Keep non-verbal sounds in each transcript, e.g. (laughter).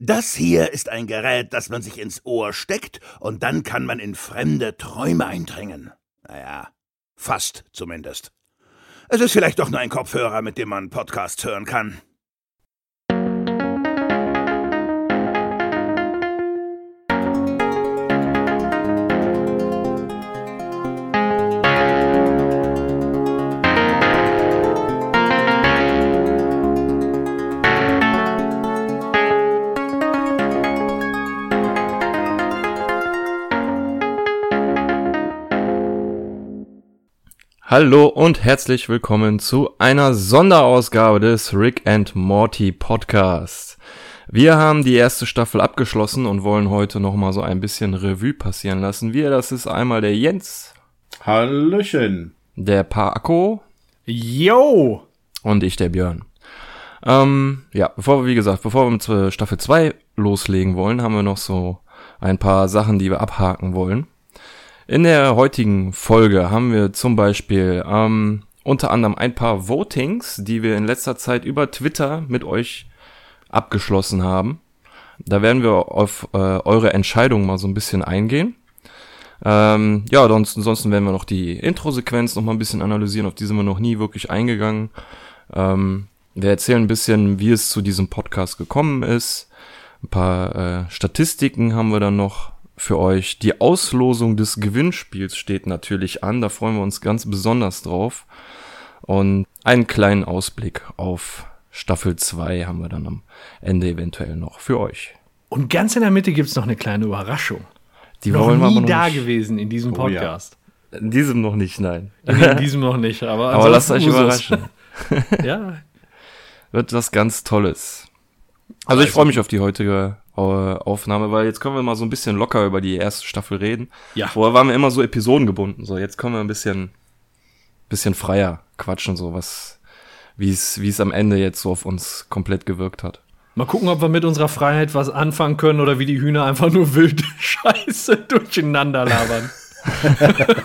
Das hier ist ein Gerät, das man sich ins Ohr steckt, und dann kann man in fremde Träume eindringen. Naja, fast zumindest. Es ist vielleicht doch nur ein Kopfhörer, mit dem man Podcasts hören kann. Hallo und herzlich willkommen zu einer Sonderausgabe des Rick and Morty Podcast. Wir haben die erste Staffel abgeschlossen und wollen heute nochmal so ein bisschen Revue passieren lassen. Wir, das ist einmal der Jens. Hallöchen. Der Paco. Yo! Und ich, der Björn. Ähm, ja, bevor wir, wie gesagt, bevor wir mit Staffel 2 loslegen wollen, haben wir noch so ein paar Sachen, die wir abhaken wollen. In der heutigen Folge haben wir zum Beispiel ähm, unter anderem ein paar Votings, die wir in letzter Zeit über Twitter mit euch abgeschlossen haben. Da werden wir auf äh, eure Entscheidung mal so ein bisschen eingehen. Ähm, ja, ansonsten, ansonsten werden wir noch die Intro-Sequenz noch mal ein bisschen analysieren. Auf die sind wir noch nie wirklich eingegangen. Ähm, wir erzählen ein bisschen, wie es zu diesem Podcast gekommen ist. Ein paar äh, Statistiken haben wir dann noch für euch. Die Auslosung des Gewinnspiels steht natürlich an. Da freuen wir uns ganz besonders drauf. Und einen kleinen Ausblick auf Staffel 2 haben wir dann am Ende eventuell noch für euch. Und ganz in der Mitte gibt's noch eine kleine Überraschung. Die noch wollen wir nie noch da nicht. gewesen in diesem Oh ja. Podcast. In diesem noch nicht, nein. In (laughs) diesem noch nicht, aber, Aber lasst euch überraschen. (laughs) Ja, Wird was ganz Tolles. Also ich freue mich auf die heutige Aufnahme, weil jetzt können wir mal so ein bisschen locker über die erste Staffel reden. Ja. Vorher waren wir immer so episodengebunden. So, jetzt können wir ein bisschen, bisschen freier quatschen, so was, wie es, wie es am Ende jetzt so auf uns komplett gewirkt hat. mal gucken, ob wir mit unserer Freiheit was anfangen können oder wie die Hühner einfach nur wild (laughs) Scheiße durcheinander labern. (laughs)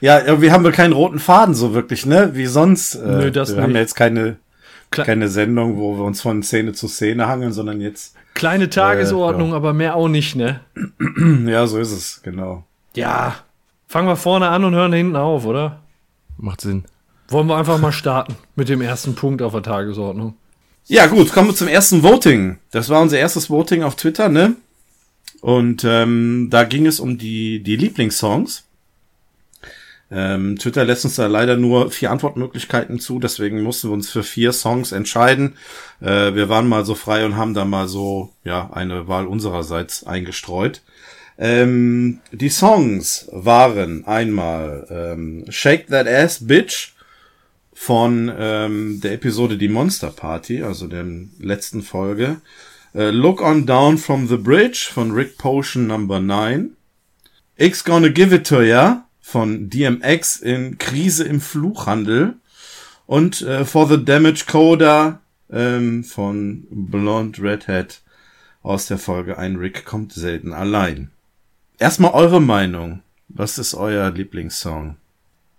Ja, irgendwie haben wir keinen roten Faden so wirklich, ne? Wie sonst. Äh, Nö, das wir haben nicht. ja jetzt keine, Klar. keine Sendung, wo wir uns von Szene zu Szene hangeln, sondern jetzt, Kleine Tagesordnung, aber mehr auch nicht, ne? (clears throat) ja, so ist es, genau. Ja, fangen wir vorne an und hören hinten auf, oder? Macht Sinn. Wollen wir einfach mal starten mit dem ersten Punkt auf der Tagesordnung. Ja, gut, kommen wir zum ersten Voting. Das war unser erstes Voting auf Twitter, ne? Und ähm, da ging es um die, die Lieblingssongs. Ähm, Twitter lässt uns da leider nur vier Antwortmöglichkeiten zu, deswegen mussten wir uns für vier Songs entscheiden. Äh, wir waren mal so frei und haben da mal so, ja, eine Wahl unsererseits eingestreut. Ähm, die Songs waren einmal ähm, Shake That Ass Bitch von ähm, der Episode Die Monster Party, also der letzten Folge. Äh, Look on Down from the Bridge von Rick Potion Number 9. X Gonna Give It To Ya von DMX in Krise im Fluchhandel. Und äh, For the Damage Coder ähm, von Blonde Redhead aus der Folge Ein Rick kommt selten allein. Erstmal eure Meinung. Was ist euer Lieblingssong?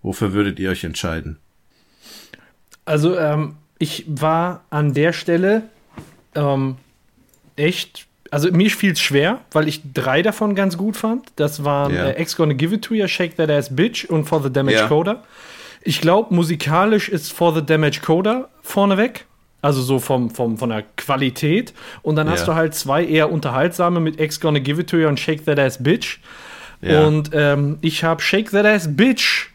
Wofür würdet ihr euch entscheiden? Also, ähm, ich war an der Stelle ähm, echt. Also, mir fiel es schwer, weil ich drei davon ganz gut fand. Das waren Ja. äh, X Gonna Give It To You, Shake That Ass Bitch und For the Damage Ja. Coder. Ich glaube, musikalisch ist For the Damage Coder vorneweg. Also so vom, vom, von der Qualität. Und dann hast Ja. du halt zwei eher unterhaltsame mit X Gonna Give It To You und Shake That Ass Bitch. Und ähm, ich habe Shake That Ass Bitch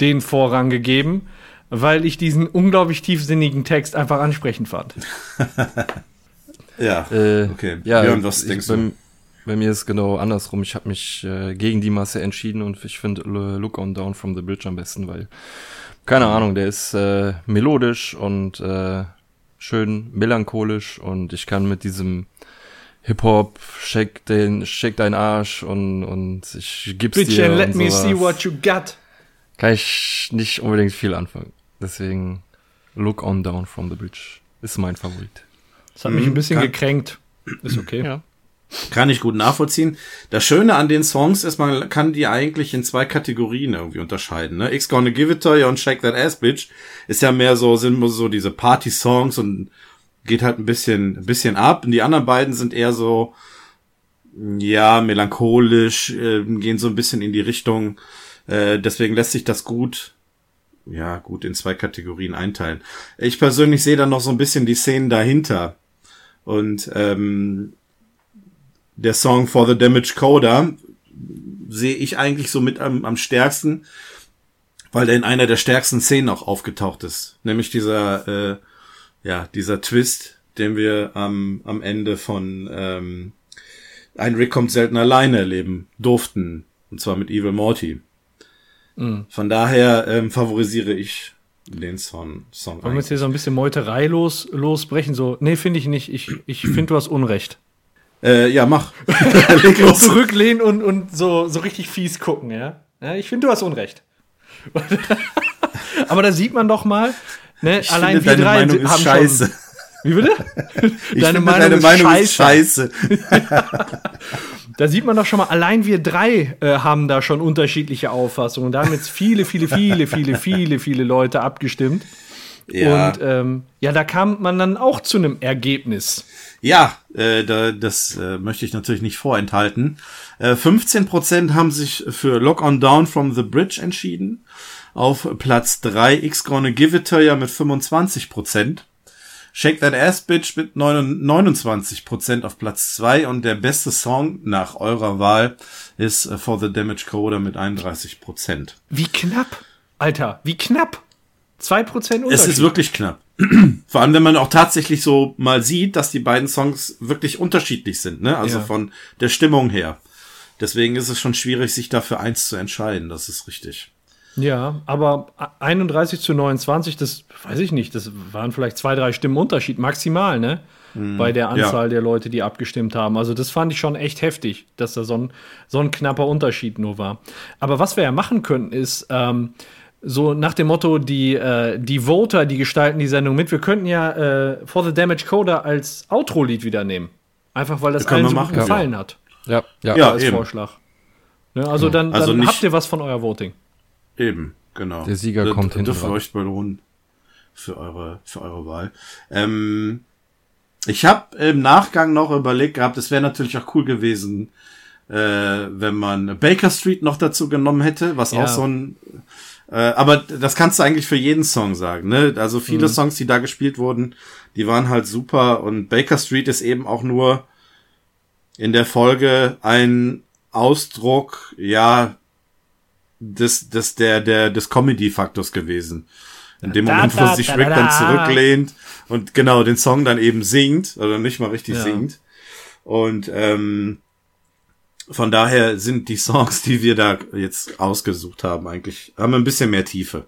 den Vorrang gegeben, weil ich diesen unglaublich tiefsinnigen Text einfach ansprechend fand. (laughs) Ja, Äh, okay. Ja, Björn, was ich, denkst bei, du? bei mir ist genau andersrum. Ich habe mich äh, gegen die Masse entschieden und ich finde Look on Down from the Bridge am besten, weil, keine Ahnung, der ist äh, melodisch und äh, schön melancholisch und ich kann mit diesem Hip-Hop, shake, den, shake deinen Arsch und, und ich gib's Bitch dir and let me sowas. see what you got. Kann ich nicht unbedingt viel anfangen. Deswegen Look on Down from the Bridge ist mein Favorit. Das hat mich ein bisschen kann- gekränkt. Ist okay. Ja. Kann ich gut nachvollziehen. Das Schöne an den Songs ist, man kann die eigentlich in zwei Kategorien irgendwie unterscheiden. Ne? X Gonna Give It To You und Shake That Ass Bitch ist ja mehr so, sind so diese Party-Songs und geht halt ein bisschen, ein bisschen ab. Und die anderen beiden sind eher so, ja, melancholisch, äh, gehen so ein bisschen in die Richtung. Äh, deswegen lässt sich das gut, ja, gut in zwei Kategorien einteilen. Ich persönlich sehe dann noch so ein bisschen die Szenen dahinter. Und ähm, der Song For the Damage Coder sehe ich eigentlich so mit am, am stärksten, weil der in einer der stärksten Szenen auch aufgetaucht ist. Nämlich dieser, äh, ja, dieser Twist, den wir am, am Ende von ähm, Ein Rick kommt selten alleine erleben durften. Und zwar mit Evil Morty. Mhm. Von daher ähm, favorisiere ich den Song. Song Wollen wir jetzt hier so ein bisschen Meuterei los, losbrechen? So, nee, finde ich nicht. Ich, ich finde, du hast Unrecht. Äh, ja, mach. (laughs) (laughs) Leg los. Zurücklehnen und, und so, so richtig fies gucken, ja? ja ich finde, du hast Unrecht. (laughs) Aber da sieht man doch mal, ne, ich allein finde, wir drei Meinung haben scheiße. schon. Wie bitte? Deine, Meinung, deine ist Meinung ist scheiße. Da sieht man doch schon mal, allein wir drei äh, haben da schon unterschiedliche Auffassungen. Da haben jetzt viele, viele, viele, viele, viele, viele Leute abgestimmt. Ja. Und ähm, ja, da kam man dann auch zu einem Ergebnis. Ja, äh, da, das äh, möchte ich natürlich nicht vorenthalten. Äh, 15% haben sich für Lock on Down from the Bridge entschieden. Auf Platz 3 X Gonna Give It To Ya mit 25%. Shake That Ass Bitch mit 29% auf Platz 2 und der beste Song nach eurer Wahl ist äh, For the Damage Coder mit 31%. Wie knapp, Alter, wie knapp. 2% Unterschied. Es ist wirklich knapp. (clears throat) Vor allem, wenn man auch tatsächlich so mal sieht, dass die beiden Songs wirklich unterschiedlich sind, ne? Also ja. von der Stimmung her. Deswegen ist es schon schwierig, sich dafür eins zu entscheiden. Das ist richtig. Ja, aber 31 zu 29, das weiß ich nicht. Das waren vielleicht zwei, drei Stimmen Unterschied, maximal, ne? Mhm. Bei der Anzahl ja. der Leute, die abgestimmt haben. Also, das fand ich schon echt heftig, dass da so ein, so ein knapper Unterschied nur war. Aber was wir ja machen könnten, ist, ähm, so nach dem Motto, die, äh, die Voter, die gestalten die Sendung mit. Wir könnten ja äh, For the Damage Coder als Outro-Lied wieder nehmen. Einfach weil das allen so gut gefallen ja. hat. Ja, ja. ja als eben. Vorschlag. Ne, also dann, also dann habt ihr was von euer Voting. Eben, genau. Der Sieger da, kommt hinten. Dürft ihr euch belohnen für eure, für eure Wahl. Ähm, ich habe im Nachgang noch überlegt gehabt, es wäre natürlich auch cool gewesen, äh, wenn man Baker Street noch dazu genommen hätte, was ja. auch so ein äh, aber das kannst du eigentlich für jeden Song sagen, ne? Also viele mhm. Songs, die da gespielt wurden, die waren halt super und Baker Street ist eben auch nur in der Folge ein Ausdruck, ja, des, des, der, der, des Comedy-Faktors gewesen. In dem Moment, wo sich Rick dann zurücklehnt und genau den Song dann eben singt, oder nicht mal richtig ja. singt. Und ähm, von daher sind die Songs, die wir da jetzt ausgesucht haben, eigentlich, haben ein bisschen mehr Tiefe.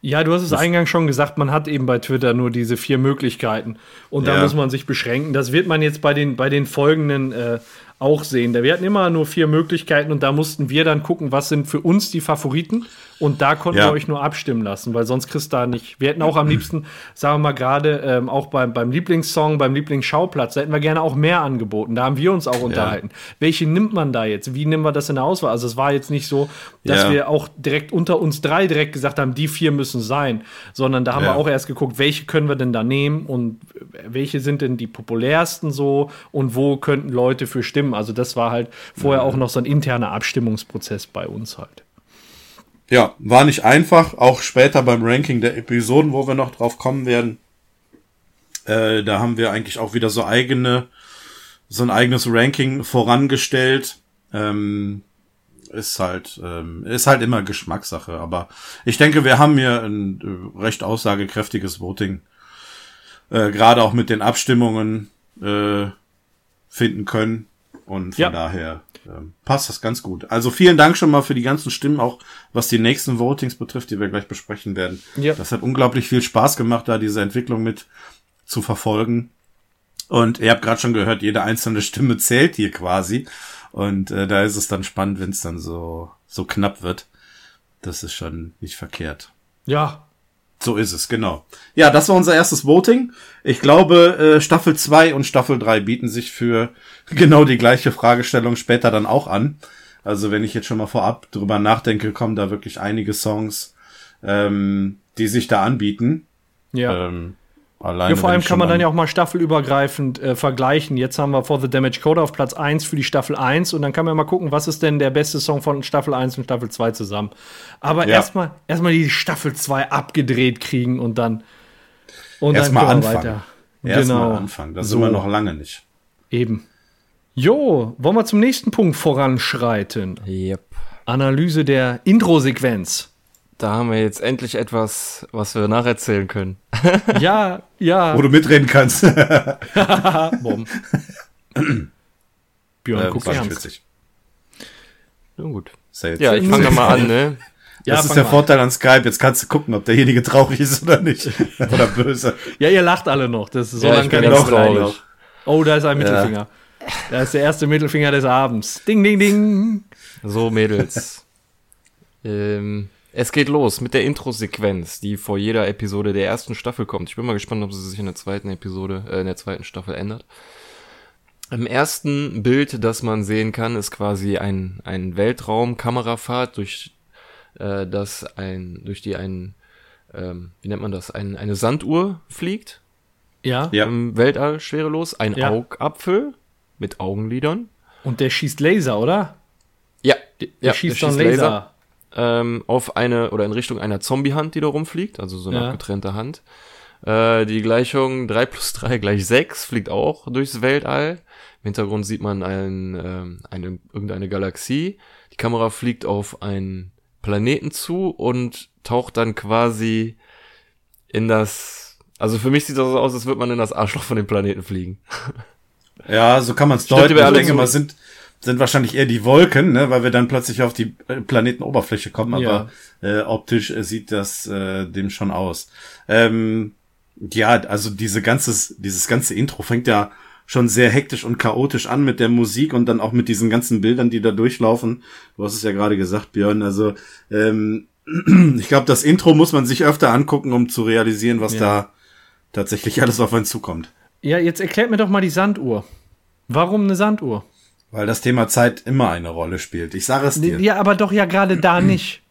Ja, du hast es eingangs schon gesagt, man hat eben bei Twitter nur diese vier Möglichkeiten. Und da ja. muss man sich beschränken. Das wird man jetzt bei den, bei den folgenden äh, auch sehen. Wir hatten immer nur vier Möglichkeiten und da mussten wir dann gucken, was sind für uns die Favoriten. Und da konnten ja. wir euch nur abstimmen lassen, weil sonst kriegst du da nicht. Wir hätten auch am liebsten, sagen wir mal gerade, ähm, auch beim, beim Lieblingssong, beim Lieblingsschauplatz, da hätten wir gerne auch mehr angeboten. Da haben wir uns auch unterhalten. Ja. Welche nimmt man da jetzt? Wie nehmen wir das in der Auswahl? Also es war jetzt nicht so, dass ja. wir auch direkt unter uns drei direkt gesagt haben, die vier müssen sein, sondern da haben wir auch erst geguckt, welche können wir denn da nehmen und welche sind denn die populärsten so und wo könnten Leute für stimmen. Also das war halt vorher auch noch so ein interner Abstimmungsprozess bei uns halt. Ja, war nicht einfach, auch später beim Ranking der Episoden, wo wir noch drauf kommen werden. Äh, da haben wir eigentlich auch wieder so eigene, so ein eigenes Ranking vorangestellt. Ähm, ist halt, ähm, ist halt immer Geschmackssache, aber ich denke, wir haben hier ein äh, recht aussagekräftiges Voting, äh, gerade auch mit den Abstimmungen äh, finden können. Und von ja. daher ähm, passt das ganz gut. Also vielen Dank schon mal für die ganzen Stimmen, auch was die nächsten Votings betrifft, die wir gleich besprechen werden. Ja. Das hat unglaublich viel Spaß gemacht, da diese Entwicklung mit zu verfolgen. Und ihr habt gerade schon gehört, jede einzelne Stimme zählt hier quasi. Und äh, da ist es dann spannend, wenn es dann so, so knapp wird. Das ist schon nicht verkehrt. Ja, so ist es, genau. Ja, das war unser erstes Voting. Ich glaube, äh, Staffel 2 und Staffel 3 bieten sich für (laughs) genau die gleiche Fragestellung später dann auch an. Also wenn ich jetzt schon mal vorab drüber nachdenke, kommen da wirklich einige Songs, ähm, die sich da anbieten. Ja. Ähm, Alleine ja, vor allem kann man dann ja auch mal staffelübergreifend äh, vergleichen. Jetzt haben wir For the Damage Code auf Platz 1 für die Staffel 1 und dann kann man mal gucken, was ist denn der beste Song von Staffel 1 und Staffel 2 zusammen. Aber Ja. erstmal erstmal die Staffel 2 abgedreht kriegen und dann und Erstmal können wir anfangen. Erstmal Genau. anfangen. Das So. sind wir noch lange nicht. Eben. Jo, wollen wir zum nächsten Punkt voranschreiten? Yep. Analyse der Intro-Sequenz. Da haben wir jetzt endlich etwas, was wir nacherzählen können. (laughs) Ja, ja. Wo du mitreden kannst. (laughs) Bom. (clears throat) Björn, Äh, guck witzig. Ja, gut. Jetzt- Ja, ich fange da mal an, ne? (laughs) Ja, das ist der mal an. Vorteil an Skype. Jetzt kannst du gucken, ob derjenige traurig ist oder nicht. oder böse. Ja, ihr lacht alle noch. Das ist so Ja, lange nicht traurig. Oh, da ist ein Mittelfinger. Da ist der erste Mittelfinger des Abends. Ding, ding, ding. So, Mädels. ähm, es geht los mit der Intro-Sequenz, die vor jeder Episode der ersten Staffel kommt. Ich bin mal gespannt, ob sie sich in der zweiten Episode, äh, in der zweiten Staffel ändert. Im ersten Bild, das man sehen kann, ist quasi ein, ein Weltraum-Kamerafahrt, durch äh, das ein, durch die ein, ähm, wie nennt man das, ein, eine Sanduhr fliegt Ja. Ja. im Weltall schwerelos, ein Ja. Augapfel mit Augenlidern. Und der schießt Laser, oder? Ja, Der ja, schießt der so einen Laser. Ähm, auf eine oder in Richtung einer Zombie-Hand, die da rumfliegt, also so eine Ja. abgetrennte Hand. Äh, die Gleichung 3 plus 3 gleich 6 fliegt auch durchs Weltall. Im Hintergrund sieht man ein, ähm, eine, irgendeine Galaxie. Die Kamera fliegt auf einen Planeten zu und taucht dann quasi in das. Also für mich sieht das so aus, als würde man in das Arschloch von dem Planeten fliegen. Ja, so kann man es deuten. Ich alle denke zu. mal, sind, sind wahrscheinlich eher die Wolken, ne, weil wir dann plötzlich auf die äh, Planetenoberfläche kommen, aber äh, optisch äh, sieht das äh, dem schon aus. Ähm, ja, also diese ganzes, dieses ganze Intro fängt ja schon sehr hektisch und chaotisch an mit der Musik und dann auch mit diesen ganzen Bildern, die da durchlaufen. Du hast es ja gerade gesagt, Björn. Also ähm, (clears throat) ich glaube, das Intro muss man sich öfter angucken, um zu realisieren, was Ja. da tatsächlich alles auf einen zukommt. Ja, jetzt erklärt mir doch mal die Sanduhr. Warum eine Sanduhr? Weil das Thema Zeit immer eine Rolle spielt. Ich sage es dir. Ja, aber doch ja gerade da (clears throat) nicht.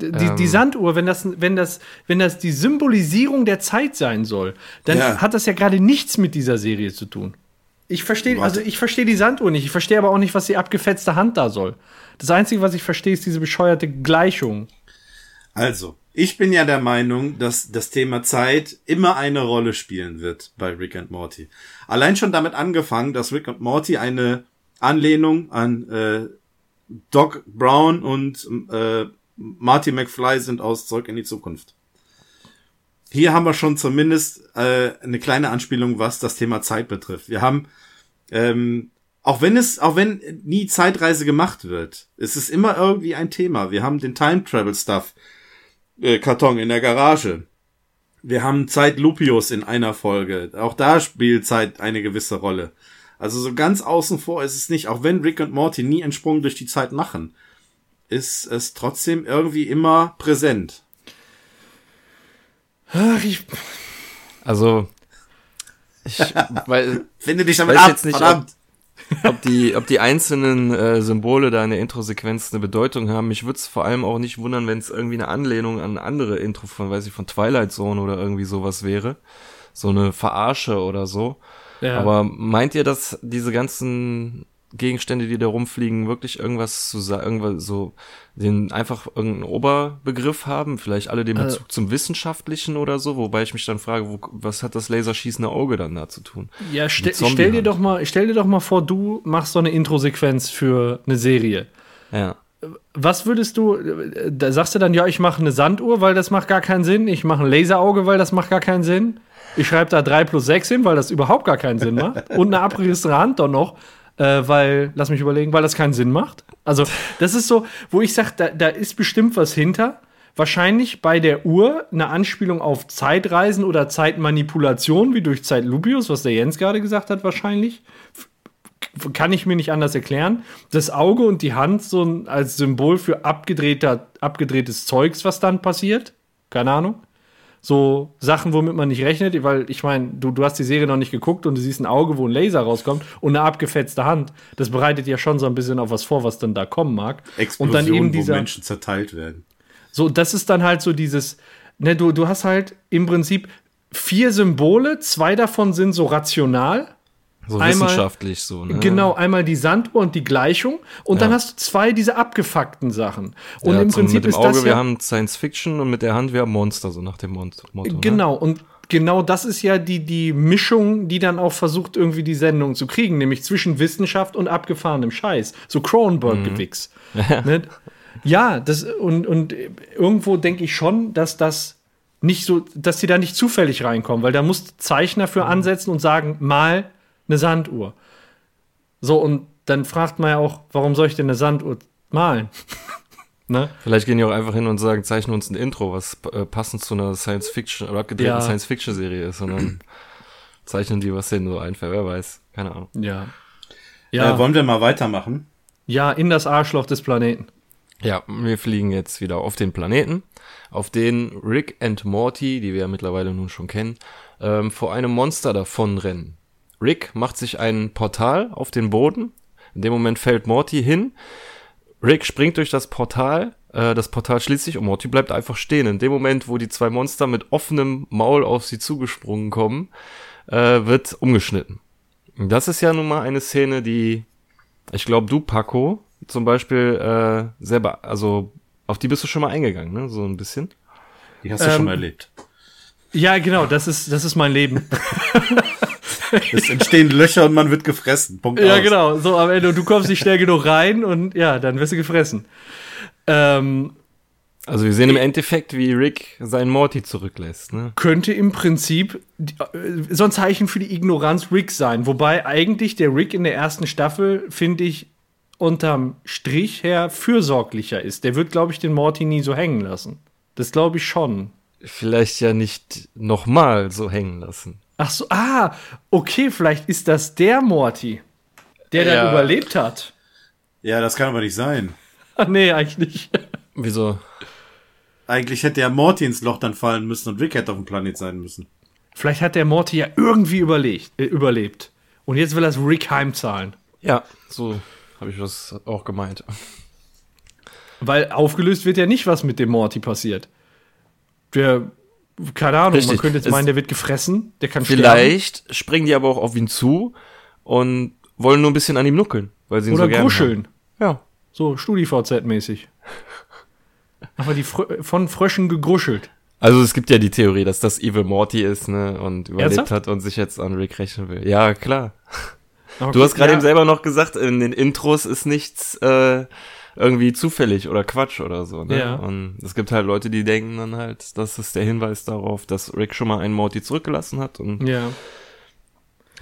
Die, die Ähm. Sanduhr, wenn das, wenn, das, wenn das die Symbolisierung der Zeit sein soll, dann Ja. hat das ja gerade nichts mit dieser Serie zu tun. Ich verstehe, also ich verstehe die Sanduhr nicht. Ich verstehe aber auch nicht, was die abgefetzte Hand da soll. Das Einzige, was ich verstehe, ist diese bescheuerte Gleichung. Also, ich bin ja der Meinung, dass das Thema Zeit immer eine Rolle spielen wird bei Rick and Morty. Allein schon damit angefangen, dass Rick und Morty eine Anlehnung an äh, Doc Brown und äh, Marty McFly sind aus Zurück in die Zukunft. Hier haben wir schon zumindest äh, eine kleine Anspielung, was das Thema Zeit betrifft. Wir haben ähm, auch wenn es, auch wenn nie Zeitreise gemacht wird, ist es immer irgendwie ein Thema. Wir haben den Time Travel Stuff äh, Karton in der Garage. Wir haben Zeit Lupius in einer Folge. Auch da spielt Zeit eine gewisse Rolle. Also so ganz außen vor ist es nicht. Auch wenn Rick und Morty nie einen Sprung durch die Zeit machen, ist es trotzdem irgendwie immer präsent. Ach, ich, Also, ich, weil, (laughs) Finde dich damit ab, jetzt nicht, verdammt. ob die, ob die einzelnen äh, Symbole da in der Introsequenz eine Bedeutung haben. Mich würde es vor allem auch nicht wundern, wenn es irgendwie eine Anlehnung an andere Intro von, weiß ich, von Twilight Zone oder irgendwie sowas wäre. So eine Verarsche oder so. Ja. Aber meint ihr, dass diese ganzen Gegenstände, die da rumfliegen, wirklich irgendwas zu sagen, irgendwas so, den einfach irgendeinen Oberbegriff haben? Vielleicht alle den Also- Bezug zum Wissenschaftlichen oder so? Wobei ich mich dann frage, wo, was hat das laserschießende Auge dann da zu tun? Ja, ste stell dir doch mal, stell dir doch mal vor, du machst so eine Introsequenz für eine Serie. Ja. Was würdest du, äh, da sagst du dann, ja, ich mache eine Sanduhr, weil das macht gar keinen Sinn. Ich mache ein Laserauge, weil das macht gar keinen Sinn. Ich schreibe da 3 plus 6 hin, weil das überhaupt gar keinen Sinn macht. Und eine abgerissene Hand doch noch, äh, weil, lass mich überlegen, weil das keinen Sinn macht. Also, das ist so, wo ich sage, da, da ist bestimmt was hinter. Wahrscheinlich bei der Uhr eine Anspielung auf Zeitreisen oder Zeitmanipulation, wie durch Zeitlupius, was der Jens gerade gesagt hat, wahrscheinlich kann ich mir nicht anders erklären. Das Auge und die Hand so als Symbol für abgedrehter, abgedrehtes Zeugs, was dann passiert. Keine Ahnung. So Sachen, womit man nicht rechnet, weil ich meine, du, du hast die Serie noch nicht geguckt und du siehst ein Auge, wo ein Laser rauskommt und eine abgefetzte Hand. Das bereitet ja schon so ein bisschen auf was vor, was dann da kommen mag. Explosion, und dann eben wo dieser, Menschen zerteilt werden. so, das ist dann halt so dieses, ne, du, du hast halt im Prinzip vier Symbole, zwei davon sind so rational. So einmal, wissenschaftlich so, ne? Genau, einmal die Sanduhr und die Gleichung und ja. dann hast du zwei diese abgefuckten Sachen. Und ja, im Prinzip mit dem ist Auge, das wir ja, haben Science Fiction und mit der Hand wir haben Monster, so nach dem Motto. Ne? Genau, und genau das ist ja die, die Mischung, die dann auch versucht, irgendwie die Sendung zu kriegen, nämlich zwischen Wissenschaft und abgefahrenem Scheiß. So Cronenberg-Gewichs. Mhm. ne? (laughs) Ja, das, und, und irgendwo denke ich schon, dass das nicht so, dass die da nicht zufällig reinkommen, weil da muss Zeichner für mhm. ansetzen und sagen, mal eine Sanduhr. So, und dann fragt man ja auch, warum soll ich denn eine Sanduhr malen? (laughs) ne? Vielleicht gehen die auch einfach hin und sagen, zeichnen uns ein Intro, was äh, passend zu einer Science-Fiction oder abgedrehten ja. Science-Fiction-Serie ist, und dann (clears throat) zeichnen die was hin, so einfach, wer weiß. Keine Ahnung. Ja. Ja. Äh, wollen wir mal weitermachen? Ja, in das Arschloch des Planeten. Ja, wir fliegen jetzt wieder auf den Planeten, auf den Rick and Morty, die wir ja mittlerweile nun schon kennen, ähm, vor einem Monster davonrennen. Rick macht sich ein Portal auf den Boden. In dem Moment fällt Morty hin. Rick springt durch das Portal. Äh, das Portal schließt sich und Morty bleibt einfach stehen. In dem Moment, wo die zwei Monster mit offenem Maul auf sie zugesprungen kommen, äh, wird umgeschnitten. Das ist ja nun mal eine Szene, die, ich glaube, du, Paco, zum Beispiel äh, selber, also auf die bist du schon mal eingegangen, ne? So ein bisschen. Die hast du ähm, schon mal erlebt. Ja, genau, das ist, das ist mein Leben. (laughs) es entstehen Löcher und man wird gefressen. Punkt ja, aus. genau. So am Ende, du kommst nicht schnell genug rein und ja, dann wirst du gefressen. Ähm, also wir sehen im Endeffekt, wie Rick seinen Morty zurücklässt. Ne? Könnte im Prinzip so ein Zeichen für die Ignoranz Rick sein. Wobei eigentlich der Rick in der ersten Staffel, finde ich, unterm Strich her fürsorglicher ist. Der wird, glaube ich, den Morty nie so hängen lassen. Das glaube ich schon. Vielleicht ja nicht nochmal so hängen lassen. Ach so, ah, okay, vielleicht ist das der Morty, der ja. dann überlebt hat. Ja, das kann aber nicht sein. Ach (laughs) nee, eigentlich nicht. Wieso? Eigentlich hätte ja Morty ins Loch dann fallen müssen und Rick hätte auf dem Planet sein müssen. Vielleicht hat der Morty ja irgendwie überlebt. Äh, überlebt. Und jetzt will er es Rick heimzahlen. Ja, so habe ich das auch gemeint. Weil aufgelöst wird ja nicht, was mit dem Morty passiert. Der, keine Ahnung, Richtig. man könnte jetzt meinen, der wird gefressen, der kann Vielleicht sterben. springen die aber auch auf ihn zu und wollen nur ein bisschen an ihm nuckeln, weil sie ihn Oder so. Haben. Ja. So, StudiVZ-mäßig. (laughs) Aber die Frö von Fröschen gegruschelt. Also es gibt ja die Theorie, dass das Evil Morty ist, ne, und überlebt Ernsthaft? hat und sich jetzt an Rick rächen will. Ja, klar. Okay, du hast gerade ja. eben selber noch gesagt, in den Intros ist nichts äh, irgendwie zufällig oder Quatsch oder so. Ne? Ja. Und es gibt halt Leute, die denken dann halt, das ist der Hinweis darauf, dass Rick schon mal einen Morty zurückgelassen hat. Und ja.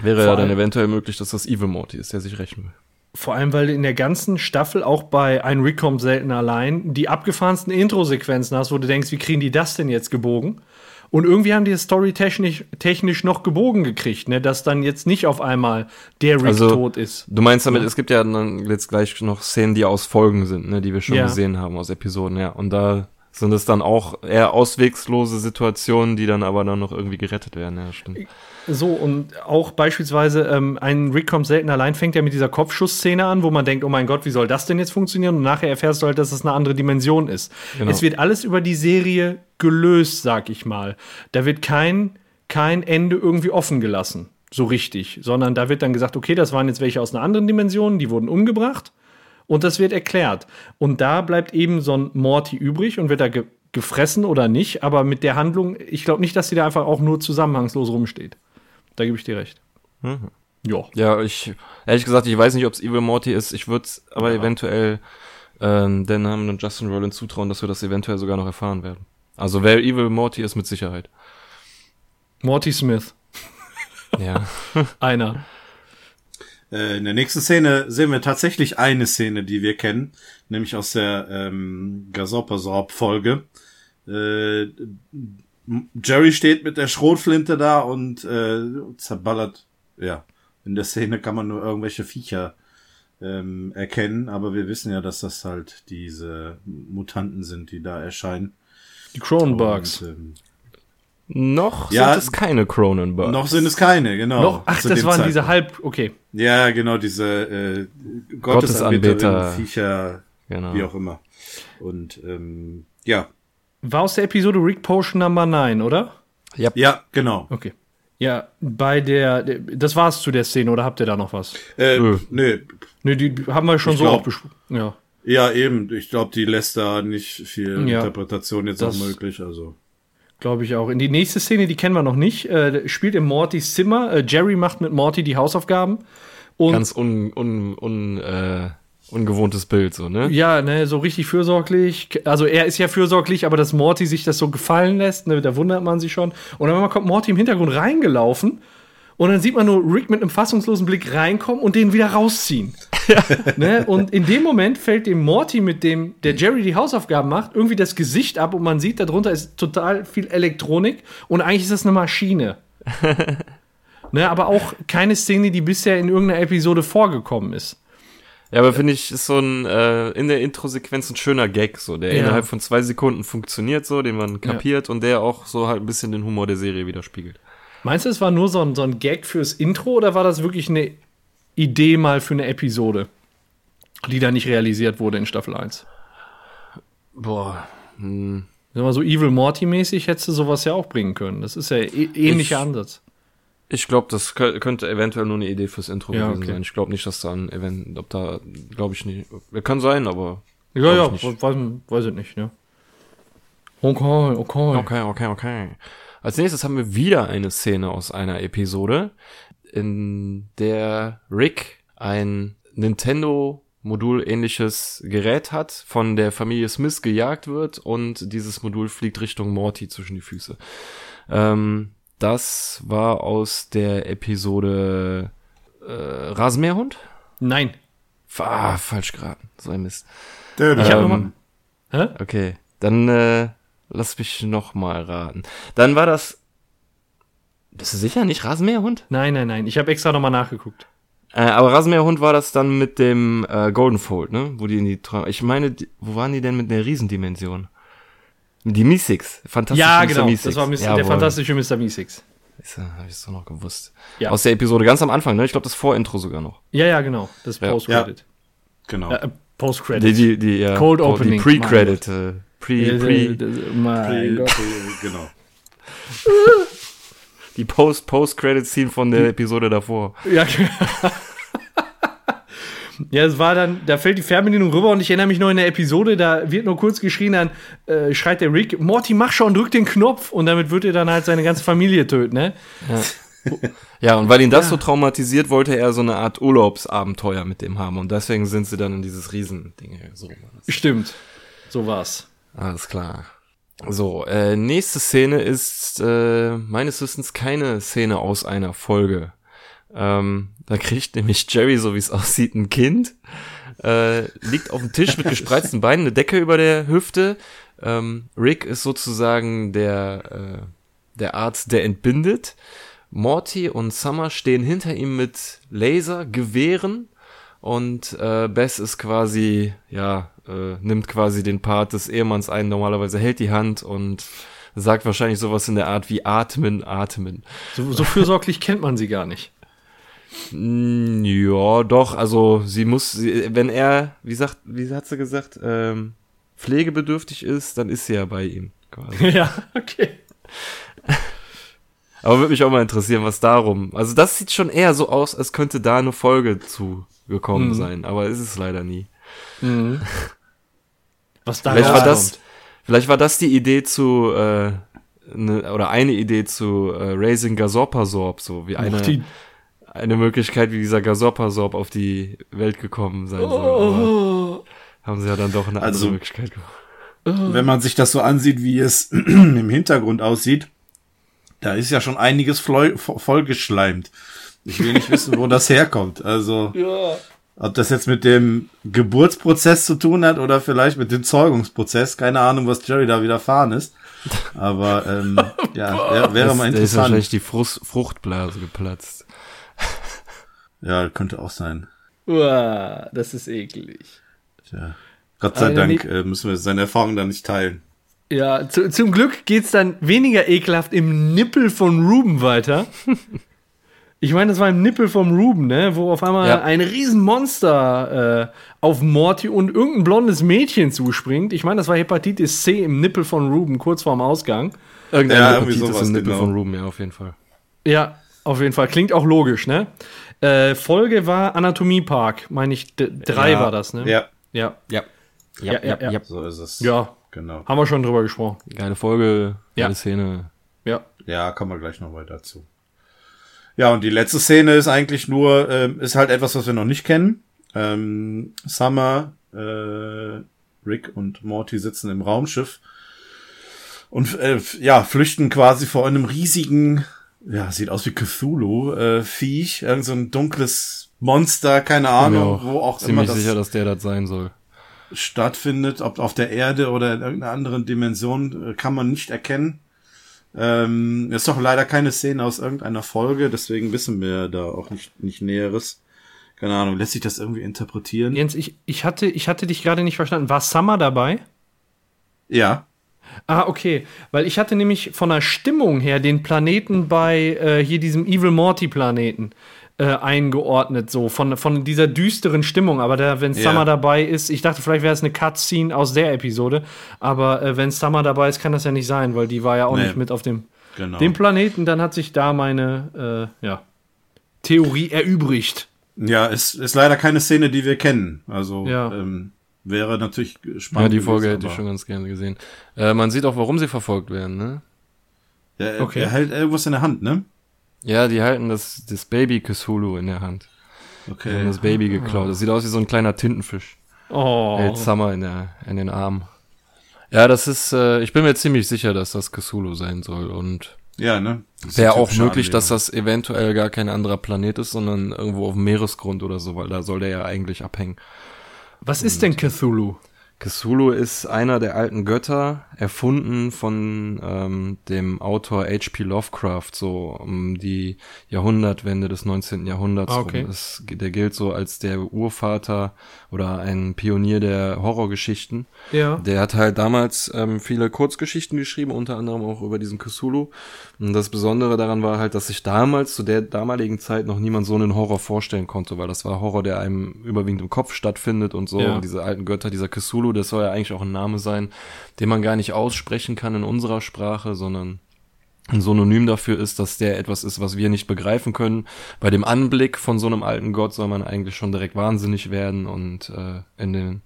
wäre ja dann eventuell möglich, dass das Evil Morty ist, der sich rächen will. Vor allem, weil du in der ganzen Staffel auch bei Ein Rick kommt selten allein die abgefahrensten Intro-Sequenzen hast, wo du denkst, wie kriegen die das denn jetzt gebogen? Und irgendwie haben die das Story technisch, technisch noch gebogen gekriegt, ne? dass dann jetzt nicht auf einmal der Rick also, tot ist. Du meinst damit, ja. es gibt ja dann jetzt gleich noch Szenen, die aus Folgen sind, ne? die wir schon ja. gesehen haben aus Episoden, ja. Und da sind es dann auch eher auswegslose Situationen, die dann aber dann noch irgendwie gerettet werden, ja, stimmt. So, und auch beispielsweise ähm, ein Rick kommt selten allein, fängt ja mit dieser Kopfschussszene an, wo man denkt, oh mein Gott, wie soll das denn jetzt funktionieren? Und nachher erfährst du halt, dass es eine andere Dimension ist. Genau. Es wird alles über die Serie gelöst, sag ich mal. Da wird kein, kein Ende irgendwie offen gelassen, so richtig, sondern da wird dann gesagt, okay, das waren jetzt welche aus einer anderen Dimension, die wurden umgebracht und das wird erklärt. Und da bleibt eben so ein Morty übrig und wird da ge gefressen oder nicht, aber mit der Handlung, ich glaube nicht, dass sie da einfach auch nur zusammenhangslos rumsteht. Da gebe ich dir recht. Mhm. Ja. Ja, ich, ehrlich gesagt, ich weiß nicht, ob es Evil Morty ist. Ich würde es aber ja. eventuell ähm, den Namen und Justin Rollins zutrauen, dass wir das eventuell sogar noch erfahren werden. Also wer Evil Morty ist, mit Sicherheit. Morty Smith. (laughs) ja. (laughs) Einer. Äh, in der nächsten Szene sehen wir tatsächlich eine Szene, die wir kennen, nämlich aus der ähm, Gasorpasorp-Folge. Äh, Jerry steht mit der Schrotflinte da und äh, zerballert. Ja, in der Szene kann man nur irgendwelche Viecher ähm, erkennen, aber wir wissen ja, dass das halt diese Mutanten sind, die da erscheinen. Die Cronenbergs. ähm, noch ja, sind es keine Cronenbergs. Noch sind es keine, genau. Noch, ach, das waren Zeitpunkt. diese halb, okay. Ja, genau, diese äh, Gottesanbeter, Viecher, genau. wie auch immer. Und ähm, ja, war aus der Episode Rick Potion Number 9, oder? Ja, ja genau. Okay. Ja, bei der, das war's zu der Szene, oder habt ihr da noch was? Äh, nö. Nee, die haben wir schon ich so glaub, auch besprochen. Ja. Ja, eben. Ich glaube, die lässt da nicht viel ja, Interpretation jetzt auch möglich, also. Glaube ich auch. In die nächste Szene, die kennen wir noch nicht, äh, spielt im Mortys Zimmer. Äh, Jerry macht mit Morty die Hausaufgaben. Und Ganz un, un, un, äh, ungewohntes Bild, so, ne? Ja, ne, so richtig fürsorglich. Also er ist ja fürsorglich, aber dass Morty sich das so gefallen lässt, ne, da wundert man sich schon. Und dann kommt Morty im Hintergrund reingelaufen und dann sieht man nur Rick mit einem fassungslosen Blick reinkommen und den wieder rausziehen. (laughs) Ja. ne? Und in dem Moment fällt dem Morty, mit dem der Jerry die Hausaufgaben macht, irgendwie das Gesicht ab und man sieht, darunter ist total viel Elektronik und eigentlich ist das eine Maschine. (laughs) ne? Aber auch keine Szene, die bisher in irgendeiner Episode vorgekommen ist. Ja, aber finde ich, ist so ein, äh, in der Intro-Sequenz ein schöner Gag, so, der ja. innerhalb von zwei Sekunden funktioniert, so, den man kapiert ja. und der auch so halt ein bisschen den Humor der Serie widerspiegelt. Meinst du, es war nur so ein, so ein Gag fürs Intro oder war das wirklich eine Idee mal für eine Episode, die da nicht realisiert wurde in Staffel 1? Boah. Hm. Sag mal, so Evil Morty-mäßig hättest du sowas ja auch bringen können. Das ist ja e ähnlicher ich, Ansatz. Ich glaube, das könnte eventuell nur eine Idee fürs Intro ja, gewesen okay. sein. Ich glaube nicht, dass da ein Event, ob da, glaube ich nicht. Kann sein, aber. Ja, ja, weiß, weiß ich nicht, ja. Okay, okay. Okay, okay, okay. Als nächstes haben wir wieder eine Szene aus einer Episode, in der Rick ein Nintendo Modul ähnliches Gerät hat, von der Familie Smith gejagt wird und dieses Modul fliegt Richtung Morty zwischen die Füße. Ähm, das war aus der Episode äh, Rasenmäherhund? Nein. Ah, falsch geraten. So ein Mist. Ich ähm, hab nochmal. Hä? Okay, dann äh, lass mich noch mal raten. Dann war das. Bist du sicher nicht Rasenmäherhund? Nein, nein, nein. Ich habe extra nochmal nachgeguckt. Äh, aber Rasenmäherhund war das dann mit dem äh, Golden Fold, ne? Wo die in die Tra Ich meine, die, wo waren die denn mit der Riesendimension? Die Meeseeks. Fantastische ja, genau. Mr. Das war Mr. der fantastische Mr. Meeseeks. Ist, hab ich so noch gewusst. Ja. Aus der Episode ganz am Anfang, ne? Ich glaube, das Vorintro sogar noch. Ja, ja, genau. Das ja. Post-Credit. Ja. Genau. Äh, Post-Credit. Die, die, die, ja, Cold Opening. Die Pre-Credit. Äh, Pre, pre, mein Gott. Genau. (laughs) Die Post-Post-Credit-Scene von der Episode davor. Ja, (laughs) Ja, es war dann, da fällt die Fernbedienung rüber und ich erinnere mich noch in der Episode, da wird nur kurz geschrien, dann äh, schreit der Rick, Morty, mach schon, drück den Knopf und damit wird er dann halt seine ganze Familie töten, ne? Ja. ja, und weil ihn das ja. so traumatisiert, wollte er so eine Art Urlaubsabenteuer mit dem haben und deswegen sind sie dann in dieses Riesending so. Stimmt, so war's. Alles klar. So, äh, nächste Szene ist äh, meines Wissens keine Szene aus einer Folge. Ähm, da kriegt nämlich Jerry, so wie es aussieht, ein Kind. Äh, liegt auf dem Tisch mit (laughs) gespreizten Beinen, eine Decke über der Hüfte. Ähm, Rick ist sozusagen der, äh, der Arzt, der entbindet. Morty und Summer stehen hinter ihm mit Lasergewehren und äh, Bess ist quasi, ja, äh, nimmt quasi den Part des Ehemanns ein. Normalerweise hält die Hand und sagt wahrscheinlich sowas in der Art wie atmen, atmen. So, so fürsorglich kennt man sie gar nicht. Mm, ja, doch, also sie muss, sie, wenn er, wie sagt, wie hat sie gesagt, ähm, pflegebedürftig ist, dann ist sie ja bei ihm. Quasi. (laughs) Ja, okay. (laughs) Aber würde mich auch mal interessieren, was darum. Also das sieht schon eher so aus, als könnte da eine Folge zu gekommen mhm. sein, aber ist es leider nie. Mhm. (laughs) Was da vielleicht war das, vielleicht war das die Idee zu äh, ne, oder eine Idee zu äh, Raising Gasorpasorb, so wie eine die eine Möglichkeit, wie dieser Gasorpasorb auf die Welt gekommen sein soll. Oh. haben sie ja dann doch eine also, andere Möglichkeit gemacht. Wenn man sich das so ansieht, wie es (clears throat) im Hintergrund aussieht, da ist ja schon einiges vollgeschleimt. Ich will nicht wissen, wo das (laughs) herkommt. Also, ja. ob das jetzt mit dem Geburtsprozess zu tun hat oder vielleicht mit dem Zeugungsprozess. Keine Ahnung, was Jerry da widerfahren ist. Aber ähm, (laughs) ja, wäre mal interessant. Da ist wahrscheinlich die Frucht, Fruchtblase geplatzt. Ja, könnte auch sein. Uah, das ist eklig. Tja. Gott sei Dank äh, müssen wir seine Erfahrungen da nicht teilen. Ja, zu, zum Glück geht's dann weniger ekelhaft im Nippel von Ruben weiter. (laughs) ich meine, das war im Nippel vom Ruben, ne? Wo auf einmal ja. ein Riesenmonster äh, auf Morty und irgendein blondes Mädchen zuspringt. Ich meine, das war Hepatitis C im Nippel von Ruben kurz vorm Ausgang. Irgendeine ja, Hepatitis im Nippel genau. von Ruben, ja, auf jeden Fall. Ja, auf jeden Fall. Klingt auch logisch, ne? Äh, Folge war Anatomie Park, meine ich, drei ja. war das, ne? Ja. Ja. Ja. Ja, ja, ja, ja. So ist es. Ja. Genau. Haben wir schon drüber gesprochen. Geile Folge, geile ja. Szene. Ja. Ja, kommen wir gleich nochmal dazu. Ja, und die letzte Szene ist eigentlich nur, äh, ist halt etwas, was wir noch nicht kennen. Ähm, Summer, äh, Rick und Morty sitzen im Raumschiff und äh, ja, flüchten quasi vor einem riesigen, ja, sieht aus wie Cthulhu, äh, Viech, irgend so ein dunkles Monster, keine Ahnung, wo auch ziemlich immer das sicher, dass der das sein soll. Stattfindet, ob auf der Erde oder in irgendeiner anderen Dimension, äh, kann man nicht erkennen. Ähm, ist doch leider keine Szene aus irgendeiner Folge, deswegen wissen wir da auch nicht, nicht Näheres. Keine Ahnung, lässt sich das irgendwie interpretieren? Jens, ich, ich, hatte, ich hatte dich gerade nicht verstanden. War Summer dabei? Ja. Ah, okay. Weil ich hatte nämlich von der Stimmung her den Planeten bei äh, hier diesem Evil Morty Planeten äh, eingeordnet, so von, von dieser düsteren Stimmung. Aber da, wenn Summer ja. dabei ist, ich dachte, vielleicht wäre es eine Cutscene aus der Episode. Aber äh, wenn Summer dabei ist, kann das ja nicht sein, weil die war ja auch nee. nicht mit auf dem, genau. dem Planeten. Dann hat sich da meine äh, ja, Theorie erübrigt. Ja, ist, ist leider keine Szene, die wir kennen. Also ja. ähm, wäre natürlich spannend. Ja, die Folge gewesen, hätte ich schon ganz gerne gesehen. Äh, man sieht auch, warum sie verfolgt werden, ne? Ja, er, okay. er hält irgendwas in der Hand, ne? Ja, die halten das, das Baby Cthulhu in der Hand. Okay. Die haben das Baby geklaut. Das sieht aus wie so ein kleiner Tintenfisch. Oh. Hält Summer in, der, in den Arm. Ja, das ist, äh, ich bin mir ziemlich sicher, dass das Cthulhu sein soll und ja, ne? Wäre auch möglich, dass das eventuell gar kein anderer Planet ist, sondern irgendwo auf dem Meeresgrund oder so, weil da soll der ja eigentlich abhängen. Was ist denn Cthulhu? Cthulhu ist einer der alten Götter, erfunden von ähm, dem Autor H.P. Lovecraft, so um die Jahrhundertwende des 19. Jahrhunderts. Ah, okay. Das, der gilt so als der Urvater oder ein Pionier der Horrorgeschichten. Ja. Der hat halt damals ähm, viele Kurzgeschichten geschrieben, unter anderem auch über diesen Cthulhu. Und das Besondere daran war halt, dass sich damals, zu der damaligen Zeit, noch niemand so einen Horror vorstellen konnte, weil das war Horror, der einem überwiegend im Kopf stattfindet und so. Ja. Und diese alten Götter, dieser Cthulhu das soll ja eigentlich auch ein Name sein, den man gar nicht aussprechen kann in unserer Sprache, sondern ein Synonym dafür ist, dass der etwas ist, was wir nicht begreifen können. Bei dem Anblick von so einem alten Gott soll man eigentlich schon direkt wahnsinnig werden und äh, in den,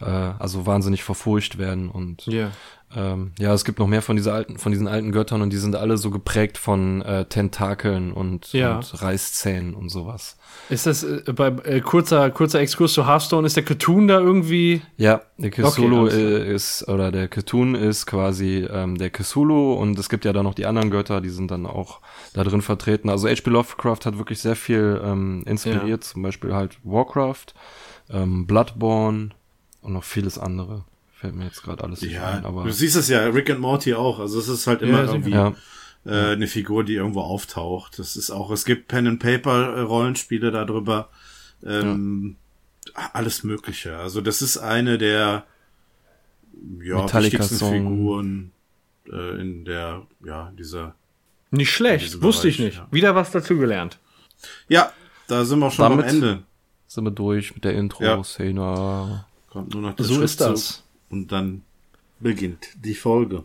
äh, also wahnsinnig verfurcht werden und yeah. Ähm, ja, es gibt noch mehr von dieser alten, von diesen alten Göttern und die sind alle so geprägt von äh, Tentakeln und, ja. und Reißzähnen und sowas. Ist das äh, bei äh, kurzer kurzer Exkurs zu Hearthstone ist der Cthulhu da irgendwie? Ja, der Cthulhu okay, äh, ist oder der Cthulhu ist quasi ähm, der Cthulhu und es gibt ja da noch die anderen Götter, die sind dann auch da drin vertreten. Also H.P. Lovecraft hat wirklich sehr viel ähm, inspiriert, ja. zum Beispiel halt Warcraft, ähm, Bloodborne und noch vieles andere fällt mir jetzt gerade alles ja, ein. Aber du siehst es ja, Rick and Morty auch. Also es ist halt immer ja, irgendwie ja. äh, eine Figur, die irgendwo auftaucht. Das ist auch, es gibt Pen and Paper äh, Rollenspiele darüber. Ähm, ja. Alles Mögliche. Also das ist eine der ja, wichtigsten Song. Figuren äh, in der, ja, dieser. Nicht schlecht, wusste ich nicht. Ja. Wieder was dazugelernt. Ja, da sind wir schon Damit am Ende. Sind wir durch mit der Intro-Szene. Kommt nur noch der So ist das. Und dann beginnt die Folge.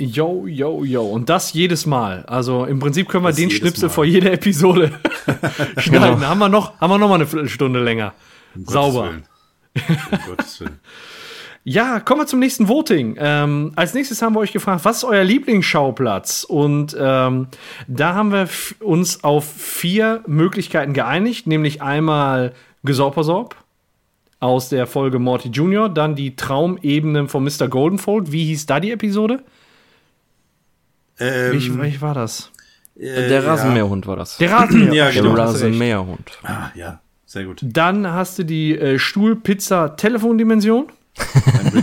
Yo, yo, yo. Und das jedes Mal. Also im Prinzip können wir das den Schnipsel Mal. vor jeder Episode (laughs) schneiden. Genau. Haben wir noch, haben wir noch mal eine Viertelstunde länger. Um Sauber. Um Gottes Willen. (laughs) Ja, kommen wir zum nächsten Voting. Ähm, als nächstes haben wir euch gefragt, was ist euer Lieblingsschauplatz? Und ähm, da haben wir uns auf vier Möglichkeiten geeinigt, nämlich einmal Gesorpersorb, aus der Folge Morty Jr., dann die Traumebene von Mr. Goldenfold. Wie hieß da die Episode? Ähm, welch, welch war das? Äh, der Rasenmäherhund war das. Der Rasenmäherhund. ja, genau. Der Rasenmäherhund. Ah, ja, sehr gut. Dann hast du die äh, Stuhl-Pizza-Telefon-Dimension.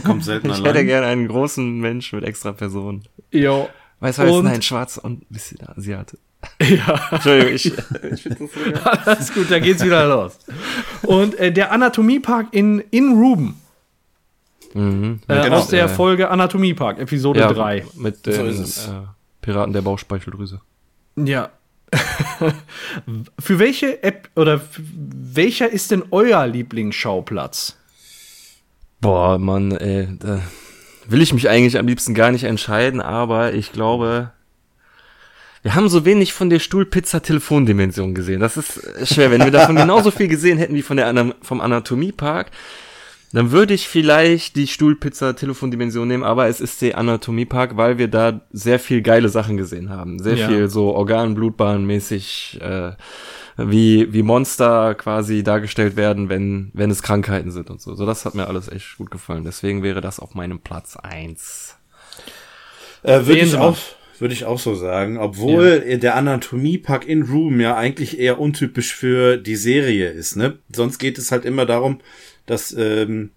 kommt selten (laughs) ich hätte gerne einen großen Mensch mit extra Personen. Jo. Weiß weiß, nein, schwarz und ein bisschen Asiate. Ja. Entschuldigung, ich, (laughs) ich finde das so (laughs) Alles gut, da geht's wieder los. Und äh, der Anatomiepark in, in Ruben. Mhm. Äh, genau. Aus der Folge Anatomiepark, Episode ja, 3. Mit den so äh, Piraten der Bauchspeicheldrüse. Ja. (laughs) für welche App oder welcher ist denn euer Lieblingsschauplatz? Boah, Mann, ey. Da will ich mich eigentlich am liebsten gar nicht entscheiden, aber ich glaube, wir haben so wenig von der Stuhlpizza-Telefondimension gesehen. Das ist schwer. Wenn wir davon genauso viel gesehen hätten wie von der vom Anatomiepark, dann würde ich vielleicht die Stuhlpizza-Telefondimension nehmen, aber es ist der Anatomiepark, weil wir da sehr viel geile Sachen gesehen haben. Sehr ja. viel so Organ-Blutbahn-mäßig, äh, wie, wie Monster quasi dargestellt werden, wenn, wenn es Krankheiten sind und so. So, das hat mir alles echt gut gefallen. Deswegen wäre das auf meinem Platz eins. Äh, würde ich auch, würde ich auch so sagen, obwohl ja. der Anatomiepark in Room ja eigentlich eher untypisch für die Serie ist, ne? Sonst geht es halt immer darum, dass ähm,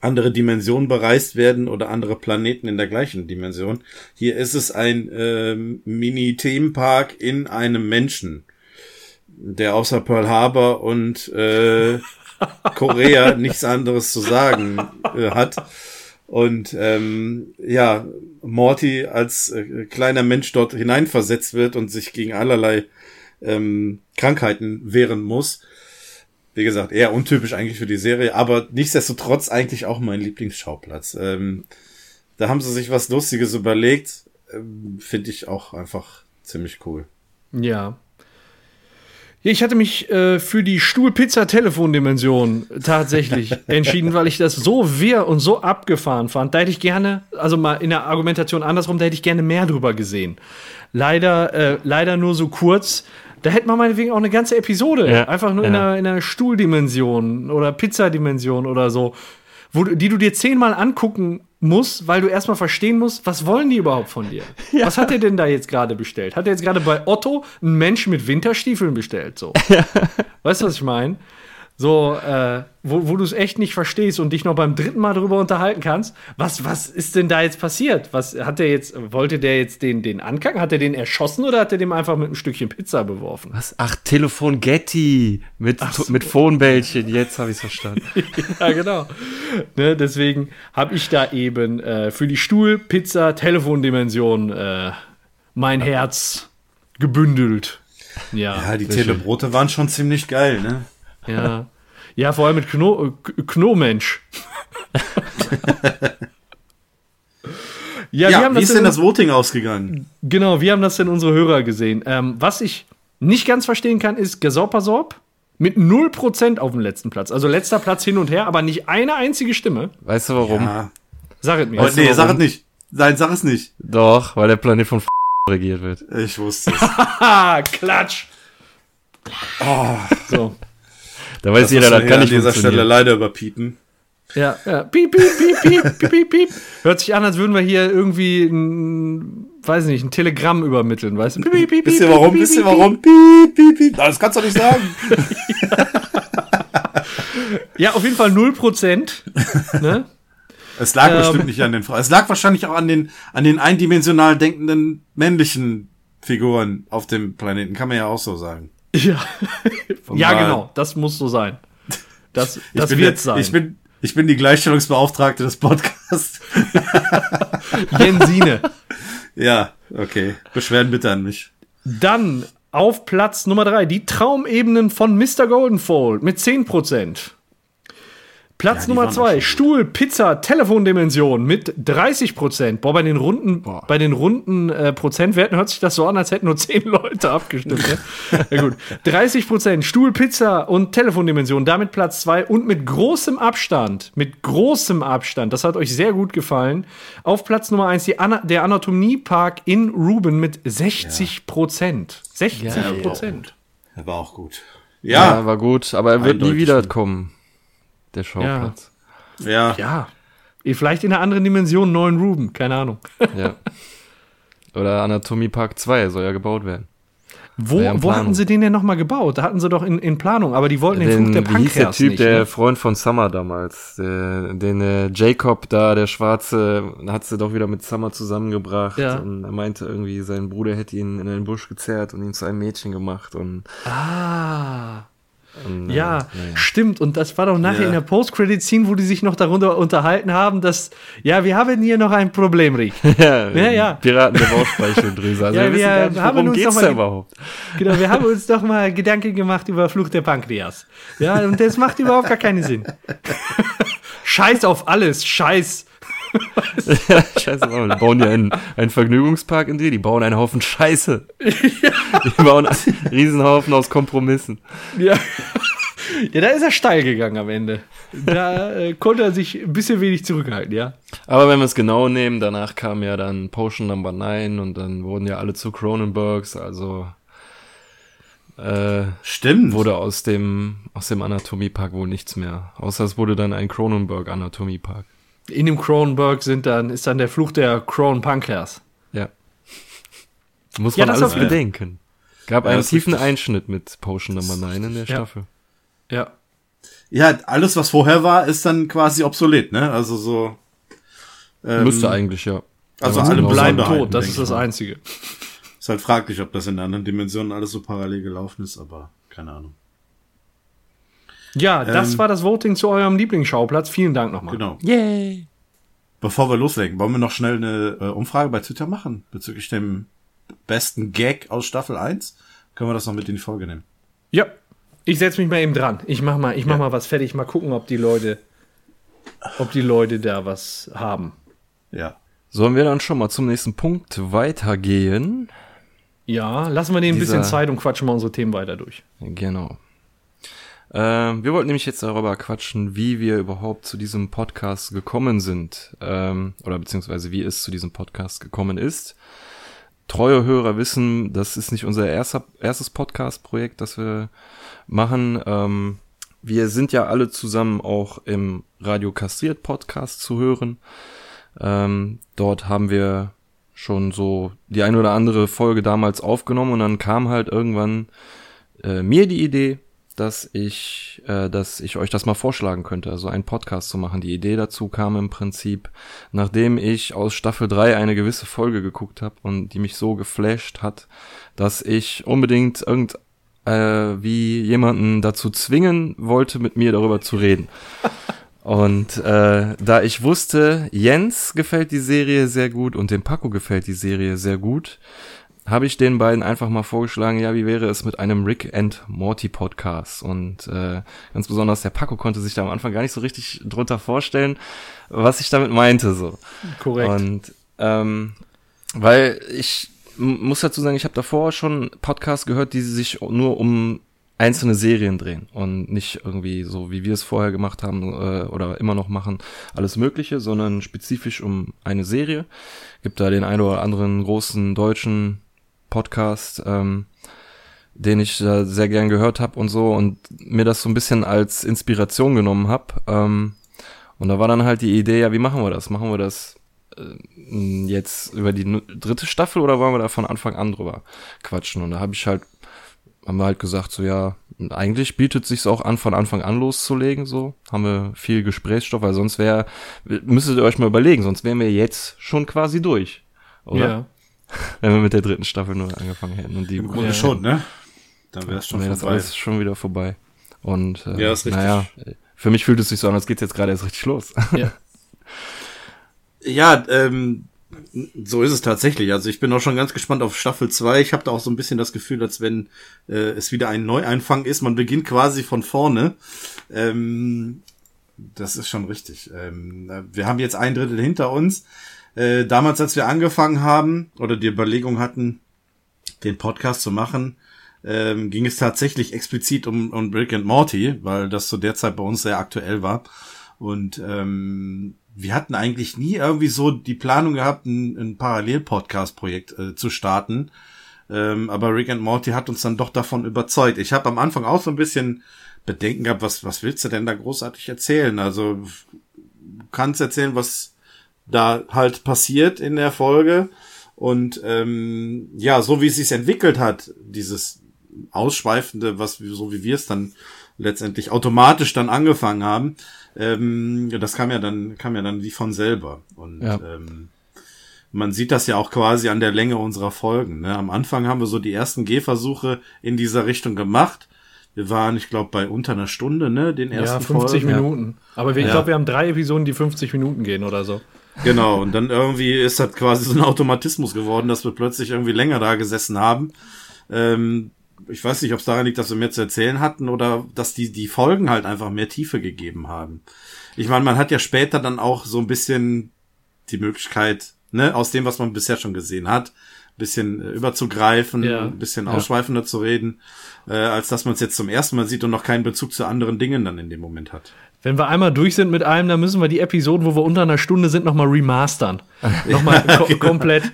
andere Dimensionen bereist werden oder andere Planeten in der gleichen Dimension. Hier ist es ein ähm, Mini-Themenpark in einem Menschen der außer Pearl Harbor und äh, Korea (laughs) nichts anderes zu sagen äh, hat. Und ähm, ja, Morty als äh, kleiner Mensch dort hineinversetzt wird und sich gegen allerlei ähm, Krankheiten wehren muss. Wie gesagt, eher untypisch eigentlich für die Serie, aber nichtsdestotrotz eigentlich auch mein Lieblingsschauplatz. Ähm, da haben sie sich was Lustiges überlegt. Ähm, Finde ich auch einfach ziemlich cool. Ja, ich hatte mich äh, für die Stuhl-Pizza-Telefon-Dimension tatsächlich (laughs) entschieden, weil ich das so wirr und so abgefahren fand. Da hätte ich gerne, also mal in der Argumentation andersrum, da hätte ich gerne mehr drüber gesehen. Leider, äh, leider nur so kurz. Da hätte man meinetwegen auch eine ganze Episode, ja, einfach nur ja. in, einer, in einer Stuhldimension oder Pizzadimension oder so, wo, die du dir zehnmal angucken muss, weil du erstmal verstehen musst, was wollen die überhaupt von dir? (laughs) Ja. Was hat er denn da jetzt gerade bestellt? Hat er jetzt gerade bei Otto einen Menschen mit Winterstiefeln bestellt? So. (laughs) Ja. Weißt du, was ich meine? So, äh, wo, wo du es echt nicht verstehst und dich noch beim dritten Mal darüber unterhalten kannst. Was, was ist denn da jetzt passiert? Was hat der jetzt, wollte der jetzt den, den ankacken? Hat er den erschossen oder hat er dem einfach mit einem Stückchen Pizza beworfen? Was? Ach, Telefon Getty mit, so. mit Phonebällchen. Jetzt habe ich es verstanden. (laughs) ja, genau. Ne, deswegen habe ich da eben äh, für die Stuhl-, Pizza-, Telefondimension äh, mein Herz gebündelt. Ja, ja die Telebrote waren schon ziemlich geil, ne? Ja. Ja, vor allem mit Kno Knomensch. ja, ja wie, ist denn das Voting ausgegangen? Genau, wie haben das denn unsere Hörer gesehen? Ähm, was ich nicht ganz verstehen kann, ist Gesorpasorb mit 0% auf dem letzten Platz. Also letzter Platz hin und her, aber nicht eine einzige Stimme. Weißt du warum? Ja. Sag es mir. Oh, nee, sag es nicht. Nein, sag es nicht. Doch, weil der Planet von regiert wird. Ich wusste es. (laughs) Klatsch. Oh. So. Da weiß das jeder, das kann nicht an dieser Stelle leider überpiepen. Ja, ja. Piep, piep, piep, piep, piep, piep, piep. Hört sich an, als würden wir hier irgendwie ein, weiß nicht, ein Telegramm übermitteln, weißt du? Piep, piep, piep, Wisst ihr warum? Wisst ihr warum? Piep, piep, piep. Das kannst du doch nicht sagen. (laughs) ja, auf jeden Fall 0%. Ne? Es lag ähm, bestimmt nicht an den Frauen. Es lag wahrscheinlich auch an den, an den eindimensional denkenden männlichen Figuren auf dem Planeten. Kann man ja auch so sagen. Ja, ja genau, das muss so sein. Das, das wird der, sein. Ich bin, ich bin die Gleichstellungsbeauftragte des Podcasts. (laughs) Jensine. Ja, okay. Beschweren bitte an mich. Dann auf Platz Nummer drei die Traumebenen von Mr. Goldenfold mit 10%. Platz ja, Nummer zwei, Stuhl, Pizza, Telefondimension mit 30 Prozent. Boah, bei den runden, Boah. bei den runden äh, Prozentwerten hört sich das so an, als hätten nur 10 Leute abgestimmt. ja? (laughs) ja gut. 30 Prozent, Stuhl, Pizza und Telefondimension, damit Platz zwei und mit großem Abstand, mit großem Abstand, das hat euch sehr gut gefallen. Auf Platz Nummer eins die Ana der Anatomiepark in Ruben mit 60 Prozent. 60 Prozent. Ja, war auch gut. Ja, ja, war gut, aber er wird nie wiederkommen der Schauplatz. Ja. Ja. Vielleicht in einer anderen Dimension neuen Ruben, keine Ahnung. ja. Oder Anatomie Park 2 soll ja gebaut werden. Wo, wo hatten sie den denn nochmal gebaut? Da hatten sie doch in, in Planung, aber die wollten den, den Fluch der Pankreas wie hieß der Typ, nicht, der ne? Freund von Summer damals, der, den äh, Jacob da, der Schwarze, hat sie doch wieder mit Summer zusammengebracht ja. und er meinte irgendwie, sein Bruder hätte ihn in den Busch gezerrt und ihn zu einem Mädchen gemacht und Ah. Und, ja, nee. stimmt. Und das war doch nachher ja. in der Post-Credit-Scene, wo die sich noch darunter unterhalten haben, dass, ja, wir haben hier noch ein Problem, Rick. (laughs) ja, ja, ja. Piraten der Bauchspeicheldrüse. Also ja, wir, wir nicht, haben uns noch mal, überhaupt? Genau, wir haben uns doch mal Gedanken gemacht über Flucht der Pankreas. Ja, und das macht überhaupt gar keinen Sinn. (laughs) Scheiß auf alles, Scheiß. Ja, (laughs) scheiße, die bauen ja einen, einen Vergnügungspark in dir, die bauen einen Haufen Scheiße. Ja. Die bauen einen Riesenhaufen aus Kompromissen. Ja. Ja, da ist er steil gegangen am Ende. Da äh, konnte er sich ein bisschen wenig zurückhalten, ja. Aber wenn wir es genau nehmen, danach kam ja dann Potion Number 9 und dann wurden ja alle zu Cronenbergs, also äh, Stimmt. Wurde aus dem, aus dem Anatomiepark wohl nichts mehr. Außer es wurde dann ein Cronenberg Anatomiepark. In dem Cronenberg sind dann, ist dann der Fluch der Crown Pankers. Ja. Muss ja, man alles bedenken. Gab ja, einen tiefen Einschnitt mit Potion Nummer 9 in der ja. Staffel. Ja. Ja, alles, was vorher war, ist dann quasi obsolet, ne? Also so. Ähm, Müsste eigentlich, ja. Also alle bleiben tot, das ist das Einzige. Ist halt fraglich, ob das in anderen Dimensionen alles so parallel gelaufen ist, aber keine Ahnung. Ja, das ähm, war das Voting zu eurem Lieblingsschauplatz. Vielen Dank nochmal. Genau. Yay! Bevor wir loslegen, wollen wir noch schnell eine äh, Umfrage bei Twitter machen bezüglich dem besten Gag aus Staffel 1? Können wir das noch mit in die Folge nehmen? Ja, ich setze mich mal eben dran. Ich mach mal, ich mach ja. mal was fertig. Mal gucken, ob die Leute, ob die Leute da was haben. Ja. Sollen wir dann schon mal zum nächsten Punkt weitergehen? Ja, lassen wir den ein bisschen Zeit und quatschen mal unsere Themen weiter durch. Genau. Ähm, wir wollten nämlich jetzt darüber quatschen, wie wir überhaupt zu diesem Podcast gekommen sind. Ähm, oder beziehungsweise wie es zu diesem Podcast gekommen ist. Treue Hörer wissen, das ist nicht unser erster, erstes Podcast-Projekt, das wir machen. Ähm, wir sind ja alle zusammen auch im Radio Kastriert Podcast zu hören. Ähm, dort haben wir schon so die ein oder andere Folge damals aufgenommen und dann kam halt irgendwann äh, mir die Idee, dass ich, äh, dass ich euch das mal vorschlagen könnte, also einen Podcast zu machen. Die Idee dazu kam im Prinzip, nachdem ich aus Staffel 3 eine gewisse Folge geguckt habe und die mich so geflasht hat, dass ich unbedingt irgend äh, wie jemanden dazu zwingen wollte, mit mir darüber zu reden. (laughs) Und äh, da ich wusste, Jens gefällt die Serie sehr gut und dem Paco gefällt die Serie sehr gut, habe ich den beiden einfach mal vorgeschlagen, ja, wie wäre es mit einem Rick and Morty Podcast? Und äh, ganz besonders der Paco konnte sich da am Anfang gar nicht so richtig drunter vorstellen, was ich damit meinte. So. Korrekt. Und ähm, weil ich muss dazu sagen, ich habe davor schon Podcasts gehört, die sich nur um einzelne Serien drehen und nicht irgendwie so, wie wir es vorher gemacht haben äh, oder immer noch machen, alles Mögliche, sondern spezifisch um eine Serie. Gibt da den einen oder anderen großen deutschen Podcast, ähm, den ich äh, sehr gern gehört habe und so und mir das so ein bisschen als Inspiration genommen habe. Ähm, und da war dann halt die Idee, ja, wie machen wir das? Machen wir das äh, jetzt über die dritte Staffel oder wollen wir da von Anfang an drüber quatschen? Und da habe ich halt haben wir halt gesagt, so ja, eigentlich bietet sich's auch an, von Anfang an loszulegen, so. Haben wir viel Gesprächsstoff, weil sonst wäre, müsstet ihr euch mal überlegen, sonst wären wir jetzt schon quasi durch. Oder? Ja. (laughs) Wenn wir mit der dritten Staffel nur angefangen hätten. Und die Im Grunde schon, ne? Dann wäre es schon wär vorbei. Das alles schon wieder vorbei. Und äh, ja, ist richtig. naja, für mich fühlt es sich so an, als geht's jetzt gerade erst richtig los. Ja. (laughs) ja, ähm, so ist es tatsächlich. Also ich bin auch schon ganz gespannt auf Staffel 2. Ich habe da auch so ein bisschen das Gefühl, als wenn äh, es wieder ein Neueinfang ist. Man beginnt quasi von vorne. Ähm, das ist schon richtig. Ähm, wir haben jetzt ein Drittel hinter uns. Äh, damals, als wir angefangen haben oder die Überlegung hatten, den Podcast zu machen, ähm, ging es tatsächlich explizit um, um Rick and Morty, weil das zu der Zeit bei uns sehr aktuell war. Und ähm, wir hatten eigentlich nie irgendwie so die Planung gehabt, ein, ein Parallel-Podcast-Projekt äh, zu starten. Ähm, aber Rick and Morty hat uns dann doch davon überzeugt. Ich habe am Anfang auch so ein bisschen Bedenken gehabt, was, was willst du denn da großartig erzählen? Also du kannst erzählen, was da halt passiert in der Folge. Und ähm, ja, so wie es sich entwickelt hat, dieses Ausschweifende, was so wie wir es dann letztendlich automatisch dann angefangen haben, ähm, das kam ja dann, kam ja dann wie von selber. Und ja. ähm, man sieht das ja auch quasi an der Länge unserer Folgen. Ne? Am Anfang haben wir so die ersten Gehversuche in dieser Richtung gemacht. Wir waren, ich glaube, bei unter einer Stunde, ne, den ersten Ja, 50 Folgen. Minuten. Aber wir, ich ja. glaube, wir haben drei Episoden, die 50 Minuten gehen oder so. Genau, und dann irgendwie ist das quasi so ein Automatismus geworden, dass wir plötzlich irgendwie länger da gesessen haben. Ähm, ich weiß nicht, ob es daran liegt, dass wir mehr zu erzählen hatten oder dass die, die Folgen halt einfach mehr Tiefe gegeben haben. Ich meine, man hat ja später dann auch so ein bisschen die Möglichkeit, ne, aus dem, was man bisher schon gesehen hat, bisschen äh, überzugreifen, Ja. ein bisschen Ja. ausschweifender zu reden, äh, als dass man es jetzt zum ersten Mal sieht und noch keinen Bezug zu anderen Dingen dann in dem Moment hat. Wenn wir einmal durch sind mit allem, dann müssen wir die Episoden, wo wir unter einer Stunde sind, nochmal remastern. Nochmal (laughs) ko komplett. (laughs)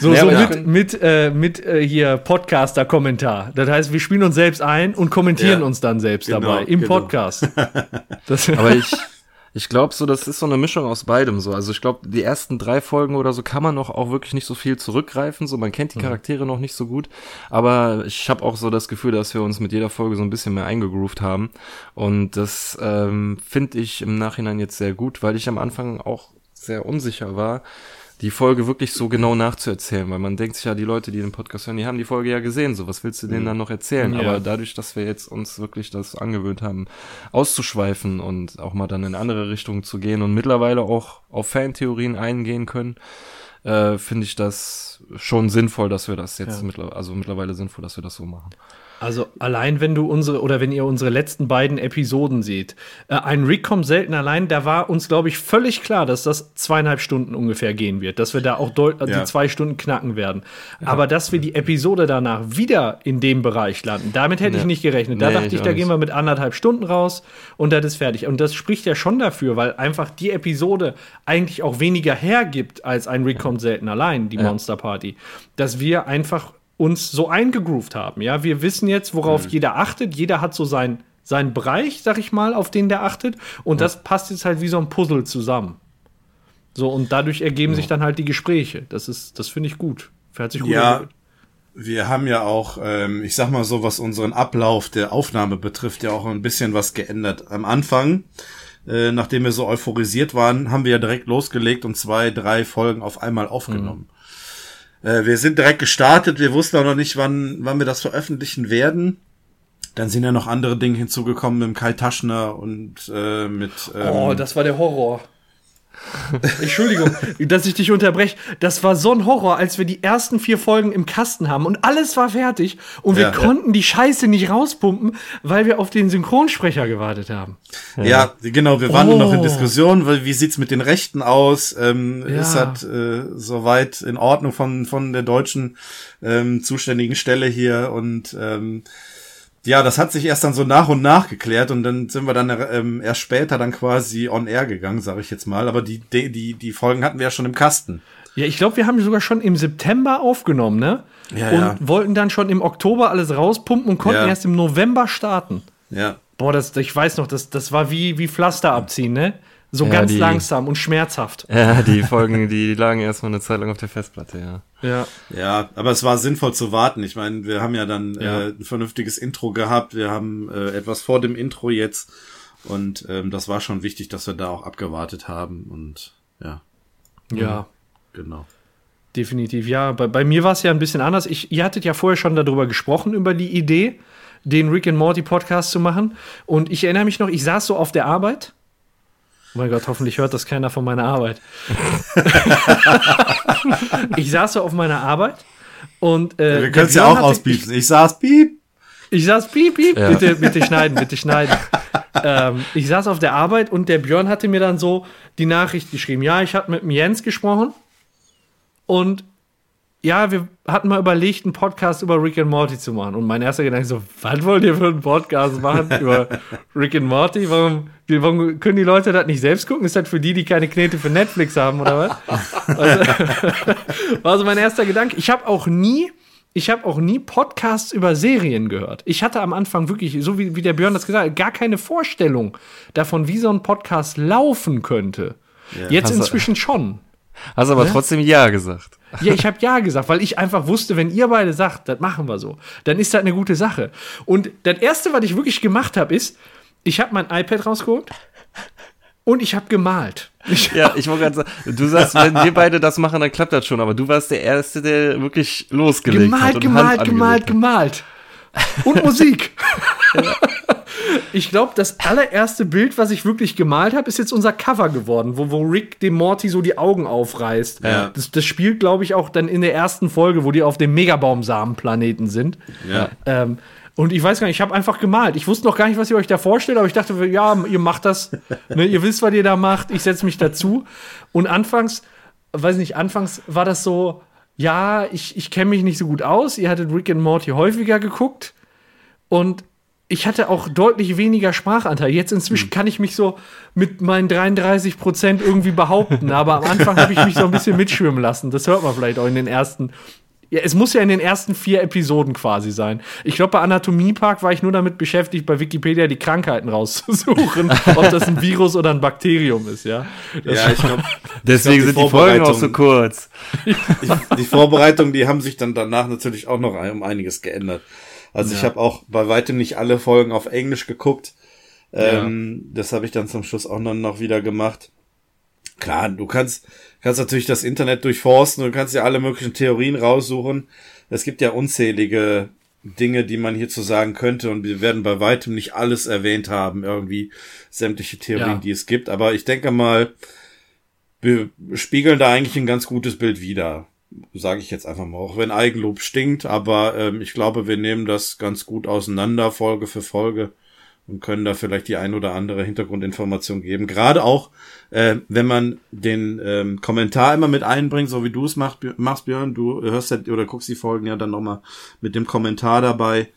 So, Ja, so mit, mit, äh, mit äh, hier Podcaster-Kommentar. Das heißt, wir spielen uns selbst ein und kommentieren Ja. uns dann selbst Genau, dabei im genau. Podcast. (laughs) Das, Aber ich, ich glaube so, das ist so eine Mischung aus beidem so. Also ich glaube, die ersten drei Folgen oder so kann man noch auch wirklich nicht so viel zurückgreifen. So, man kennt die Charaktere noch nicht so gut. Aber ich habe auch so das Gefühl, dass wir uns mit jeder Folge so ein bisschen mehr eingegroovt haben. Und das ähm, finde ich im Nachhinein jetzt sehr gut, weil ich am Anfang auch sehr unsicher war, die Folge wirklich so genau nachzuerzählen, weil man denkt sich ja, die Leute, die den Podcast hören, die haben die Folge ja gesehen, so was willst du denen dann noch erzählen? Ja. Aber dadurch, dass wir jetzt uns wirklich das angewöhnt haben, auszuschweifen und auch mal dann in andere Richtungen zu gehen und mittlerweile auch auf Fantheorien eingehen können, äh, finde ich das schon sinnvoll, dass wir das jetzt Ja. mittlerweile, also mittlerweile sinnvoll, dass wir das so machen. Also allein wenn du unsere oder wenn ihr unsere letzten beiden Episoden seht, äh, ein Rick kommt selten allein, da war uns glaube ich völlig klar, dass das zweieinhalb Stunden ungefähr gehen wird, dass wir da auch deut- Ja. die zwei Stunden knacken werden. Aber dass wir die Episode danach wieder in dem Bereich landen, damit hätte ich Ja. nicht gerechnet. Da Nee, dachte ich ich, da gehen wir mit anderthalb Stunden raus und das ist fertig. Und das spricht ja schon dafür, weil einfach die Episode eigentlich auch weniger hergibt als ein Rick kommt selten allein, die Monster Party, dass wir einfach uns so eingegroovt haben. Ja, wir wissen jetzt, worauf jeder achtet. Jeder hat so sein, seinen Bereich, sag ich mal, auf den der achtet. Und das passt jetzt halt wie so ein Puzzle zusammen. So, und dadurch ergeben sich dann halt die Gespräche. Das ist, das finde ich gut. Hört sich gut Ja, an. wir haben ja auch, ähm, ich sag mal so, was unseren Ablauf der Aufnahme betrifft, ja auch ein bisschen was geändert. Am Anfang, äh, nachdem wir so euphorisiert waren, haben wir ja direkt losgelegt und zwei, drei Folgen auf einmal aufgenommen. Äh, wir sind direkt gestartet, wir wussten auch noch nicht, wann, wann wir das veröffentlichen werden. Dann sind ja noch andere Dinge hinzugekommen mit dem Kai Taschner und äh, mit ähm, Oh, das war der Horror. (laughs) Entschuldigung, dass ich dich unterbreche. Das war so ein Horror, als wir die ersten vier Folgen im Kasten haben und alles war fertig und wir Ja. konnten die Scheiße nicht rauspumpen, weil wir auf den Synchronsprecher gewartet haben. Ja, genau, wir waren nur noch in Oh. Diskussion, weil wie sieht's mit den Rechten aus? Ähm, Ja. Ist das äh, soweit in Ordnung von von der deutschen ähm, zuständigen Stelle hier und ähm, ja, das hat sich erst dann so nach und nach geklärt und dann sind wir dann ähm, erst später dann quasi on air gegangen, sage ich jetzt mal. Aber die die die, Folgen hatten wir ja schon im Kasten. Ja, ich glaube, wir haben sogar schon im September aufgenommen, ne? Ja, und ja. wollten dann schon im Oktober alles rauspumpen und konnten Ja. erst im November starten. Ja, Boah, das, ich weiß noch, das, das war wie, wie Pflaster abziehen, ne? So Ja, ganz die- langsam und schmerzhaft. Ja, die Folgen, die (laughs) lagen erstmal eine Zeit lang auf der Festplatte, ja. Ja. Ja, aber es war sinnvoll zu warten. Ich meine, wir haben ja dann Ja. Äh, ein vernünftiges Intro gehabt. Wir haben äh, etwas vor dem Intro jetzt. Und ähm, das war schon wichtig, dass wir da auch abgewartet haben. Und ja, Ja. genau. Definitiv, ja. Bei, bei mir war es ja ein bisschen anders. Ich, ihr hattet ja vorher schon darüber gesprochen, über die Idee, den Rick and Morty Podcast zu machen. Und ich erinnere mich noch, ich saß so auf der Arbeit. Oh mein Gott, hoffentlich hört das keiner von meiner Arbeit. (laughs) ich saß so auf meiner Arbeit und äh, Wir können es ja auch hatte- auspiepsen. Ich saß piep. Ich saß piep, piep, Ja. bitte, bitte schneiden, bitte schneiden. ähm, ich saß auf der Arbeit und der Björn hatte mir dann so die Nachricht geschrieben. Ja, ich habe mit dem Jens gesprochen und ja, wir hatten mal überlegt, einen Podcast über Rick and Morty zu machen. Und mein erster Gedanke so, was wollt ihr für einen Podcast machen (laughs) über Rick and Morty? Warum, warum können die Leute das nicht selbst gucken? Ist das für die, die keine Knete für Netflix haben oder was? Also, (laughs) war so mein erster Gedanke. Ich habe auch nie, ich habe auch nie Podcasts über Serien gehört. Ich hatte am Anfang wirklich, so wie, wie der Björn das gesagt hat, gar keine Vorstellung davon, wie so ein Podcast laufen könnte. Jetzt Hast du- inzwischen schon. Hast aber trotzdem Ja gesagt. Ja, ich habe ja gesagt, weil ich einfach wusste, wenn ihr beide sagt, das machen wir so, dann ist das eine gute Sache. Und das erste, was ich wirklich gemacht habe, ist, ich habe mein iPad rausgeholt und ich habe gemalt. Ich, Ja, ich wollte gerade sagen, du sagst, wenn wir beide das machen, dann klappt das schon, aber du warst der Erste, der wirklich losgelegt hat gemalt, und gemalt, Hand gemalt, gemalt. Und Musik. (laughs) ich glaube, das allererste Bild, was ich wirklich gemalt habe, ist jetzt unser Cover geworden, wo, wo Rick dem Morty so die Augen aufreißt. Ja. Das, das spielt, glaube ich, auch dann in der ersten Folge, wo die auf dem Megabaumsamenplaneten sind. Ja. Ähm, Und ich weiß gar nicht, ich habe einfach gemalt. Ich wusste noch gar nicht, was ihr euch da vorstellt, aber ich dachte, ja, ihr macht das. (laughs) ne, ihr wisst, was ihr da macht. Ich setze mich dazu. Und anfangs, weiß nicht, anfangs war das so, ja, ich, ich kenne mich nicht so gut aus. Ihr hattet Rick and Morty häufiger geguckt. Und ich hatte auch deutlich weniger Sprachanteil. Jetzt inzwischen hm. kann ich mich so mit meinen 33 Prozent irgendwie behaupten. Aber am Anfang habe ich mich so ein bisschen mitschwimmen lassen. Das hört man vielleicht auch in den ersten ja, es muss ja in den ersten vier Episoden quasi sein. Ich glaube, bei Anatomiepark war ich nur damit beschäftigt, bei Wikipedia die Krankheiten rauszusuchen, (laughs) ob das ein Virus oder ein Bakterium ist, ja. Das ja, ich glaube. Deswegen glaub, die sind die Folgen auch so kurz. Die, (laughs) die Vorbereitungen, die haben sich dann danach natürlich auch noch um einiges geändert. Also ja. ich habe auch bei weitem nicht alle Folgen auf Englisch geguckt. Ähm, ja. Das habe ich dann zum Schluss auch noch, noch wieder gemacht. Klar, du kannst, kannst natürlich das Internet durchforsten, du kannst ja alle möglichen Theorien raussuchen. Es gibt ja unzählige Dinge, die man hierzu sagen könnte und wir werden bei weitem nicht alles erwähnt haben, irgendwie sämtliche Theorien, ja. die es gibt. Aber ich denke mal, wir spiegeln da eigentlich ein ganz gutes Bild wider, sage ich jetzt einfach mal, auch wenn Eigenlob stinkt, aber ähm, ich glaube, wir nehmen das ganz gut auseinander, Folge für Folge und können da vielleicht die ein oder andere Hintergrundinformation geben. Gerade auch, äh, wenn man den ähm, Kommentar immer mit einbringt, so wie du es machst, machst, Björn, du hörst ja oder guckst die Folgen ja dann nochmal mit dem Kommentar dabei,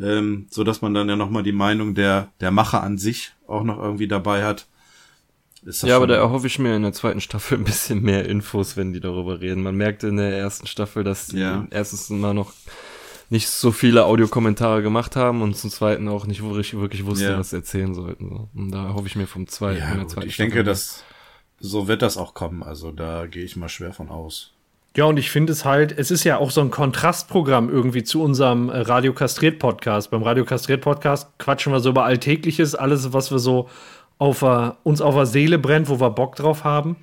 ähm, so dass man dann ja nochmal die Meinung der, der Macher an sich auch noch irgendwie dabei hat. Ja, aber da erhoffe ich mir in der zweiten Staffel (laughs) ein bisschen mehr Infos, wenn die darüber reden. Man merkte in der ersten Staffel, dass die ja. erstens immer noch nicht so viele Audiokommentare gemacht haben und zum zweiten auch nicht wirklich, wirklich wussten, ja. was sie erzählen sollten. Und da hoffe ich mir vom zweiten. Ja, gut, zweiten ich Staffel denke, dass so wird das auch kommen. Also da gehe ich mal schwer von aus. Ja, und ich finde es halt, es ist ja auch so ein Kontrastprogramm irgendwie zu unserem äh, Radio Kastriert Podcast. Beim Radio Kastriert Podcast quatschen wir so über Alltägliches, alles, was wir so auf, uh, uns auf der Seele brennt, wo wir Bock drauf haben.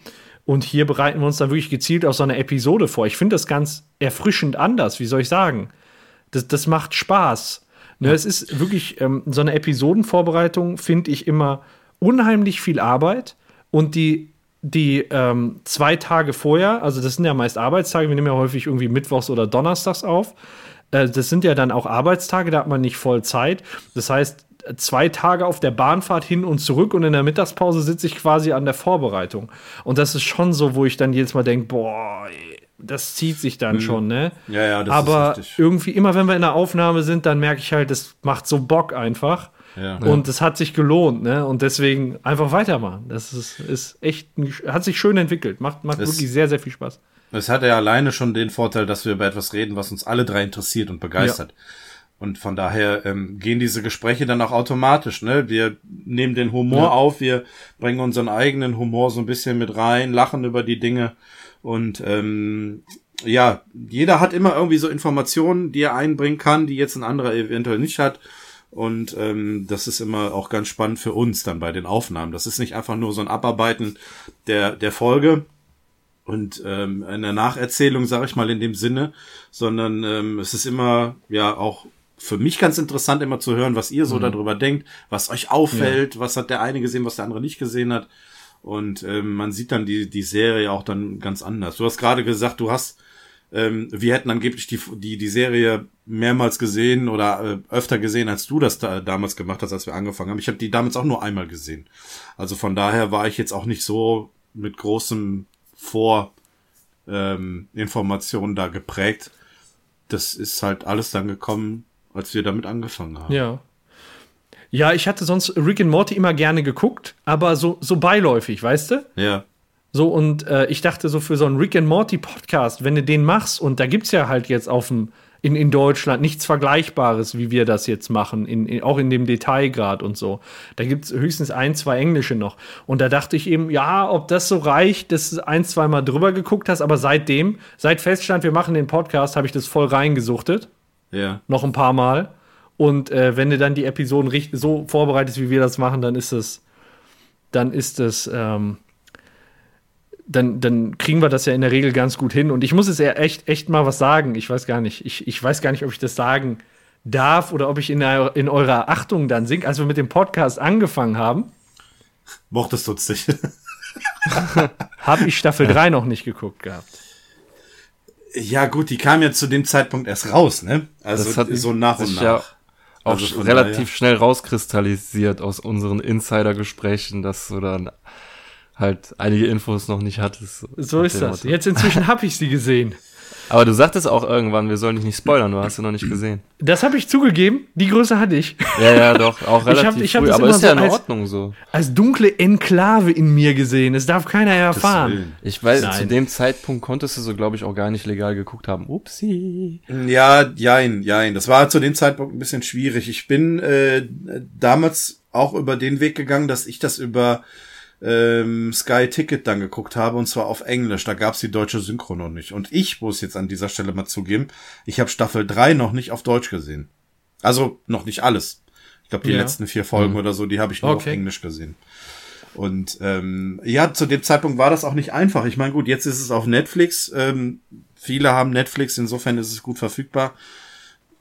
Und hier bereiten wir uns dann wirklich gezielt auf so eine Episode vor. Ich finde das ganz erfrischend anders, wie soll ich sagen? Das, das macht Spaß. Ne, ja. Es ist wirklich ähm, so eine Episodenvorbereitung, finde ich immer unheimlich viel Arbeit. Und die, die ähm, zwei Tage vorher, also das sind ja meist Arbeitstage, wir nehmen ja häufig irgendwie mittwochs oder donnerstags auf. Äh, das sind ja dann auch Arbeitstage, da hat man nicht voll Zeit. Das heißt, zwei Tage auf der Bahnfahrt hin und zurück und in der Mittagspause sitze ich quasi an der Vorbereitung. Und das ist schon so, wo ich dann jedes Mal denke, boah, das zieht sich dann mhm. schon, ne? Ja, ja, das Aber ist richtig. irgendwie, immer wenn wir in der Aufnahme sind, dann merke ich halt, das macht so Bock einfach. Ja. Und es hat sich gelohnt, ne? Und deswegen einfach weitermachen. Das ist, ist echt, hat sich schön entwickelt. Macht, macht wirklich sehr, sehr viel Spaß. Es hat ja alleine schon den Vorteil, dass wir über etwas reden, was uns alle drei interessiert und begeistert. Ja. Und von daher ähm, gehen diese Gespräche dann auch automatisch. Ne? Wir nehmen den Humor ja. auf, wir bringen unseren eigenen Humor so ein bisschen mit rein, lachen über die Dinge und ähm, ja, jeder hat immer irgendwie so Informationen, die er einbringen kann, die jetzt ein anderer eventuell nicht hat. Und ähm, das ist immer auch ganz spannend für uns dann bei den Aufnahmen. Das ist nicht einfach nur so ein Abarbeiten der, der Folge und ähm, eine Nacherzählung, sage ich mal in dem Sinne, sondern ähm, es ist immer ja auch für mich ganz interessant, immer zu hören, was ihr so mhm. darüber denkt, was euch auffällt, ja. was hat der eine gesehen, was der andere nicht gesehen hat. Und ähm, man sieht dann die, die Serie auch dann ganz anders. Du hast gerade gesagt, du hast, ähm, wir hätten angeblich die, die, die Serie mehrmals gesehen oder äh, öfter gesehen, als du das da, damals gemacht hast, als wir angefangen haben. Ich habe die damals auch nur einmal gesehen. Also von daher war ich jetzt auch nicht so mit großem Vor ähm, Informationen da geprägt. Das ist halt alles dann gekommen, als wir damit angefangen haben. Ja. Ja, ich hatte sonst Rick and Morty immer gerne geguckt, aber so, so beiläufig, weißt du? Ja. So, und äh, ich dachte so für so einen Rick and Morty Podcast, wenn du den machst, und da gibt's ja halt jetzt auf dem, in, in Deutschland nichts Vergleichbares, wie wir das jetzt machen, in, in, auch in dem Detailgrad und so. Da gibt's höchstens ein, zwei Englische noch. Und da dachte ich eben, ja, ob das so reicht, dass du ein, zwei Mal drüber geguckt hast, aber seitdem, seit feststand, wir machen den Podcast, habe ich das voll reingesuchtet. Ja. Noch ein paar Mal. Und äh, wenn du dann die Episoden so vorbereitest, wie wir das machen, dann ist es, dann ist es, ähm, dann, dann kriegen wir das ja in der Regel ganz gut hin. Und ich muss jetzt ja echt, echt mal was sagen. Ich weiß gar nicht. Ich, ich weiß gar nicht, ob ich das sagen darf oder ob ich in, der, in eurer Achtung dann singe. Als wir mit dem Podcast angefangen haben. Mochtest du es nicht? (laughs) habe ich Staffel 3 noch nicht geguckt gehabt. Ja, gut, die kam ja zu dem Zeitpunkt erst raus, ne? Also das hat so nach und nach. Ja auch also relativ daher. schnell rauskristallisiert aus unseren Insider-Gesprächen, dass du dann halt einige Infos noch nicht hattest. So ist das. Motto. Jetzt inzwischen habe ich sie gesehen. (laughs) Aber du sagtest auch irgendwann, wir sollen dich nicht spoilern, du hast sie noch nicht (clears throat) gesehen. Das habe ich zugegeben, die Größe hatte ich. Ja, ja, (laughs) doch, auch relativ ich hab, ich hab früh, aber ist ja in als, Ordnung so. Als dunkle Enklave in mir gesehen, es darf keiner erfahren. Ich weiß, Nein. zu dem Zeitpunkt konntest du so, glaube ich, auch gar nicht legal geguckt haben. Upsi. Ja, jein, jein. Das war zu dem Zeitpunkt ein bisschen schwierig. Ich bin äh, damals auch über den Weg gegangen, dass ich das über ähm, Sky Ticket dann geguckt habe und zwar auf Englisch. Da gab's die deutsche Synchro noch nicht. Und ich muss jetzt an dieser Stelle mal zugeben, ich habe Staffel 3 noch nicht auf Deutsch gesehen. Also noch nicht alles. Ich glaube, die ja. letzten vier Folgen mhm. oder so, die habe ich nur okay. auf Englisch gesehen. Und ähm, ja, zu dem Zeitpunkt war das auch nicht einfach. Ich meine, gut, jetzt ist es auf Netflix. Ähm, viele haben Netflix, insofern ist es gut verfügbar.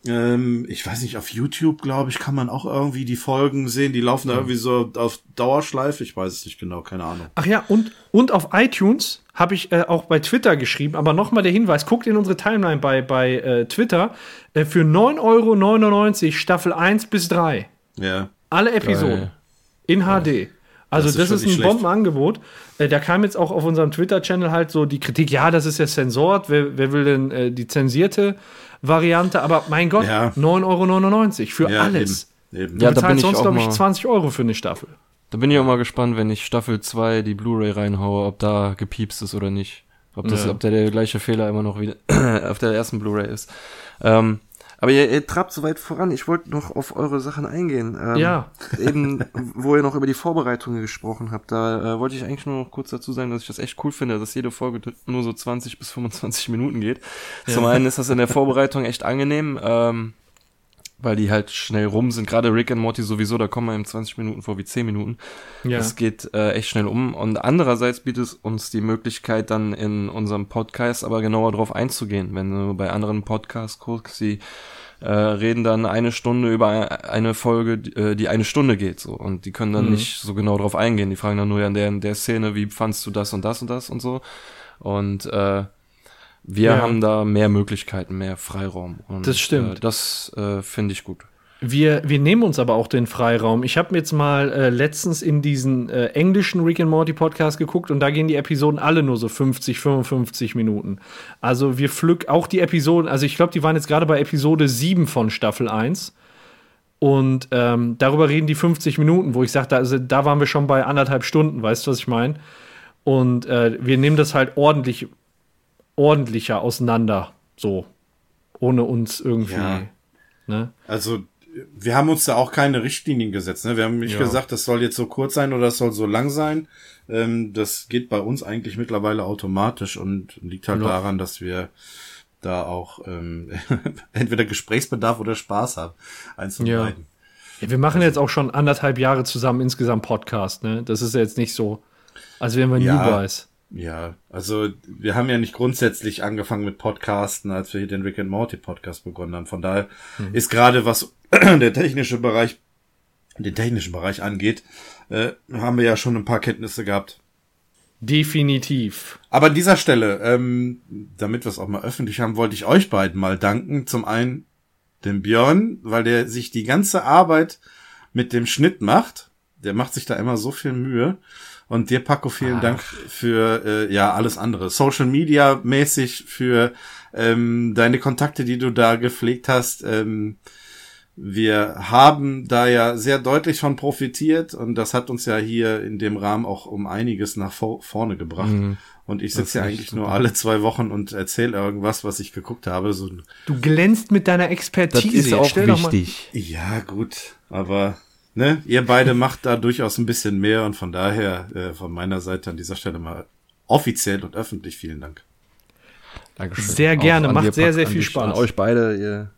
Ähm, ich weiß nicht, auf YouTube, glaube ich, kann man auch irgendwie die Folgen sehen. Die laufen da irgendwie so auf Dauerschleife. Ich weiß es nicht genau, keine Ahnung. Ach ja, und, und auf iTunes habe ich äh, auch bei Twitter geschrieben. Aber nochmal der Hinweis: guckt in unsere Timeline bei, bei äh, Twitter äh, für 9,99 Euro Staffel 1 bis 3. Ja. Alle Episoden. Geil. In HD. Also das ist, das ist ein Bombenangebot. Äh, da kam jetzt auch auf unserem Twitter-Channel halt so die Kritik, ja, das ist ja zensiert, wer, wer will denn äh, die zensierte Variante? Aber mein Gott, ja. 9,99 Euro für ja, alles. Eben, eben. Du ja, bezahlst sonst, glaube ich, 20 Euro für eine Staffel. Da bin ich auch mal gespannt, wenn ich Staffel 2 die Blu-ray reinhaue, ob da gepiepst ist oder nicht. Ob, das, ja. ob der, der gleiche Fehler immer noch wieder (coughs) auf der ersten Blu-ray ist. Ähm, aber ihr, ihr trabt so weit voran. Ich wollte noch auf eure Sachen eingehen. Ähm, ja. (laughs) Eben, wo ihr noch über die Vorbereitungen gesprochen habt, da äh, wollte ich eigentlich nur noch kurz dazu sagen, dass ich das echt cool finde, dass jede Folge nur so 20 bis 25 Minuten geht. Ja. Zum einen ist das in der Vorbereitung echt angenehm. Ähm, weil die halt schnell rum sind. Gerade Rick and Morty sowieso, da kommen wir in 20 Minuten vor wie 10 Minuten. Ja. Das geht äh, echt schnell um. Und andererseits bietet es uns die Möglichkeit, dann in unserem Podcast aber genauer drauf einzugehen. Wenn du bei anderen Podcasts guckst, sie äh, reden dann eine Stunde über eine Folge, äh, die eine Stunde geht so und die können dann mhm. nicht so genau drauf eingehen. Die fragen dann nur ja in der, in der Szene, wie fandst du das und das und das und so. Und äh, wir ja. haben da mehr Möglichkeiten, mehr Freiraum. Und, das stimmt. Äh, das äh, finde ich gut. Wir, wir nehmen uns aber auch den Freiraum. Ich habe mir jetzt mal äh, letztens in diesen äh, englischen Rick and Morty Podcast geguckt und da gehen die Episoden alle nur so 50, 55 Minuten. Also wir pflück auch die Episoden, also ich glaube, die waren jetzt gerade bei Episode 7 von Staffel 1. Und ähm, darüber reden die 50 Minuten, wo ich sage, da, also, da waren wir schon bei anderthalb Stunden, weißt du, was ich meine? Und äh, wir nehmen das halt ordentlich ordentlicher auseinander, so, ohne uns irgendwie. Ja. Ne? Also wir haben uns da auch keine Richtlinien gesetzt. Ne? Wir haben nicht ja. gesagt, das soll jetzt so kurz sein oder das soll so lang sein. Ähm, das geht bei uns eigentlich mittlerweile automatisch und liegt halt ja. daran, dass wir da auch ähm, (laughs) entweder Gesprächsbedarf oder Spaß haben. Eins von ja. beiden. Ja, wir machen jetzt auch schon anderthalb Jahre zusammen insgesamt Podcast. Ne? Das ist ja jetzt nicht so, als wären wir ja. Newbies. Ja, also wir haben ja nicht grundsätzlich angefangen mit Podcasten, als wir hier den Rick and Morty Podcast begonnen haben. Von daher mhm. ist gerade was (clears throat) der technische Bereich, den technischen Bereich angeht, äh, haben wir ja schon ein paar Kenntnisse gehabt. Definitiv. Aber an dieser Stelle, ähm, damit wir es auch mal öffentlich haben, wollte ich euch beiden mal danken. Zum einen dem Björn, weil der sich die ganze Arbeit mit dem Schnitt macht. Der macht sich da immer so viel Mühe. Und dir, Paco, vielen Ach. Dank für äh, ja alles andere. Social Media mäßig für ähm, deine Kontakte, die du da gepflegt hast. Ähm, wir haben da ja sehr deutlich von profitiert und das hat uns ja hier in dem Rahmen auch um einiges nach vor vorne gebracht. Mhm. Und ich sitze ja eigentlich nur alle zwei Wochen und erzähle irgendwas, was ich geguckt habe. So du glänzt mit deiner Expertise. Das ist auch wichtig. Ja, gut, aber ne, ihr beide macht da durchaus ein bisschen mehr und von daher äh, von meiner Seite an dieser Stelle mal offiziell und öffentlich vielen Dank. Dankeschön. Sehr gerne, macht sehr, sehr viel Spaß. An euch beide, ihr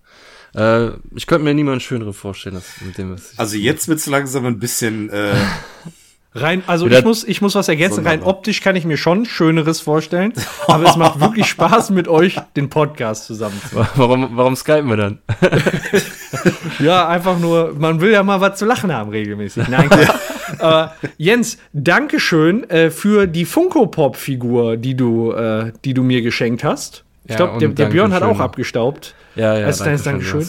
äh, ich könnte mir niemand schönere vorstellen, als mit dem was Also jetzt wird's langsam ein bisschen äh, (laughs) Rein, also ich muss, ich muss was ergänzen. Rein optisch kann ich mir schon Schöneres vorstellen. Aber es macht wirklich Spaß, mit euch den Podcast zusammen zu machen. (laughs) Warum, warum skypen wir dann? (laughs) ja, einfach nur, man will ja mal was zu lachen haben regelmäßig. Nein, (laughs) äh, Jens, Dankeschön äh, für die Funko-Pop-Figur, die du, äh, die du mir geschenkt hast. Ich ja, glaube, der, der Björn hat auch abgestaubt. Ja, ja. Als kleines Dankeschön.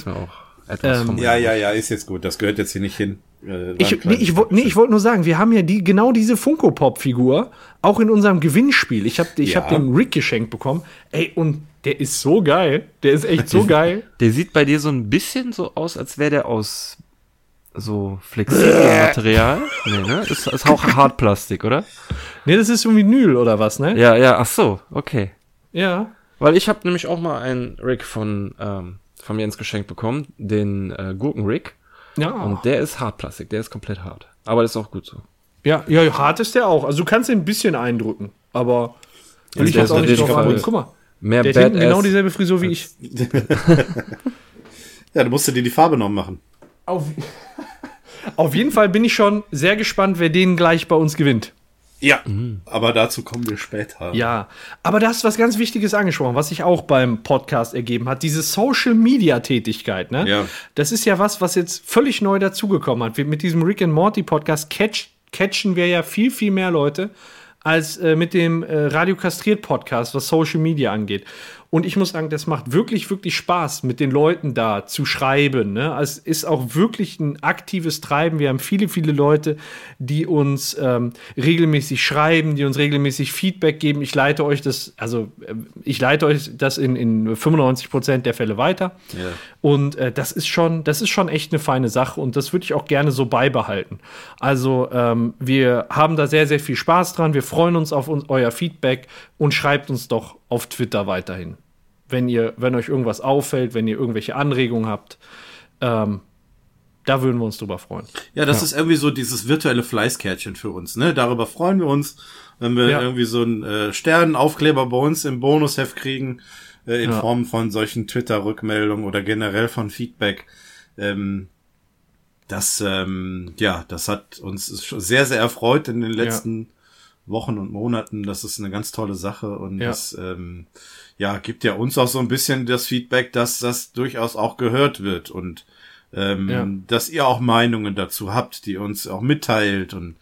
Dankeschön. ähm, Ja, ja, ja, ist jetzt gut. Das gehört jetzt hier nicht hin. Äh, ich, nee, ich, nee, ich wollte nur sagen, wir haben ja die, genau diese Funko-Pop-Figur auch in unserem Gewinnspiel. Ich habe ich ja. hab den Rick geschenkt bekommen. Ey, und der ist so geil. Der ist echt so (laughs) geil. Der sieht bei dir so ein bisschen so aus, als wäre der aus so flexiblem Material. Nee, ne? Das ist auch Hartplastik, oder? Nee, das ist so Vinyl oder was, ne? Ja, ja, ach so, okay. Ja. Weil ich habe nämlich auch mal einen Rick von, ähm, von mir ins Geschenk bekommen, den äh, Gurken-Rick. Ja. Und der ist Hartplastik, der ist komplett hart. Aber das ist auch gut so. Ja, ja, hart ist der auch. Also du kannst ihn ein bisschen eindrücken, aber will ich jetzt auch nicht drauf angehen. Guck mal. Mehr der hat genau dieselbe Frisur wie ich. (laughs) ja, du musst dir die Farbe noch machen. Auf, (laughs) auf jeden Fall bin ich schon sehr gespannt, wer den gleich bei uns gewinnt. Ja, mhm. aber dazu kommen wir später. Ja, aber da hast du was ganz Wichtiges angesprochen, was sich auch beim Podcast ergeben hat. Diese Social-Media-Tätigkeit, ne? Ja. Das ist ja was, was jetzt völlig neu dazugekommen hat. Wir, mit diesem Rick and Morty Podcast catch, catchen wir ja viel, viel mehr Leute als äh, mit dem äh, Radio Kastriert Podcast, was Social Media angeht. Und ich muss sagen, das macht wirklich, wirklich Spaß, mit den Leuten da zu schreiben. Ne? Also es ist auch wirklich ein aktives Treiben. Wir haben viele, viele Leute, die uns ähm, regelmäßig schreiben, die uns regelmäßig Feedback geben. Ich leite euch das, also äh, ich leite euch das in, in 95 Prozent der Fälle weiter. Ja. Und äh, das ist schon, das ist schon echt eine feine Sache und das würde ich auch gerne so beibehalten. Also ähm, wir haben da sehr, sehr viel Spaß dran. Wir freuen uns auf uns, euer Feedback und schreibt uns doch auf Twitter weiterhin wenn ihr, wenn euch irgendwas auffällt, wenn ihr irgendwelche Anregungen habt. Ähm, da würden wir uns drüber freuen. Ja, das ja. ist irgendwie so dieses virtuelle Fleißkärtchen für uns, ne? Darüber freuen wir uns, wenn wir ja. irgendwie so einen äh, Sternenaufkleber bei uns im Bonusheft kriegen, äh, in ja. Form von solchen Twitter-Rückmeldungen oder generell von Feedback. Ähm, das, ähm, ja, das hat uns sehr, sehr erfreut in den letzten Wochen und Monaten. Das ist eine ganz tolle Sache und das, ähm, ja, gibt ja uns auch so ein bisschen das Feedback, dass das durchaus auch gehört wird und ähm, ja. dass ihr auch Meinungen dazu habt, die uns auch mitteilt und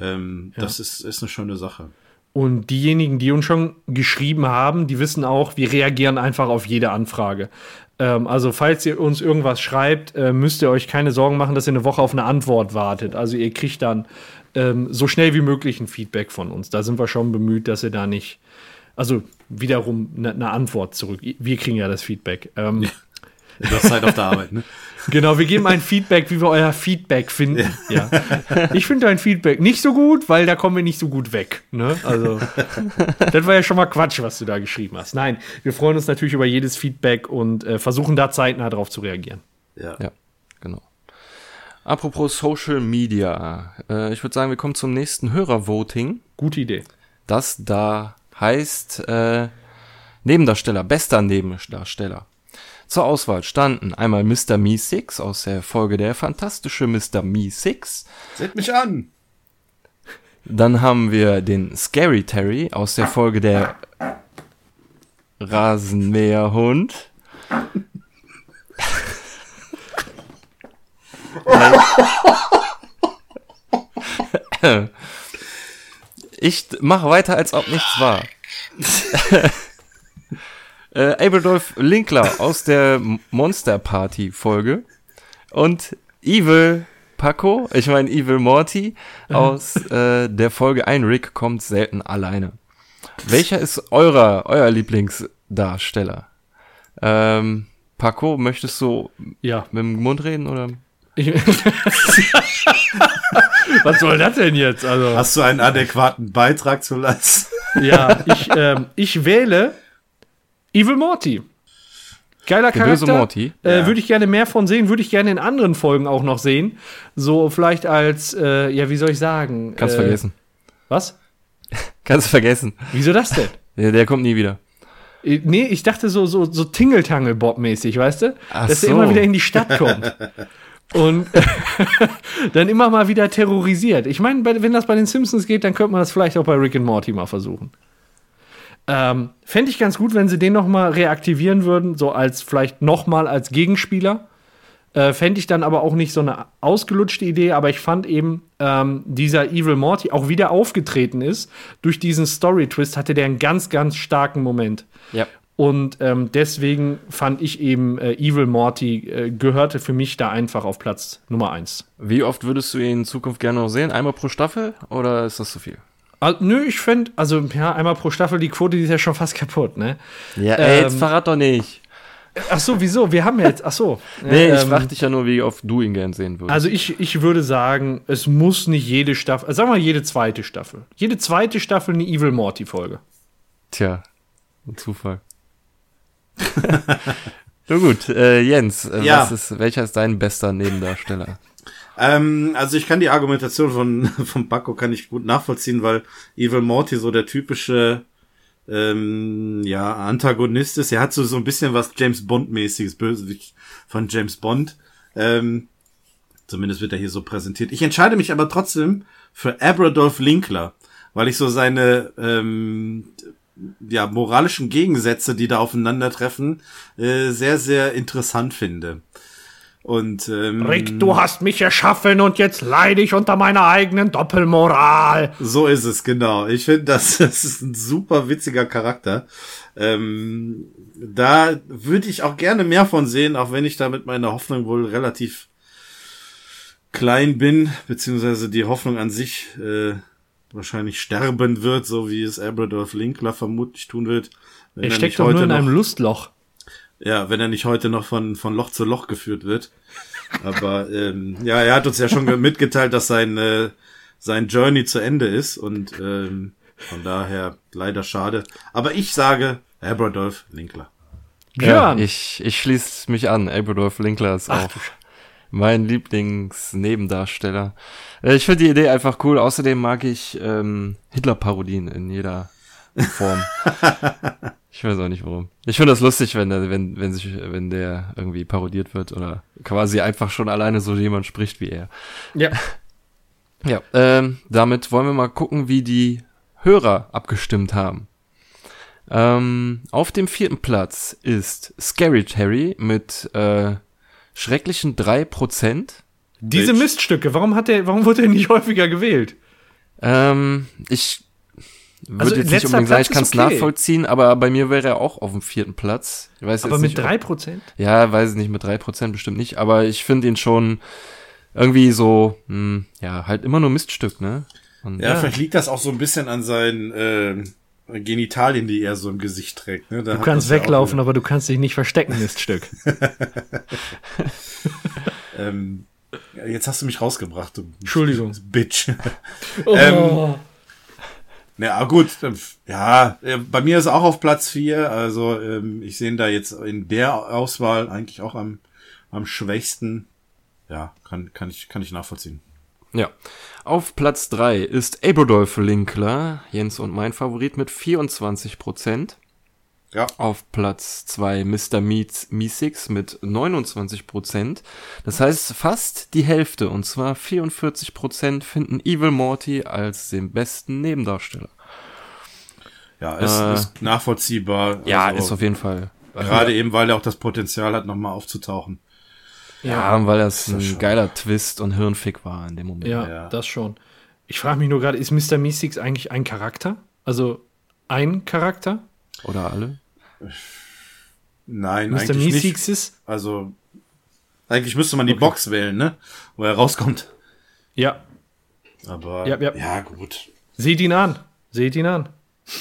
ähm, ja. das ist, ist eine schöne Sache. Und diejenigen, die uns schon geschrieben haben, die wissen auch, wir reagieren einfach auf jede Anfrage. Ähm, also falls ihr uns irgendwas schreibt, äh, müsst ihr euch keine Sorgen machen, dass ihr eine Woche auf eine Antwort wartet. Also ihr kriegt dann ähm, so schnell wie möglich ein Feedback von uns. Da sind wir schon bemüht, dass ihr da nicht also wiederum eine ne Antwort zurück. Wir kriegen ja das Feedback. Ähm, ja. Du hast Zeit auf der Arbeit, ne? (laughs) Genau, wir geben ein Feedback, wie wir euer Feedback finden. Ja. ja. Ich finde dein Feedback nicht so gut, weil da kommen wir nicht so gut weg. Ne? Also, (laughs) das war ja schon mal Quatsch, was du da geschrieben hast. Nein, wir freuen uns natürlich über jedes Feedback und äh, versuchen da zeitnah darauf zu reagieren. Ja. ja. Apropos Social Media. Äh, ich würde sagen, wir kommen zum nächsten Hörervoting. Gute Idee. Das da heißt äh, Nebendarsteller, bester Nebendarsteller. Zur Auswahl standen einmal Mr. Me 6 aus der Folge Der fantastische Mr. Me 6. Seht mich an! Dann haben wir den Scary Terry aus der Folge Der Rasenmäherhund. Ich mache weiter, als ob nichts war. (laughs) äh, Abledolf Linkler aus der Monster Party Folge und Evil Paco, ich meine Evil Morty aus (laughs) äh, der Folge Ein Rick kommt selten alleine. Welcher ist eurer, euer Lieblingsdarsteller? Ähm, Paco, möchtest du ja. mit dem Mund reden oder? (laughs) Was soll das denn jetzt? Also, Hast du einen adäquaten Beitrag zu leisten? ja, ich, ähm, ich wähle Evil Morty. Geiler Der Charakter. Böse Morty. Äh, ja. Würde ich gerne mehr von sehen, würde ich gerne in anderen Folgen auch noch sehen. So vielleicht als, äh, ja, wie soll ich sagen? Kannst äh, vergessen. Was? (laughs) Kannst vergessen. Wieso das denn? (laughs) Der, der kommt nie wieder. Äh, nee, ich dachte so, so, so Tingeltangel-Bob-mäßig, weißt du? Ach Dass so. er immer wieder in die Stadt kommt. Und (laughs) dann immer mal wieder terrorisiert. Ich meine, wenn das bei den Simpsons geht, dann könnte man das vielleicht auch bei Rick and Morty mal versuchen. Ähm, Fände ich ganz gut, wenn sie den noch mal reaktivieren würden, so als vielleicht noch mal als Gegenspieler. Äh, Fände ich dann aber auch nicht so eine ausgelutschte Idee, aber ich fand eben, ähm, dieser Evil Morty auch wieder aufgetreten ist. Durch diesen Story-Twist hatte der einen ganz, ganz starken Moment. Ja. Und ähm, deswegen fand ich eben äh, Evil Morty äh, gehörte für mich da einfach auf Platz Nummer eins. Wie oft würdest du ihn in Zukunft gerne noch sehen? Einmal pro Staffel oder ist das zu viel? Also, nö, ich fände, also ja, einmal pro Staffel, die Quote die ist ja schon fast (laughs) kaputt, ne? Ja, ey, jetzt Ähm, verrat doch nicht. Ach so, wieso? Wir haben ja jetzt, ach so. Nee, ich ähm, frag dich ja nur, wie oft du ihn gern sehen würdest. Also ich, ich würde sagen, es muss nicht jede Staffel, sagen wir mal jede zweite Staffel. Jede zweite Staffel eine Evil Morty Folge. Tja, ein Zufall. (laughs) Nun gut, äh, Jens, äh, Ja. was ist, welcher ist dein bester Nebendarsteller? (laughs) Ähm, also ich kann die Argumentation von, (laughs) von Baco kann ich gut nachvollziehen, weil Evil Morty so der typische ähm, ja, Antagonist ist. Er hat so, so ein bisschen was James Bond-mäßiges, Bösewicht von James Bond. Ähm, zumindest wird er hier so präsentiert. Ich entscheide mich aber trotzdem für Abradolf Linkler, weil ich so seine ähm, ja, moralischen Gegensätze, die da aufeinandertreffen, äh, sehr, sehr interessant finde. Und ähm, Rick, du hast mich erschaffen und jetzt leide ich unter meiner eigenen Doppelmoral. So ist es, genau. Ich finde, das, (laughs) das ist ein super witziger Charakter. Ähm, da würde ich auch gerne mehr von sehen, auch wenn ich da mit meiner Hoffnung wohl relativ klein bin, beziehungsweise die Hoffnung an sich äh, wahrscheinlich sterben wird, so wie es Abradolf Linkler vermutlich tun wird. Wenn Er nicht steckt doch nur in noch- einem Lustloch. ja, wenn er nicht heute noch von, von Loch zu Loch geführt wird. Aber ähm, ja, er hat uns ja schon ge- mitgeteilt, dass sein, äh, sein Journey zu Ende ist und ähm, von daher leider schade. Aber ich sage Abradolf Linkler. Björn. Ja, ich, ich schließe mich an. Abradolf Linkler ist auch mein Lieblingsnebendarsteller. Äh, Ich finde die Idee einfach cool. Außerdem mag ich ähm, Hitler-Parodien in jeder Form. (laughs) ich weiß auch nicht warum. Ich finde das lustig, wenn der, wenn, wenn sich, wenn der irgendwie parodiert wird oder quasi einfach schon alleine so jemand spricht wie er. Ja. (laughs) Ja, ähm, damit wollen wir mal gucken, wie die Hörer abgestimmt haben. Ähm, auf dem vierten Platz ist Scary Terry mit äh, schrecklichen 3%. Diese Bitch. Miststücke, warum hat der, warum wurde er nicht (laughs) häufiger gewählt? Ähm, ich würde Also, jetzt nicht unbedingt sagen, ich kann es okay. nachvollziehen, aber bei mir wäre er auch auf dem vierten Platz. Ich weiß Aber jetzt mit nicht, ob- drei Prozent? Ja, weiß ich nicht, mit 3% bestimmt nicht, aber ich finde ihn schon irgendwie so, hm, ja, halt immer nur Miststück, ne? Und Ja, vielleicht liegt das auch so ein bisschen an seinen äh, Genitalien, die er so im Gesicht trägt. Ne? Da Du kannst das ja weglaufen, aber du kannst dich nicht verstecken, Miststück. (laughs) (laughs) Ähm, jetzt hast du mich rausgebracht, du Entschuldigung. (laughs) Bitch. Oh. Ähm, Ja, gut. äh, Ja, äh, bei mir ist er auch auf Platz vier. Also ähm, ich sehe ihn da jetzt in der Auswahl eigentlich auch am, am schwächsten. Ja, kann, kann, ich, kann ich nachvollziehen. Ja. Auf Platz 3 ist Abradolf Linkler, Jens und mein Favorit mit 24 Prozent. Ja. Auf Platz 2 Mr. Meets Meesix mit 29 Prozent. Das heißt fast die Hälfte und zwar 44 Prozent finden Evil Morty als den besten Nebendarsteller. Ja, ist, Äh, ist nachvollziehbar. Ja, Also, ist auf jeden Fall. Gerade eben, weil er auch das Potenzial hat, nochmal aufzutauchen. Ja, weil das ein schon. geiler Twist und Hirnfick war in dem Moment. Ja, Ja. das schon. Ich frage mich nur gerade, ist Mr. Meeseeks eigentlich ein Charakter? Also ein Charakter? Oder alle? Nein, Mr. eigentlich nicht. Meeseeks ist? Also, eigentlich müsste man die Box wählen, ne? Wo er rauskommt. Ja. Aber, Ja, ja. ja gut. Seht ihn an. Seht ihn an.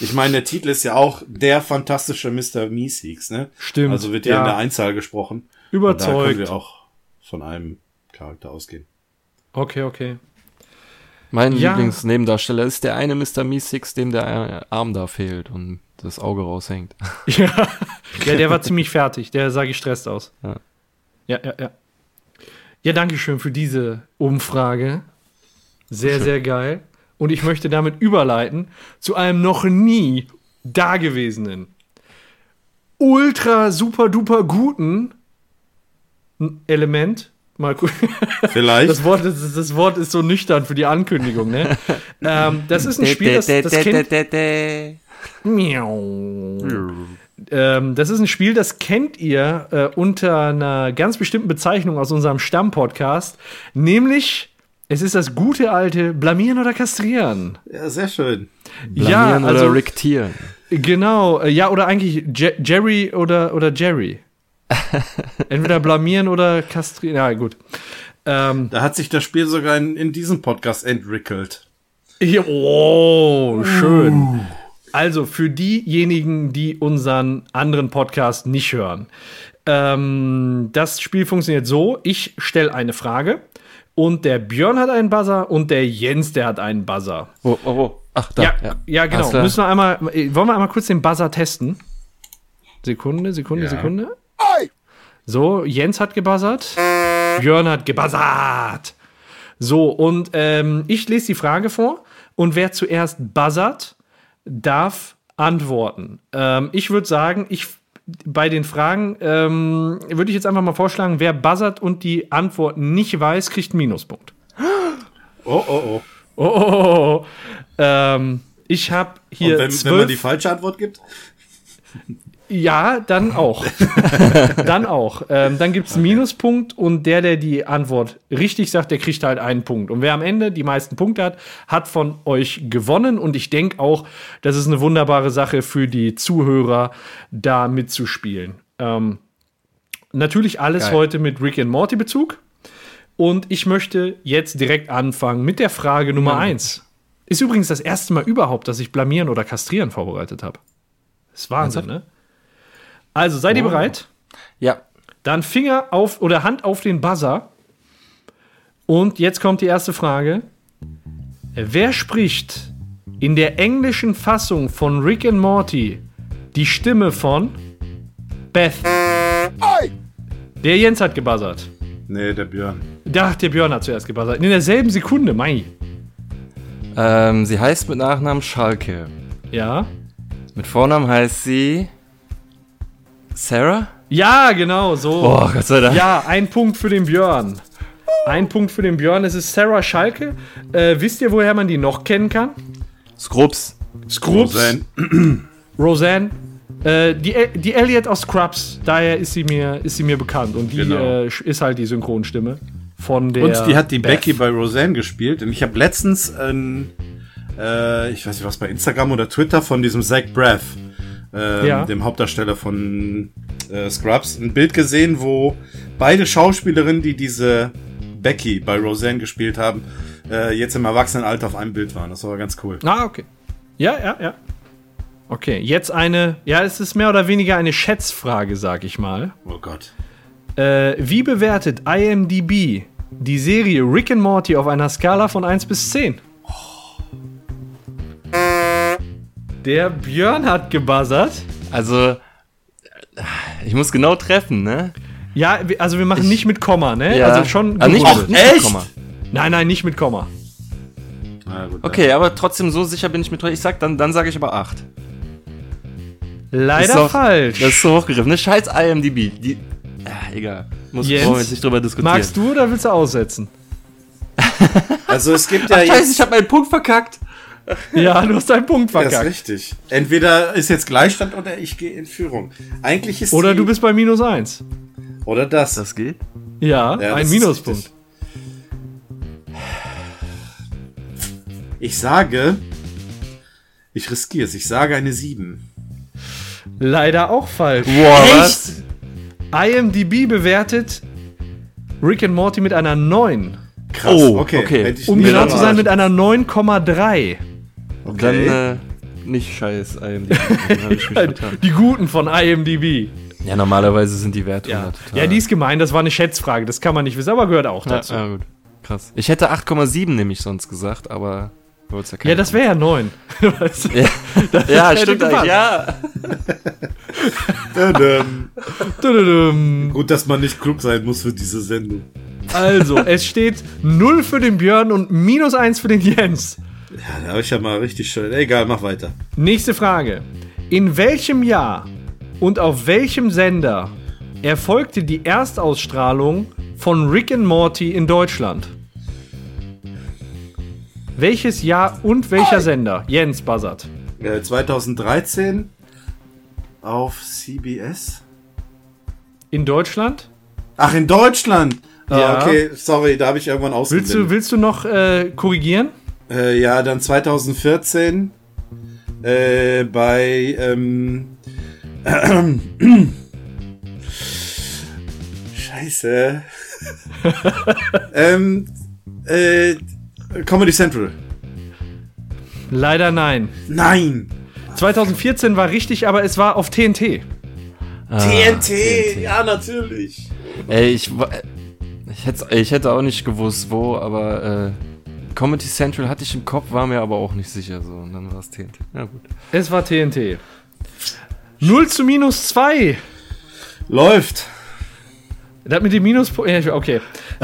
Ich meine, der Titel ist ja auch der fantastische Mr. Meeseeks, ne? Stimmt, Also wird ja. in der Einzahl gesprochen. Überzeugt. Und Da können wir auch von einem Charakter ausgehen. Okay, okay. Mein Ja. Lieblingsnebendarsteller ist der eine Mr. Meesix, dem der Arm da fehlt und das Auge raushängt. (laughs) Ja, ja der war ziemlich fertig. Der sah gestresst aus. Ja. Ja, ja, ja. Ja, danke schön für diese Umfrage. Sehr, sehr geil. Und ich möchte damit überleiten zu einem noch nie dagewesenen, ultra super duper guten Element. Mal gucken. (laughs) Vielleicht. Das Wort, das, das Wort ist so nüchtern für die Ankündigung, ne? ähm, das ist ein (laughs) Spiel, das, das kennt, Miau. Ähm, das ist ein Spiel, das kennt ihr äh, unter einer ganz bestimmten Bezeichnung aus unserem Stammpodcast, nämlich Es ist das gute alte Blamieren oder Kastrieren. Ja, sehr schön. Blamieren ja, also, oder rektieren. Genau, äh, ja, oder eigentlich Je Jerry oder, oder Jerry. (laughs) Entweder blamieren oder kastrieren. Ja, gut. Ähm, da hat sich das Spiel sogar in, in diesem Podcast entwickelt. Oh, schön. Uh. Also für diejenigen, die unseren anderen Podcast nicht hören. Ähm, das Spiel funktioniert so: Ich stelle eine Frage und der Björn hat einen Buzzer und der Jens, der hat einen Buzzer. Oh, oh, oh. Ach, da. Ja, ja. ja genau. Müssen wir einmal, wollen wir einmal kurz den Buzzer testen? Sekunde, Sekunde, ja. Sekunde. So, Jens hat gebuzzert. Björn hat gebuzzert. So, und ähm, ich lese die Frage vor und wer zuerst buzzert, darf antworten. Ähm, ich würde sagen, ich bei den Fragen ähm, würde ich jetzt einfach mal vorschlagen, wer buzzert und die Antwort nicht weiß, kriegt einen Minuspunkt. Oh, oh, oh. Oh, oh, oh. oh. Ähm, ich habe hier. Und wenn, zwölf, wenn man die falsche Antwort gibt? Ja, dann (laughs) auch. dann auch. Ähm, dann gibt's einen okay. Minuspunkt und der, der die Antwort richtig sagt, der kriegt halt einen Punkt. Und wer am Ende die meisten Punkte hat, hat von euch gewonnen. Und ich denke auch, das ist eine wunderbare Sache für die Zuhörer, da mitzuspielen. Ähm, natürlich alles Geil. heute mit Rick and Morty Bezug. Und ich möchte jetzt direkt anfangen mit der Frage Nummer ja. eins. Ist übrigens das erste Mal überhaupt, dass ich blamieren oder kastrieren vorbereitet habe. Ist Wahnsinn, ne? Also, seid ihr oh. bereit? Ja. Dann Finger auf oder Hand auf den Buzzer. Und jetzt kommt die erste Frage. Wer spricht in der englischen Fassung von Rick and Morty die Stimme von Beth? Der Jens hat gebuzzert. Nee, der Björn. Ach, der Björn hat zuerst gebuzzert. In derselben Sekunde, Mai. Ähm, sie heißt mit Nachnamen Schalke. Ja. Mit Vornamen heißt sie Sarah? Ja, genau, so. Boah, Gott sei Dank. Ja, ein Punkt für den Björn. Ein Punkt für den Björn. Es ist Sarah Schalke. Äh, wisst ihr, woher man die noch kennen kann? Scrubs. Scrubs. Roseanne. (clears throat) Roseanne. Äh, die, die Elliot aus Scrubs. Daher ist sie mir, ist sie mir bekannt. Und die genau. äh, ist halt die Synchronstimme von der. Und die hat die Beth. Becky bei Roseanne gespielt. Und ich habe letztens, ein, äh, ich weiß nicht was, bei Instagram oder Twitter von diesem Zach Braff ähm, ja. dem Hauptdarsteller von äh, Scrubs, ein Bild gesehen, wo beide Schauspielerinnen, die diese Becky bei Roseanne gespielt haben, äh, jetzt im Erwachsenenalter auf einem Bild waren. Das war ganz cool. Ah, okay. Ja, ja, ja. Okay, jetzt eine, ja, es ist mehr oder weniger eine Schätzfrage, sag ich mal. Oh Gott. Äh, wie bewertet IMDb die Serie Rick and Morty auf einer Skala von 1 bis 10? Der Björn hat gebuzzert. Also, ich muss genau treffen, ne? Ja, also wir machen ich, nicht mit Komma, ne? Ja. Also schon. Also nicht, mit, nicht mit Komma. Nein, nein, nicht mit Komma. Gut, okay, aber trotzdem so sicher bin ich mit. Ich sag, dann, dann sage ich aber 8. Leider doch, falsch. Das ist so hochgegriffen. Ne? Scheiß IMDb. Die, ah, egal. Muss Jens, wir jetzt nicht drüber diskutieren. Magst du oder willst du aussetzen? also es gibt ja Ach, jetzt. Scheiße, ich habe meinen Punkt verkackt. (laughs) Ja, du hast deinen Punkt verkackt. Das ist richtig. Entweder ist jetzt Gleichstand oder ich gehe in Führung. Eigentlich ist Oder du bist bei minus eins. Oder das. Das geht? Ja, ja ein Minuspunkt. Ich sage, ich riskiere es. Ich sage eine 7. Leider auch falsch. Boah, was? IMDb bewertet Rick and Morty mit einer 9. Krass, oh, okay. okay. Um genau zu sein mit einer 9,3. Okay. Dann äh, nicht scheiß IMDb. (laughs) die Guten von IMDb. Ja, normalerweise sind die Werte ja. total. Ja, die ist gemein, das war eine Schätzfrage, das kann man nicht wissen, aber gehört auch dazu. Ja, gut. Krass. Ich hätte 8,7 nämlich sonst gesagt, aber ja, ja, das wäre ja 9. (laughs) ja, (laughs) ja stimmt eigentlich, ja. Gut, dass man nicht klug sein muss für diese Sendung. Also, es steht 0 für den Björn und minus 1 für den Jens. Ja, da habe ich ja mal richtig schön. Egal, mach weiter. Nächste Frage. In welchem Jahr und auf welchem Sender erfolgte die Erstausstrahlung von Rick and Morty in Deutschland? Welches Jahr und welcher Sender? Jens buzzert. 2013 auf CBS. In Deutschland? Ach, in Deutschland. Ja. okay, sorry, da habe ich irgendwann ausgeblendet. Willst du, willst du noch äh, korrigieren? Äh, ja, dann 2014 äh, bei ähm, (clears throat) Scheiße. (laughs) ähm, äh, Comedy Central. Leider nein. Nein. 2014 war richtig, aber es war auf TNT. Ah, TNT, TNT, ja, natürlich. Ey, ich, ich, hätte, ich hätte auch nicht gewusst, wo, aber äh, Comedy Central hatte ich im Kopf, war mir aber auch nicht sicher so. Und dann war es TNT. Ja, gut. Es war TNT. 0 zu minus 2. Läuft. Das mit dem Minus. Okay.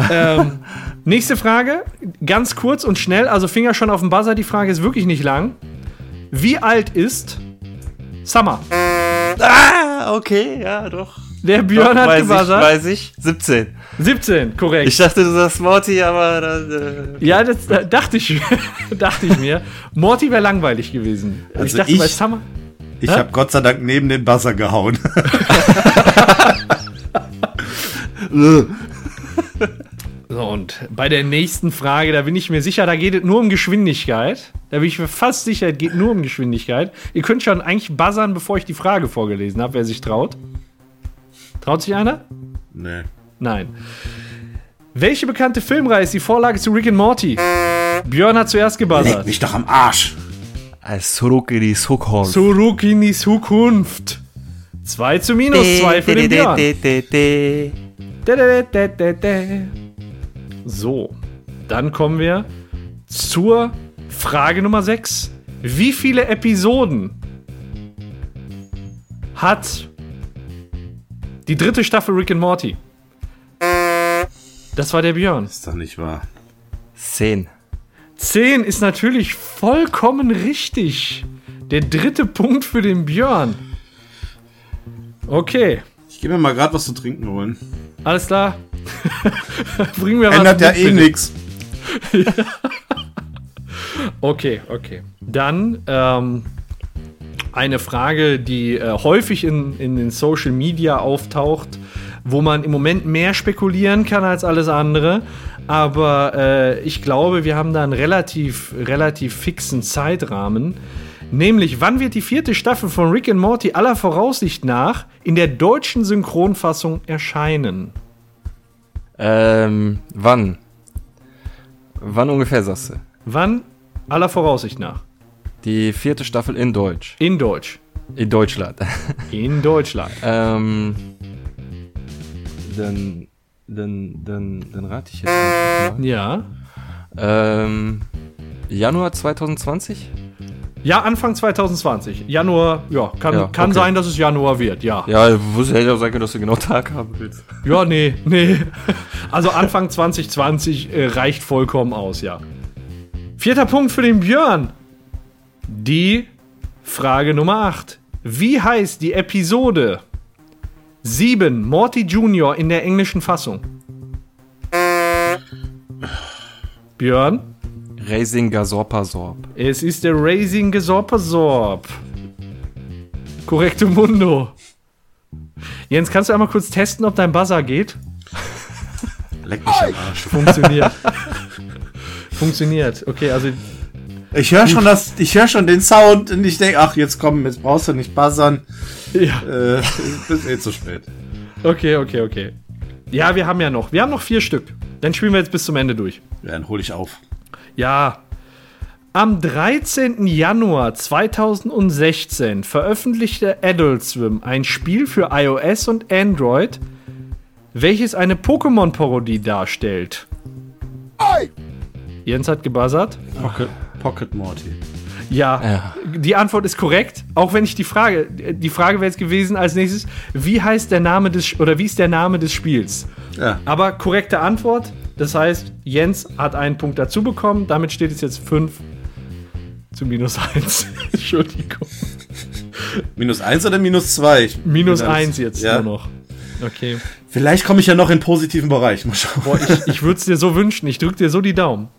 ähm, (laughs) nächste Frage. Ganz kurz und schnell. Also Finger schon auf dem Buzzer. Die Frage ist wirklich nicht lang. Wie alt ist Summer? Ah, okay, ja, doch. Der Björn doch, hat gebuzzert. weiß ich. 17. 17, korrekt. Ich dachte, du sagst Morty, aber. Äh, ja, das äh, dachte ich, (laughs) dachte ich mir. Morty wäre langweilig gewesen. Also ich dachte, ich, bei Summer. Ich habe Gott sei Dank neben den Buzzer gehauen. (laughs) so, und bei der nächsten Frage, da bin ich mir sicher, da geht es nur um Geschwindigkeit. Da bin ich mir fast sicher, es geht nur um Geschwindigkeit. Ihr könnt schon eigentlich buzzern, bevor ich die Frage vorgelesen habe, wer sich traut. Traut sich einer? Nee. Nein. Welche bekannte Filmreihe ist die Vorlage zu Rick and Morty? Björn hat zuerst gebuzzert. Leck mich doch am Arsch. Zurück in die Zukunft. Zurück in die Zukunft. 2 zu minus 2 für den Björn. So, dann kommen wir zur Frage Nummer 6. Wie viele Episoden hat die dritte Staffel Rick and Morty? Das war der Björn. Ist doch nicht wahr. Zehn. Zehn ist natürlich vollkommen richtig. Der dritte Punkt für den Björn. Okay. Ich gehe mir mal gerade was zu trinken holen. Alles klar. (laughs) Bringen wir was. Ändert ja eh nichts. (laughs) Okay, okay. Dann ähm, eine Frage, die äh, häufig in, in den Social Media auftaucht, wo man im Moment mehr spekulieren kann als alles andere. Aber äh, ich glaube, wir haben da einen relativ, relativ fixen Zeitrahmen. Nämlich, wann wird die vierte Staffel von Rick and Morty aller Voraussicht nach in der deutschen Synchronfassung erscheinen? Ähm, wann? Wann ungefähr sagst du? Wann aller Voraussicht nach? Die vierte Staffel in Deutsch. In Deutsch. In Deutschland. In Deutschland. (laughs) ähm, dann, dann, dann, dann rate ich jetzt mal. Ja. Ähm, Januar 2020? Ja, Anfang 2020. Januar, ja, kann, ja, kann okay. sein, dass es Januar wird, ja. Ja, wusste hätte auch sagen können, dass du genau Tag haben willst. Ja, nee, nee. Also Anfang (laughs) 2020 äh, reicht vollkommen aus, ja. Vierter Punkt für den Björn. Die Frage Nummer 8. Wie heißt die Episode 7 Morty Jr. in der englischen Fassung? Björn? Raising Gasorpasorb. Es ist der Raising Gasorpasorb. Korrekto Mundo. Jens, kannst du einmal kurz testen, ob dein Buzzer geht? Leck mich am Arsch. Funktioniert. Funktioniert. Okay, also. Ich höre schon das, ich höre schon den Sound und ich denke, ach, jetzt komm, jetzt brauchst du nicht buzzern. Ja. Äh, ist eh zu spät. Okay, okay, okay. Ja, wir haben ja noch. Wir haben noch vier Stück. Dann spielen wir jetzt bis zum Ende durch. Ja, dann hole ich auf. Ja. Am 13. Januar 2016 veröffentlichte Adult Swim ein Spiel für iOS und Android, welches eine Pokémon-Parodie darstellt. Ei! Jens hat gebuzzert. Pocket, Pocket Morty. Ja, ja, die Antwort ist korrekt. Auch wenn ich die Frage, die Frage wäre jetzt gewesen als nächstes, wie heißt der Name des oder wie ist der Name des Spiels? Ja. Aber korrekte Antwort. Das heißt, Jens hat einen Punkt dazu bekommen. Damit steht es jetzt 5 zu minus 1. (laughs) Entschuldigung. Minus 1 oder minus 2? Minus 1 jetzt ja. nur noch. Okay. Vielleicht komme ich ja noch in den positiven Bereich. Mal schauen. Boah, ich, ich würde es dir so wünschen. Ich drücke dir so die Daumen.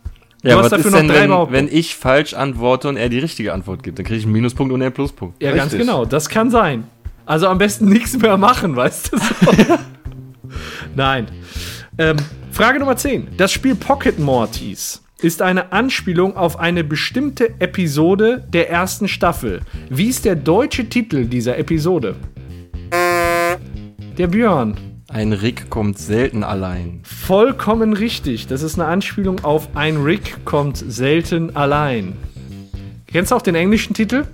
Du ja, hast dafür noch drei wenn, wenn ich falsch antworte und er die richtige Antwort gibt, dann kriege ich einen Minuspunkt und er einen Pluspunkt. Ja, Richtig. ganz genau. Das kann sein. Also am besten nichts mehr machen, weißt du? So. (laughs) Nein. Ähm, Frage Nummer 10. Das Spiel Pocket Mortys ist eine Anspielung auf eine bestimmte Episode der ersten Staffel. Wie ist der deutsche Titel dieser Episode? Der Björn. Ein Rick kommt selten allein. Vollkommen richtig. Das ist eine Anspielung auf ein Rick kommt selten allein. Kennst du auch den englischen Titel?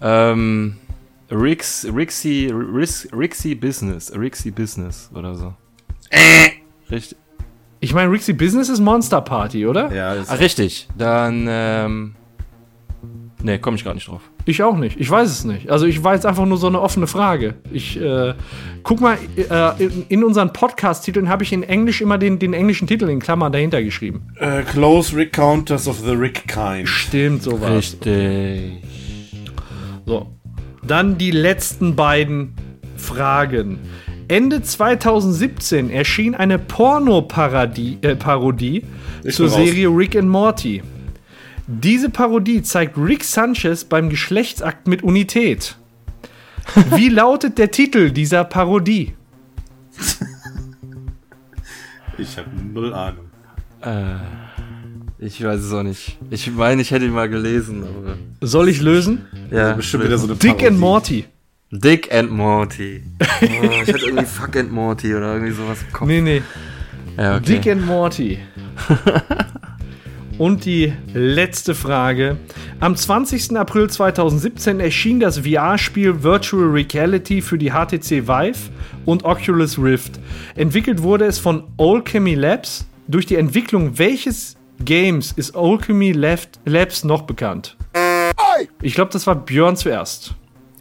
Ähm, Rix, Rixie, Rix, Rixie Business, Rixie Business oder so. Äh. Richtig. Ich meine, Rixie Business ist Monster Party, oder? Ja, das Ach, richtig. Dann, ähm, nee, komme ich gar nicht drauf. Ich auch nicht. Ich weiß es nicht. Also ich war jetzt einfach nur so eine offene Frage. Ich äh, guck mal, äh, in, in, unseren Podcast-Titeln habe ich in Englisch immer den, den englischen Titel in Klammern dahinter geschrieben. Uh, Close Recounters of the Rick Kind. Stimmt, so war Richtig. So. Dann die letzten beiden Fragen. Ende 2017 erschien eine Porno-Parodie äh, zur Serie Rick and Morty. Diese Parodie zeigt Rick Sanchez beim Geschlechtsakt mit Unität. Wie (laughs) lautet der Titel dieser Parodie? Ich habe null Ahnung. Äh, ich weiß es auch nicht. Ich meine, ich hätte ihn mal gelesen, aber. Soll ich lösen? Ja. Bestimmt wieder so eine Dick Parodie. and Morty. Dick and Morty. (laughs) Oh, ich hatte irgendwie Fuck and Morty oder irgendwie sowas im Kopf. Nee, nee. Ja, okay. Dick and Morty. (laughs) Und die letzte Frage. Am 20. April 2017 erschien das VR-Spiel Virtual Reality für die HTC Vive und Oculus Rift. Entwickelt wurde es von Alchemy Labs. Durch die Entwicklung welches Games ist Alchemy Labs noch bekannt? Ich glaube, das war Björn zuerst.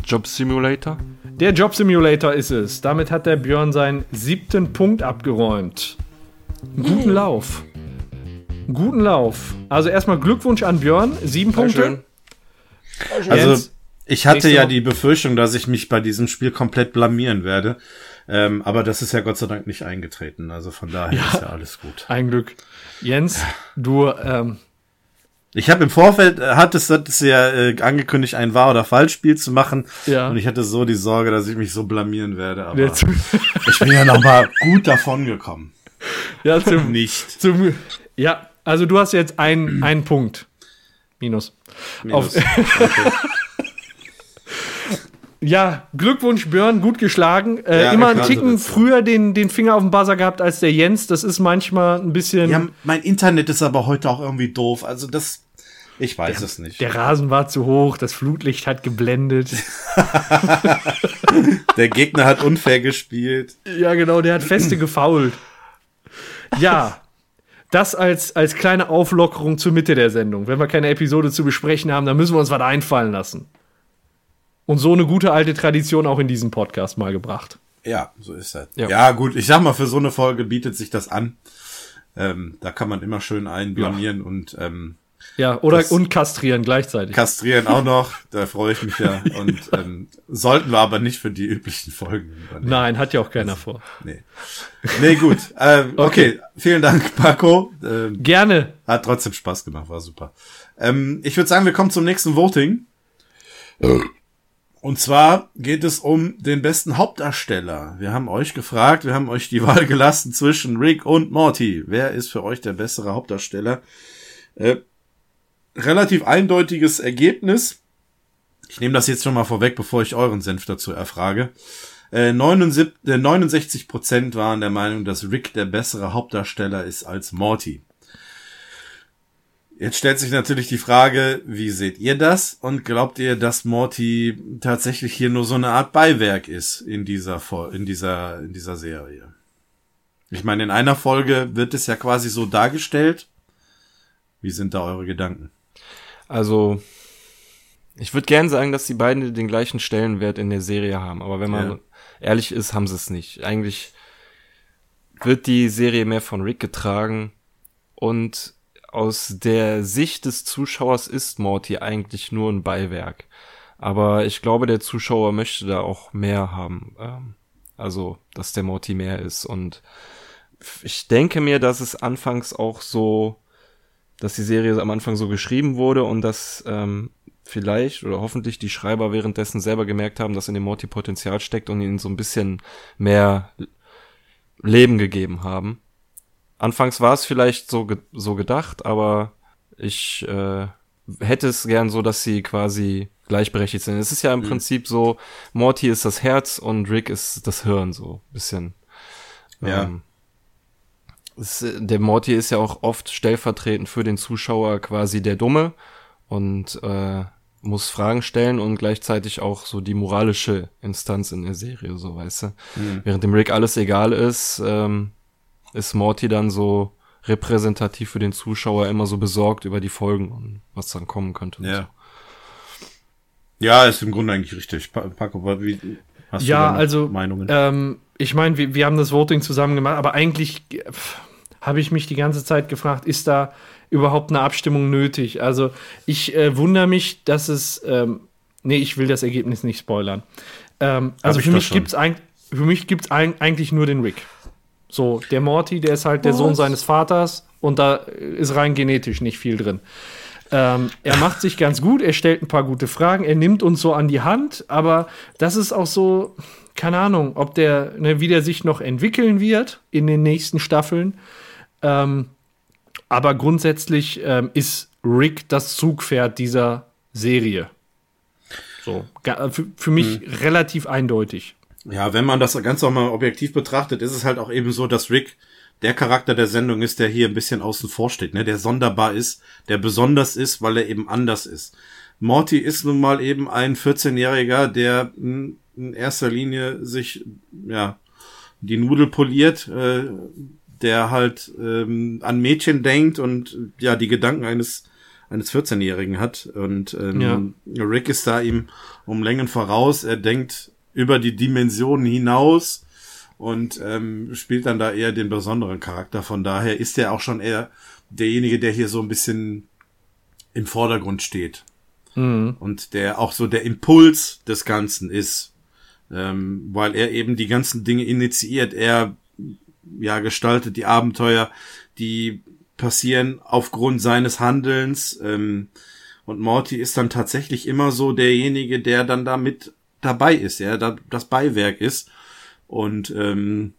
Job Simulator? Der Job Simulator ist es. Damit hat der Björn seinen siebten Punkt abgeräumt. Guten Lauf. Guten Lauf. Also erstmal Glückwunsch an Björn. Sieben Punkte. Also ich hatte ja die Befürchtung, dass ich mich bei diesem Spiel komplett blamieren werde. Ähm, aber das ist ja Gott sei Dank nicht eingetreten. Also von daher ja, ist ja alles gut. Ein Glück. Jens, du ähm, ich habe im Vorfeld, äh, hat es, hat es ja äh, angekündigt, ein Wahr- oder Falschspiel zu machen. Ja. Und ich hatte so die Sorge, dass ich mich so blamieren werde. Aber ich bin ja noch mal gut davon gekommen. Ja, zum, nicht. Zum, ja, also du hast jetzt einen, einen Punkt. Minus. Minus. Okay. (laughs) Ja, Glückwunsch Björn, gut geschlagen. Äh, ja, immer einen Ticken so früher den, den Finger auf dem Buzzer gehabt als der Jens. Das ist manchmal ein bisschen. Ja, mein Internet ist aber heute auch irgendwie doof. Also das. Ich weiß der, es nicht. Der Rasen war zu hoch, das Flutlicht hat geblendet. (laughs) der Gegner hat unfair gespielt. Ja, genau, der hat feste gefault. Ja, das als, als kleine Auflockerung zur Mitte der Sendung. Wenn wir keine Episode zu besprechen haben, dann müssen wir uns was einfallen lassen. Und so eine gute alte Tradition auch in diesem Podcast mal gebracht. Ja, so ist das. Ja. ja, gut, ich sag mal, für so eine Folge bietet sich das an. Ähm, da kann man immer schön einblamieren ja. und ähm, ja, oder und kastrieren gleichzeitig. Kastrieren auch noch, (laughs) da freue ich mich ja. Und ähm, sollten wir aber nicht für die üblichen Folgen übernehmen. Nein, hat ja auch keiner also, vor. Nee. Nee, gut. Ähm, (laughs) okay. okay. vielen Dank, Paco. Ähm, Gerne. Hat trotzdem Spaß gemacht, war super. Ähm, ich würde sagen, wir kommen zum nächsten Voting. Und zwar geht es um den besten Hauptdarsteller. Wir haben euch gefragt, wir haben euch die (laughs) Wahl gelassen zwischen Rick und Morty. Wer ist für euch der bessere Hauptdarsteller? Äh, relativ eindeutiges Ergebnis. Ich nehme das jetzt schon mal vorweg, bevor ich euren Senf dazu erfrage. Äh, 79, äh, 69% waren der Meinung, dass Rick der bessere Hauptdarsteller ist als Morty. Jetzt stellt sich natürlich die Frage, wie seht ihr das? Und glaubt ihr, dass Morty tatsächlich hier nur so eine Art Beiwerk ist in dieser, in dieser, in dieser Serie? Ich meine, in einer Folge wird es ja quasi so dargestellt. Wie sind da eure Gedanken? Also, ich würde gern sagen, dass die beiden den gleichen Stellenwert in der Serie haben. Aber wenn man ja. ehrlich ist, haben sie es nicht. Eigentlich wird die Serie mehr von Rick getragen und aus der Sicht des Zuschauers ist Morty eigentlich nur ein Beiwerk. Aber ich glaube, der Zuschauer möchte da auch mehr haben. Ähm, also, dass der Morty mehr ist. Und ich denke mir, dass es anfangs auch so, dass die Serie am Anfang so geschrieben wurde und dass ähm, vielleicht oder hoffentlich die Schreiber währenddessen selber gemerkt haben, dass in dem Morty Potenzial steckt und ihn so ein bisschen mehr Leben gegeben haben. Anfangs war es vielleicht so, ge so gedacht, aber ich äh, hätte es gern so, dass sie quasi gleichberechtigt sind. Es ist ja im mhm. Prinzip so, Morty ist das Herz und Rick ist das Hirn, so bisschen. Ja. Ähm, es, der Morty ist ja auch oft stellvertretend für den Zuschauer quasi der Dumme und äh, muss Fragen stellen und gleichzeitig auch so die moralische Instanz in der Serie, so weißt du. Mhm. Während dem Rick alles egal ist, ähm, ist Morty dann so repräsentativ für den Zuschauer immer so besorgt über die Folgen und was dann kommen könnte. Ja. So. Ja, ist im Grunde eigentlich richtig. Paco, wie hast ja, du also, Meinungen? Ähm, ich meine, wir, wir haben das Voting zusammen gemacht, aber eigentlich habe ich mich die ganze Zeit gefragt, ist da überhaupt eine Abstimmung nötig? Also ich äh, wundere mich, dass es, ähm, nee, ich will das Ergebnis nicht spoilern. Ähm, also für mich, gibt's ein, für mich gibt es eigentlich nur den Rick. So, der Morty, der ist halt der Was? Sohn seines Vaters und da ist rein genetisch nicht viel drin. Ähm, er (laughs) macht sich ganz gut, er stellt ein paar gute Fragen, er nimmt uns so an die Hand, aber das ist auch so, keine Ahnung, ob der, ne, wie der sich noch entwickeln wird in den nächsten Staffeln. Ähm, aber grundsätzlich ähm, ist Rick das Zugpferd dieser Serie. So, für, für mich hm. relativ eindeutig. Ja, wenn man das ganz nochmal objektiv betrachtet, ist es halt auch eben so, dass Rick der Charakter der Sendung ist, der hier ein bisschen außen vor steht, ne, der sonderbar ist, der besonders ist, weil er eben anders ist. Morty ist nun mal eben ein 14-Jähriger, der in erster Linie sich, ja, die Nudel poliert, äh, der halt ähm, an Mädchen denkt und ja, die Gedanken eines eines 14-Jährigen hat. Und ähm, ja. Rick ist da ihm um Längen voraus. Er denkt über die Dimensionen hinaus und ähm, spielt dann da eher den besonderen Charakter. Von daher ist er auch schon eher derjenige, der hier so ein bisschen im Vordergrund steht. Mhm. Und der auch so der Impuls des Ganzen ist. Ähm, weil er eben die ganzen Dinge initiiert. Er ja gestaltet die Abenteuer, die passieren aufgrund seines Handelns. Ähm, und Morty ist dann tatsächlich immer so derjenige, der dann da mit dabei ist, ja, da das Beiwerk ist. Und ähm,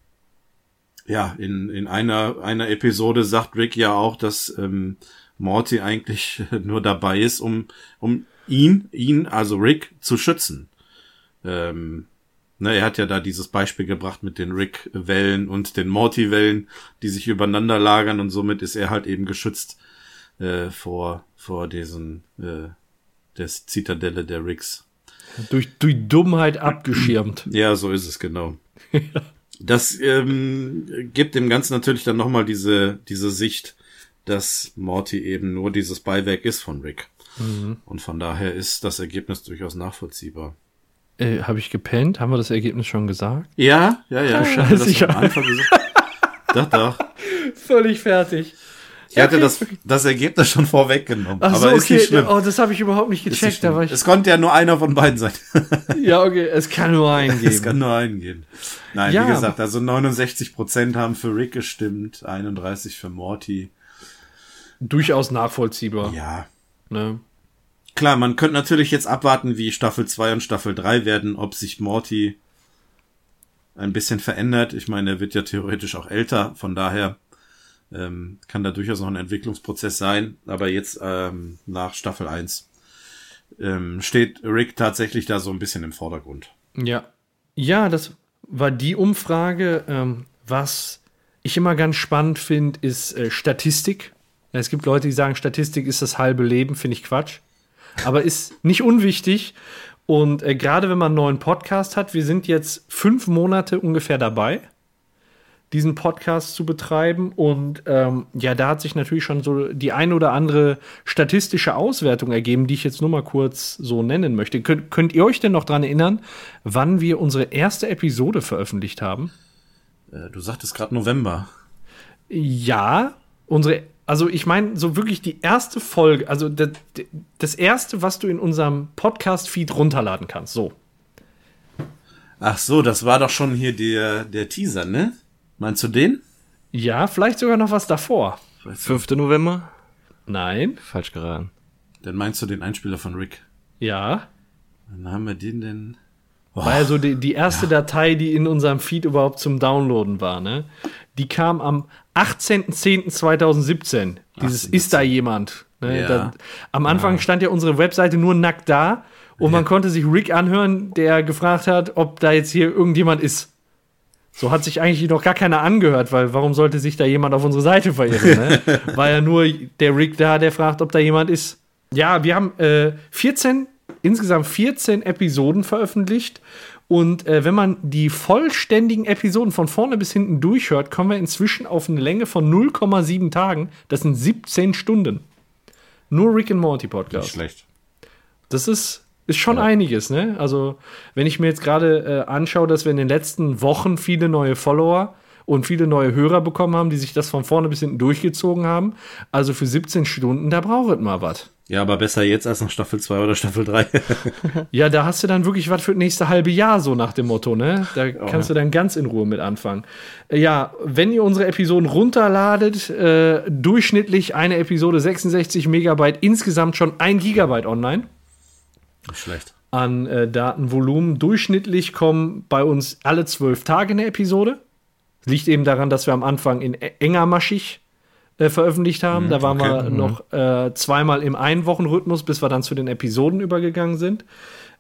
ja, in, in einer, einer Episode sagt Rick ja auch, dass ähm, Morty eigentlich (laughs) nur dabei ist, um, um ihn, ihn, also Rick, zu schützen. Ähm, ne, er hat ja da dieses Beispiel gebracht mit den Rick-Wellen und den Morty-Wellen, die sich übereinander lagern und somit ist er halt eben geschützt äh, vor, vor diesen, äh, des Zitadelle der Ricks. Durch, durch Dummheit abgeschirmt. (clears throat) Ja, so ist es genau. (laughs) Das ähm, gibt dem Ganzen natürlich dann nochmal diese, diese Sicht, dass Morty eben nur dieses Beiwerk ist von Rick. Mhm. Und von daher ist das Ergebnis durchaus nachvollziehbar. Äh, Habe ich gepennt? Haben wir das Ergebnis schon gesagt? Ja, ja, ja. Scheiße, ich am gesagt. (laughs) doch, doch. Völlig fertig. Ich hatte okay. das, das Ergebnis schon vorweggenommen. Ach so, aber ist okay. nicht schlimm. Oh, das habe ich überhaupt nicht gecheckt. Da war ich es konnte ja nur einer von beiden sein. (laughs) ja, okay, es kann nur einen (laughs) geben. Es kann nur einen geben. Nein, ja. wie gesagt, also 69 Prozent haben für Rick gestimmt, 31 für Morty. Durchaus nachvollziehbar. Ja. Ne? Klar, man könnte natürlich jetzt abwarten, wie Staffel 2 und Staffel 3 werden, ob sich Morty ein bisschen verändert. Ich meine, er wird ja theoretisch auch älter, von daher ähm, kann da durchaus noch ein Entwicklungsprozess sein, aber jetzt ähm, nach Staffel 1 ähm, steht Rick tatsächlich da so ein bisschen im Vordergrund. Ja. Ja, das war die Umfrage. Ähm, was ich immer ganz spannend finde, ist äh, Statistik. Es gibt Leute, die sagen, Statistik ist das halbe Leben, finde ich Quatsch. Aber ist nicht unwichtig. Und äh, gerade wenn man einen neuen Podcast hat, wir sind jetzt fünf Monate ungefähr dabei diesen Podcast zu betreiben. Und ähm, ja, da hat sich natürlich schon so die ein oder andere statistische Auswertung ergeben, die ich jetzt nur mal kurz so nennen möchte. Könnt, könnt ihr euch denn noch dran erinnern, wann wir unsere erste Episode veröffentlicht haben? Äh, du sagtest gerade November. Ja, unsere, also ich meine, so wirklich die erste Folge, also das, das erste, was du in unserem Podcast-Feed runterladen kannst. So. Ach so, das war doch schon hier der, der Teaser, ne? Meinst du den? Ja, vielleicht sogar noch was davor. 5. November? Nein. Falsch geraten. Dann meinst du den Einspieler von Rick? Ja. Wann haben wir den denn? war ja so die, die erste ja. Datei, die in unserem Feed überhaupt zum Downloaden war, ne? Die kam am 18.10.2017. Dieses Ist da jemand? Ne? Ja. Da, am Anfang ja. stand ja unsere Webseite nur nackt da und man konnte sich Rick anhören, der gefragt hat, ob da jetzt hier irgendjemand ist. So hat sich eigentlich noch gar keiner angehört, weil warum sollte sich da jemand auf unsere Seite verirren? Ne? (laughs) War ja nur der Rick da, der fragt, ob da jemand ist. Ja, wir haben äh, 14, insgesamt 14 Episoden veröffentlicht. Und äh, wenn man die vollständigen Episoden von vorne bis hinten durchhört, kommen wir inzwischen auf eine Länge von 0,7 Tagen. Das sind 17 Stunden. Nur Rick and Morty Podcast. Nicht schlecht. Das ist ist schon ja. einiges, ne? Also, wenn ich mir jetzt gerade äh, anschaue, dass wir in den letzten Wochen viele neue Follower und viele neue Hörer bekommen haben, die sich das von vorne bis hinten durchgezogen haben. Also für 17 Stunden, da braucht es mal was. Ja, aber besser jetzt als nach Staffel 2 oder Staffel 3. (laughs) ja, da hast du dann wirklich was für das nächste halbe Jahr, so nach dem Motto, ne? Da oh, kannst ja. du dann ganz in Ruhe mit anfangen. Äh, ja, wenn ihr unsere Episoden runterladet, äh, durchschnittlich eine Episode 66 Megabyte, insgesamt schon ein Gigabyte online. Nicht schlecht. An äh, Datenvolumen. Durchschnittlich kommen bei uns alle zwölf Tage eine Episode. Liegt eben daran, dass wir am Anfang in e-, enger maschig äh, veröffentlicht haben. Mhm, da waren okay, wir mhm. noch äh, zweimal im Einwochenrhythmus, bis wir dann zu den Episoden übergegangen sind.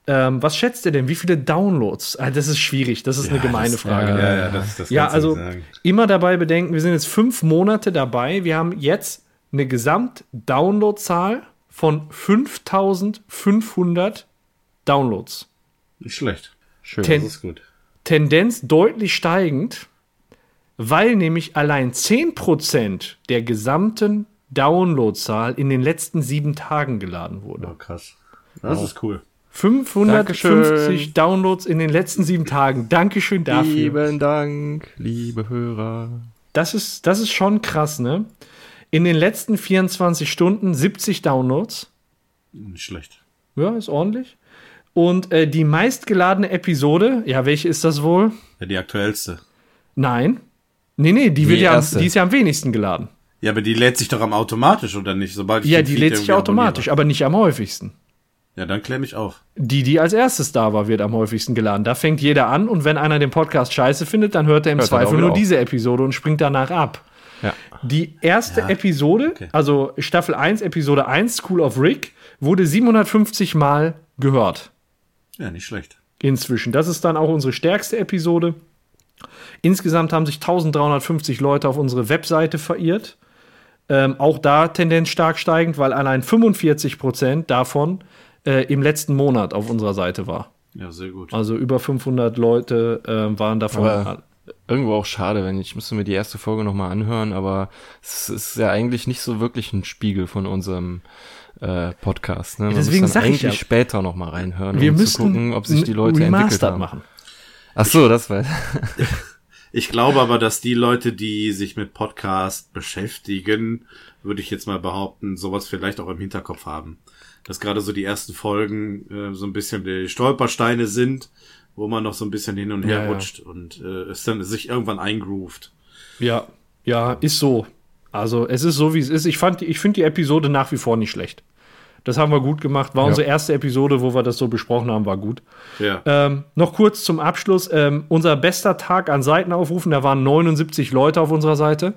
Ähm, was schätzt ihr denn? Wie viele Downloads? Ah, das ist schwierig, das ist ja, eine gemeine das, Frage. Ja, ja, das, das ja also immer dabei bedenken, wir sind jetzt fünf Monate dabei. Wir haben jetzt eine Gesamt-Download-Zahl von 5500 Downloads. Nicht schlecht. Schön, Ten das ist gut. Tendenz deutlich steigend, weil nämlich allein 10% der gesamten Downloadzahl in den letzten sieben Tagen geladen wurde. Oh, krass. Das wow. ist cool. 550 Dankeschön. Downloads in den letzten sieben Tagen. Dankeschön dafür. Lieben Dank, liebe Hörer. Das ist, das ist schon krass, ne? In den letzten 24 Stunden 70 Downloads. Nicht schlecht. Ja, ist ordentlich. Und äh, die meistgeladene Episode, ja, welche ist das wohl? Ja, die aktuellste. Nein. Nee, nee, die, die wird ja, die ist ja am wenigsten geladen. Ja, aber die lädt sich doch am automatisch, oder nicht? Sobald ich ja, die lädt sich automatisch, abonniere. aber nicht am häufigsten. Ja, dann klär mich auf. Die, die als erstes da war, wird am häufigsten geladen. Da fängt jeder an und wenn einer den Podcast scheiße findet, dann hört er im hört Zweifel nur auf. diese Episode und springt danach ab. Ja. Die erste ja. Episode, okay. also Staffel 1, Episode 1, School of Rick, wurde 750 Mal gehört. Ja, nicht schlecht. Inzwischen. Das ist dann auch unsere stärkste Episode. Insgesamt haben sich 1350 Leute auf unsere Webseite verirrt. Ähm, auch da Tendenz stark steigend, weil allein 45 Prozent davon äh, im letzten Monat auf unserer Seite war. Ja, sehr gut. Also über 500 Leute äh, waren davon. Aber irgendwo auch schade, wenn ich müsste mir die erste Folge nochmal anhören, aber es ist ja eigentlich nicht so wirklich ein Spiegel von unserem äh, Podcast. Ne? Man Deswegen muss dann eigentlich ja, später nochmal reinhören, wir um müssen zu gucken, ob sich die Leute entwickelt haben. machen. Ach so, das war. (laughs) ich glaube aber, dass die Leute, die sich mit Podcast beschäftigen, würde ich jetzt mal behaupten, sowas vielleicht auch im Hinterkopf haben. Dass gerade so die ersten Folgen äh, so ein bisschen die Stolpersteine sind, wo man noch so ein bisschen hin und her ja, rutscht ja. und äh, es dann sich irgendwann eingroovt. Ja, ja, ist so. Also es ist so, wie es ist. Ich fand, ich finde die Episode nach wie vor nicht schlecht. Das haben wir gut gemacht. War ja. unsere erste Episode, wo wir das so besprochen haben, war gut. Ja. Ähm, noch kurz zum Abschluss. Ähm, unser bester Tag an Seitenaufrufen, da waren 79 Leute auf unserer Seite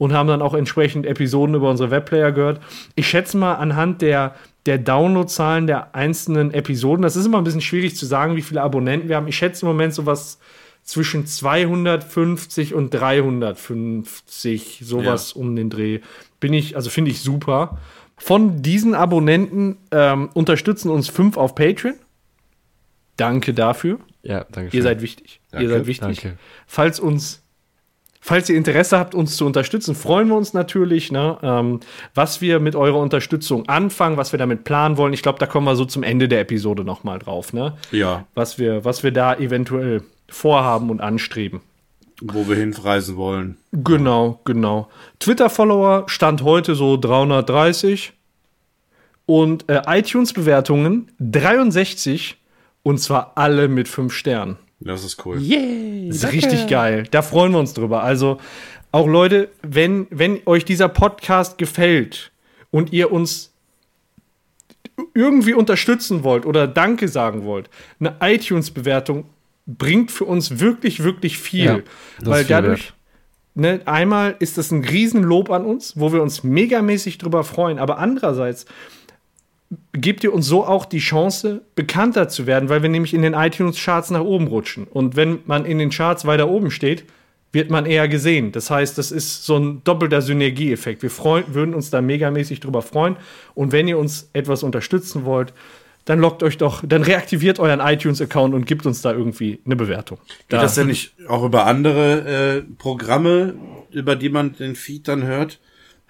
und haben dann auch entsprechend Episoden über unsere Webplayer gehört. Ich schätze mal anhand der, der Downloadzahlen der einzelnen Episoden, das ist immer ein bisschen schwierig zu sagen, wie viele Abonnenten wir haben. Ich schätze im Moment sowas zwischen 250 und 350, sowas ja. um den Dreh. Bin ich, also finde ich super. Von diesen Abonnenten ähm, unterstützen uns fünf auf Patreon. Danke dafür. Ja, danke. Ihr seid wichtig. Danke, ihr seid wichtig. Danke. Falls uns, falls ihr Interesse habt, uns zu unterstützen, freuen wir uns natürlich. Ne? Ähm, was wir mit eurer Unterstützung anfangen, was wir damit planen wollen. Ich glaube, da kommen wir so zum Ende der Episode noch mal drauf. Ne? Ja. Was wir, was wir da eventuell vorhaben und anstreben. Wo wir hinreisen wollen. Genau, genau. Twitter-Follower stand heute so 330 und äh, iTunes-Bewertungen 63 und zwar alle mit 5 Sternen. Das ist cool. Yeah, das ist danke. richtig geil. Da freuen wir uns drüber. Also auch Leute, wenn, wenn euch dieser Podcast gefällt und ihr uns irgendwie unterstützen wollt oder Danke sagen wollt, eine iTunes-Bewertung bringt für uns wirklich, wirklich viel. Ja, weil viel dadurch, ne, einmal ist das ein Riesenlob an uns, wo wir uns megamäßig drüber freuen, aber andererseits gebt ihr uns so auch die Chance, bekannter zu werden, weil wir nämlich in den iTunes-Charts nach oben rutschen. Und wenn man in den Charts weiter oben steht, wird man eher gesehen. Das heißt, das ist so ein doppelter Synergieeffekt. Wir freuen, würden uns da megamäßig drüber freuen. Und wenn ihr uns etwas unterstützen wollt, dann loggt euch doch, dann reaktiviert euren iTunes-Account und gibt uns da irgendwie eine Bewertung. Geht da. das denn nicht auch über andere äh, Programme, über die man den Feed dann hört?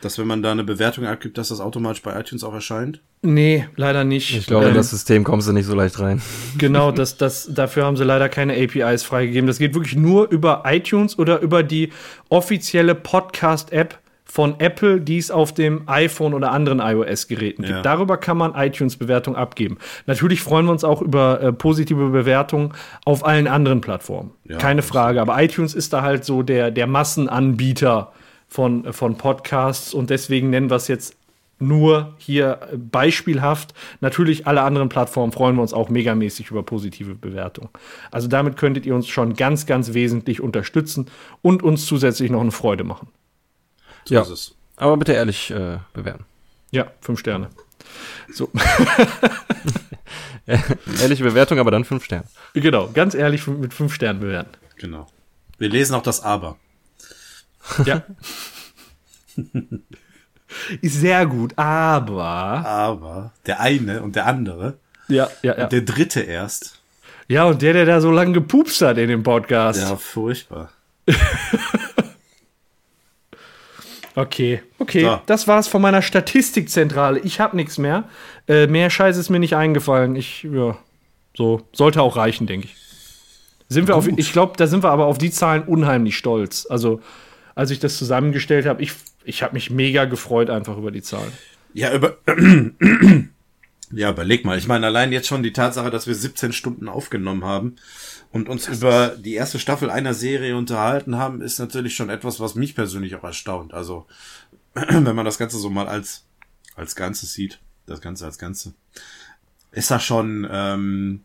Dass wenn man da eine Bewertung abgibt, dass das automatisch bei iTunes auch erscheint? Nee, leider nicht. Ich glaube, ähm, in das System kommst du nicht so leicht rein. (laughs) Genau, das, das, dafür haben sie leider keine APIs freigegeben. Das geht wirklich nur über iTunes oder über die offizielle Podcast-App von Apple, die es auf dem iPhone oder anderen iOS-Geräten gibt. Ja. Darüber kann man iTunes-Bewertung abgeben. Natürlich freuen wir uns auch über äh, positive Bewertungen auf allen anderen Plattformen. Ja, Keine Frage. Aber iTunes ist da halt so der, der Massenanbieter von, von Podcasts und deswegen nennen wir es jetzt nur hier beispielhaft. Natürlich alle anderen Plattformen freuen wir uns auch megamäßig über positive Bewertungen. Also damit könntet ihr uns schon ganz, ganz wesentlich unterstützen und uns zusätzlich noch eine Freude machen. So ja, aber bitte ehrlich äh, bewerten. Ja, fünf Sterne. So. (laughs) Ehrliche Bewertung, aber dann fünf Sterne. Genau, ganz ehrlich mit fünf Sternen bewerten. Genau. Wir lesen auch das Aber. Ja. Ist sehr gut, aber. Aber der eine und der andere. Ja, ja, ja. Und der dritte erst. Ja, und der, der da so lange gepupst hat in dem Podcast. Ja, furchtbar. (laughs) okay, okay. So. Das war's von meiner Statistikzentrale. Ich hab nichts mehr. Äh, mehr Scheiß ist mir nicht eingefallen. Ich, ja, so. Sollte auch reichen, denke ich. Sind wir auf, ich glaube, da sind wir aber auf die Zahlen unheimlich stolz. Also, als ich das zusammengestellt habe, ich ich habe mich mega gefreut einfach über die Zahlen. Ja, über. Ja, überleg mal. Ich meine, allein jetzt schon die Tatsache, dass wir 17 Stunden aufgenommen haben und uns das über die erste Staffel einer Serie unterhalten haben, ist natürlich schon etwas, was mich persönlich auch erstaunt. Also, (clears throat) wenn man das Ganze so mal als, als Ganzes sieht, das Ganze als Ganze, ist das schon, ähm,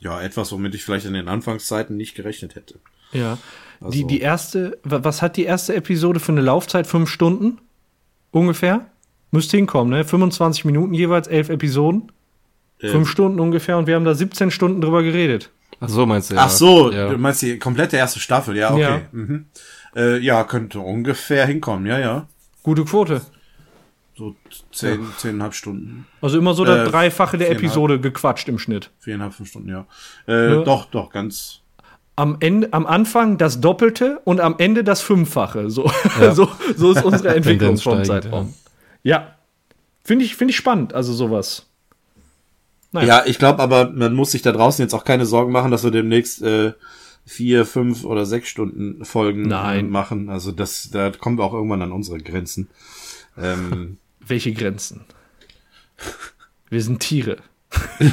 ja, etwas, womit ich vielleicht in den Anfangszeiten nicht gerechnet hätte. Ja. Also die, die erste, was hat die erste Episode für eine Laufzeit? Fünf Stunden? Ungefähr? Müsste hinkommen, ne? 25 Minuten jeweils, elf Episoden. Äh. Fünf Stunden ungefähr und wir haben da 17 Stunden drüber geredet. Ach so, meinst du? Ja. Ach so, ja. du meinst die komplette erste Staffel, ja, okay. Ja, mhm. äh, ja könnte ungefähr hinkommen, ja, ja. Gute Quote. So zehn, ja. zehneinhalb Stunden. Also immer so das äh, Dreifache der Episode gequatscht im Schnitt. Viereinhalb, fünf Stunden, ja. Äh, ja. Doch, doch, ganz, am, Ende, am Anfang das Doppelte und am Ende das Fünffache. So, ja. (laughs) so, so ist unsere Entwicklung vom Zeitraum. Ja, finde ich, find ich spannend, also sowas. Naja. Ja, ich glaube aber, man muss sich da draußen jetzt auch keine Sorgen machen, dass wir demnächst äh, vier, fünf oder sechs Stunden Folgen Nein. machen. Also das, da kommen wir auch irgendwann an unsere Grenzen. Ähm, (laughs) Welche Grenzen? Wir sind Tiere. (laughs)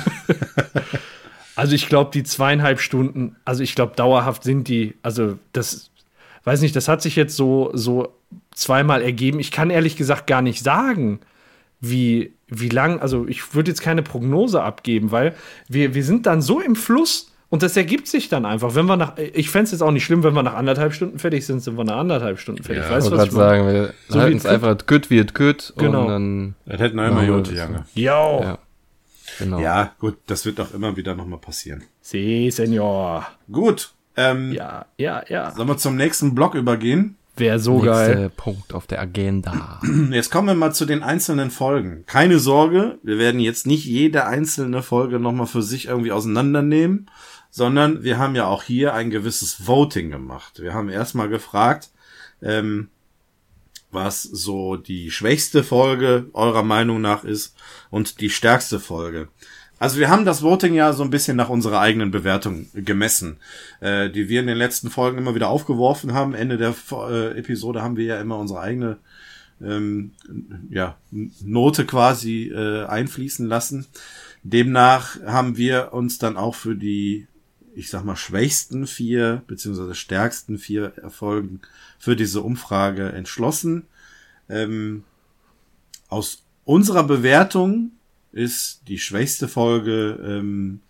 Also ich glaube, die zweieinhalb Stunden, also ich glaube, dauerhaft sind die, also das, weiß nicht, das hat sich jetzt so, so zweimal ergeben. Ich kann ehrlich gesagt gar nicht sagen, wie, wie lang, also ich würde jetzt keine Prognose abgeben, weil wir, wir sind dann so im Fluss und das ergibt sich dann einfach. Wenn wir nach, ich fände es jetzt auch nicht schlimm, wenn wir nach anderthalb Stunden fertig sind, sind wir nach anderthalb Stunden fertig. Ja, weißt du, was ich sagen, wir so halten es einfach gut wie es gut. Genau. Und dann das hätten wir immer Junge. Ja. Genau. Ja, gut, das wird doch immer wieder nochmal passieren. Si, Senor. Gut. Ähm, ja, ja, ja. Sollen wir zum nächsten Block übergehen? Wäre so Nächste geil. Punkt auf der Agenda. (clears throat) Jetzt kommen wir mal zu den einzelnen Folgen. Keine Sorge, wir werden jetzt nicht jede einzelne Folge nochmal für sich irgendwie auseinandernehmen, sondern wir haben ja auch hier ein gewisses Voting gemacht. Wir haben erstmal gefragt, ähm, was so die schwächste Folge eurer Meinung nach ist und die stärkste Folge. Also wir haben das Voting ja so ein bisschen nach unserer eigenen Bewertung gemessen, äh, die wir in den letzten Folgen immer wieder aufgeworfen haben. Ende der äh, Episode haben wir ja immer unsere eigene ähm, ja, Note quasi äh, einfließen lassen. Demnach haben wir uns dann auch für die, ich sag mal, schwächsten vier beziehungsweise stärksten vier Erfolgen für diese Umfrage entschlossen. Ähm, aus unserer Bewertung ist die schwächste Folge ähm,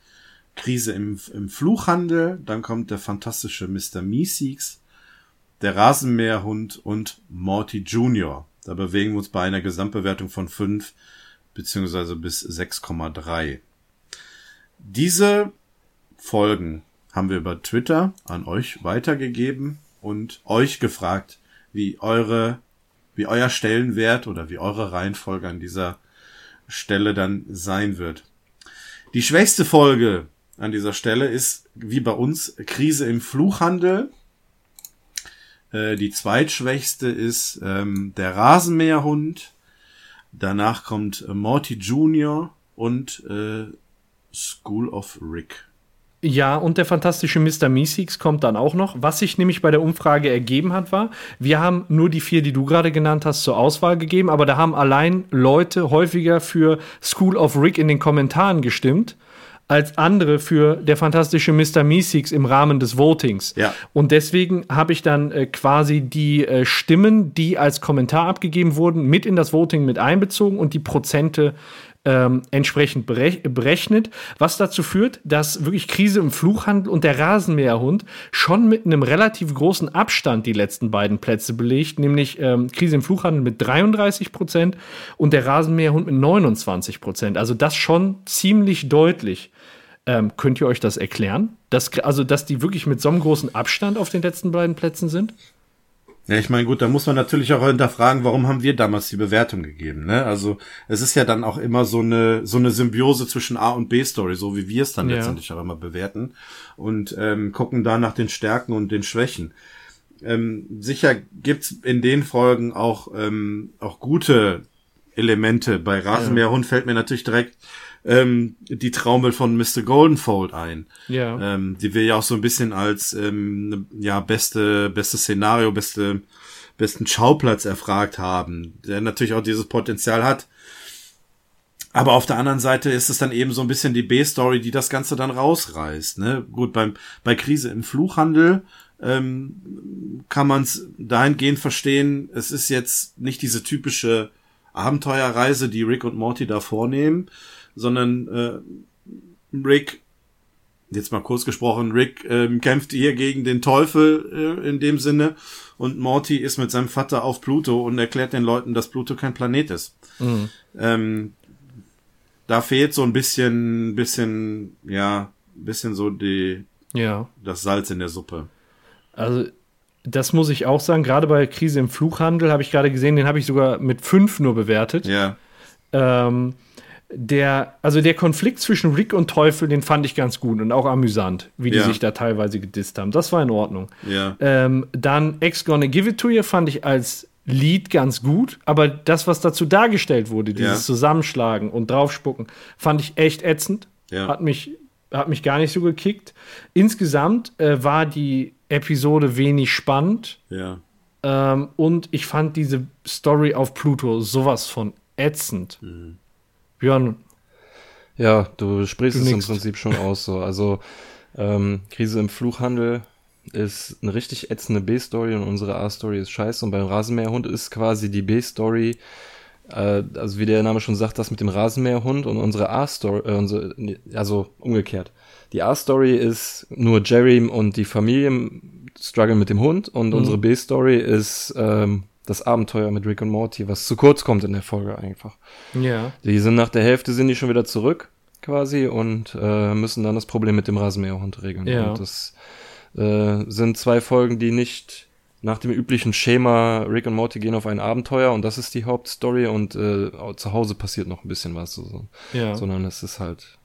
Krise im, im Fluchhandel. Dann kommt der fantastische Mr. Meeseeks, der Rasenmäherhund und Morty Jr. Da bewegen wir uns bei einer Gesamtbewertung von 5 beziehungsweise bis 6,3. Diese Folgen haben wir über Twitter an euch weitergegeben und euch gefragt, wie eure, wie euer Stellenwert oder wie eure Reihenfolge an dieser Stelle dann sein wird. Die schwächste Folge an dieser Stelle ist, wie bei uns, Krise im Fluchhandel. Äh, die zweitschwächste ist ähm, der Rasenmäherhund. Danach kommt Morty Jr. und äh, School of Rick. Ja, und der fantastische Mr. Meeseeks kommt dann auch noch. Was sich nämlich bei der Umfrage ergeben hat, war, wir haben nur die vier, die du gerade genannt hast, zur Auswahl gegeben, aber da haben allein Leute häufiger für School of Rick in den Kommentaren gestimmt als andere für der fantastische Mr. Meeseeks im Rahmen des Votings. Ja. Und deswegen habe ich dann äh, quasi die äh, Stimmen, die als Kommentar abgegeben wurden, mit in das Voting mit einbezogen und die Prozente ähm, entsprechend berechnet, was dazu führt, dass wirklich Krise im Fluchhandel und der Rasenmäherhund schon mit einem relativ großen Abstand die letzten beiden Plätze belegt, nämlich ähm, Krise im Fluchhandel mit 33 Prozent und der Rasenmäherhund mit 29 Prozent. Also das schon ziemlich deutlich. Ähm, könnt ihr euch das erklären? Dass, also, dass die wirklich mit so einem großen Abstand auf den letzten beiden Plätzen sind? Ja, ich meine, gut, da muss man natürlich auch hinterfragen, warum haben wir damals die Bewertung gegeben, ne? Also, es ist ja dann auch immer so eine, so eine Symbiose zwischen A und B-Story, so wie wir es dann ja. letztendlich auch immer bewerten und ähm, gucken da nach den Stärken und den Schwächen. Ähm, sicher gibt's in den Folgen auch, ähm, auch gute Elemente. Bei Rasenmäherhund ja. fällt mir natürlich direkt ähm, die Traumel von Mr. Goldenfold ein. Ja. Ähm, die wir ja auch so ein bisschen als ähm, ja beste beste Szenario, beste besten Schauplatz erfragt haben, der natürlich auch dieses Potenzial hat. Aber auf der anderen Seite ist es dann eben so ein bisschen die B-Story, die das Ganze dann rausreißt. Ne? Gut, beim, bei Krise im Fluchhandel ähm, kann man es dahingehend verstehen, es ist jetzt nicht diese typische Abenteuerreise, die Rick und Morty da vornehmen, sondern äh, Rick, jetzt mal kurz gesprochen, Rick ähm, kämpft hier gegen den Teufel äh, in dem Sinne und Morty ist mit seinem Vater auf Pluto und erklärt den Leuten, dass Pluto kein Planet ist. Mhm. Ähm, da fehlt so ein bisschen, bisschen, ja, bisschen so die, ja, das Salz in der Suppe. Also das muss ich auch sagen. Gerade bei Krise im Fluchhandel habe ich gerade gesehen, den habe ich sogar mit fünf nur bewertet. Ja. Ähm, der, also der Konflikt zwischen Rick und Teufel, den fand ich ganz gut und auch amüsant, wie die ja. sich da teilweise gedisst haben. Das war in Ordnung. Ja. Ähm, dann Ex Gonna Give It To You fand ich als Lied ganz gut, aber das, was dazu dargestellt wurde, dieses ja. Zusammenschlagen und draufspucken, fand ich echt ätzend. Hat mich, hat mich gar nicht so gekickt. Insgesamt äh, war die Episode wenig spannend. Ja. Ähm, und ich fand diese Story auf Pluto sowas von ätzend. Mhm. Björn. Ja, du sprichst du es im Prinzip schon aus so. Also ähm, Krise im Fluchhandel ist eine richtig ätzende B-Story und unsere A-Story ist scheiße. Und beim Rasenmäherhund ist quasi die B-Story, äh, also wie der Name schon sagt, das mit dem Rasenmäherhund und unsere A-Story, äh, unsere, also umgekehrt. Die A-Story ist nur Jerry und die Familie struggle mit dem Hund und mhm. unsere B-Story ist ähm, das Abenteuer mit Rick und Morty, was zu kurz kommt in der Folge einfach. Ja. Die sind nach der Hälfte sind die schon wieder zurück quasi und äh, müssen dann das Problem mit dem Rasenmäherhund regeln. Ja. Und das äh, sind zwei Folgen, die nicht nach dem üblichen Schema Rick und Morty gehen auf ein Abenteuer und das ist die Hauptstory und äh, zu Hause passiert noch ein bisschen was, so. ja. sondern es ist halt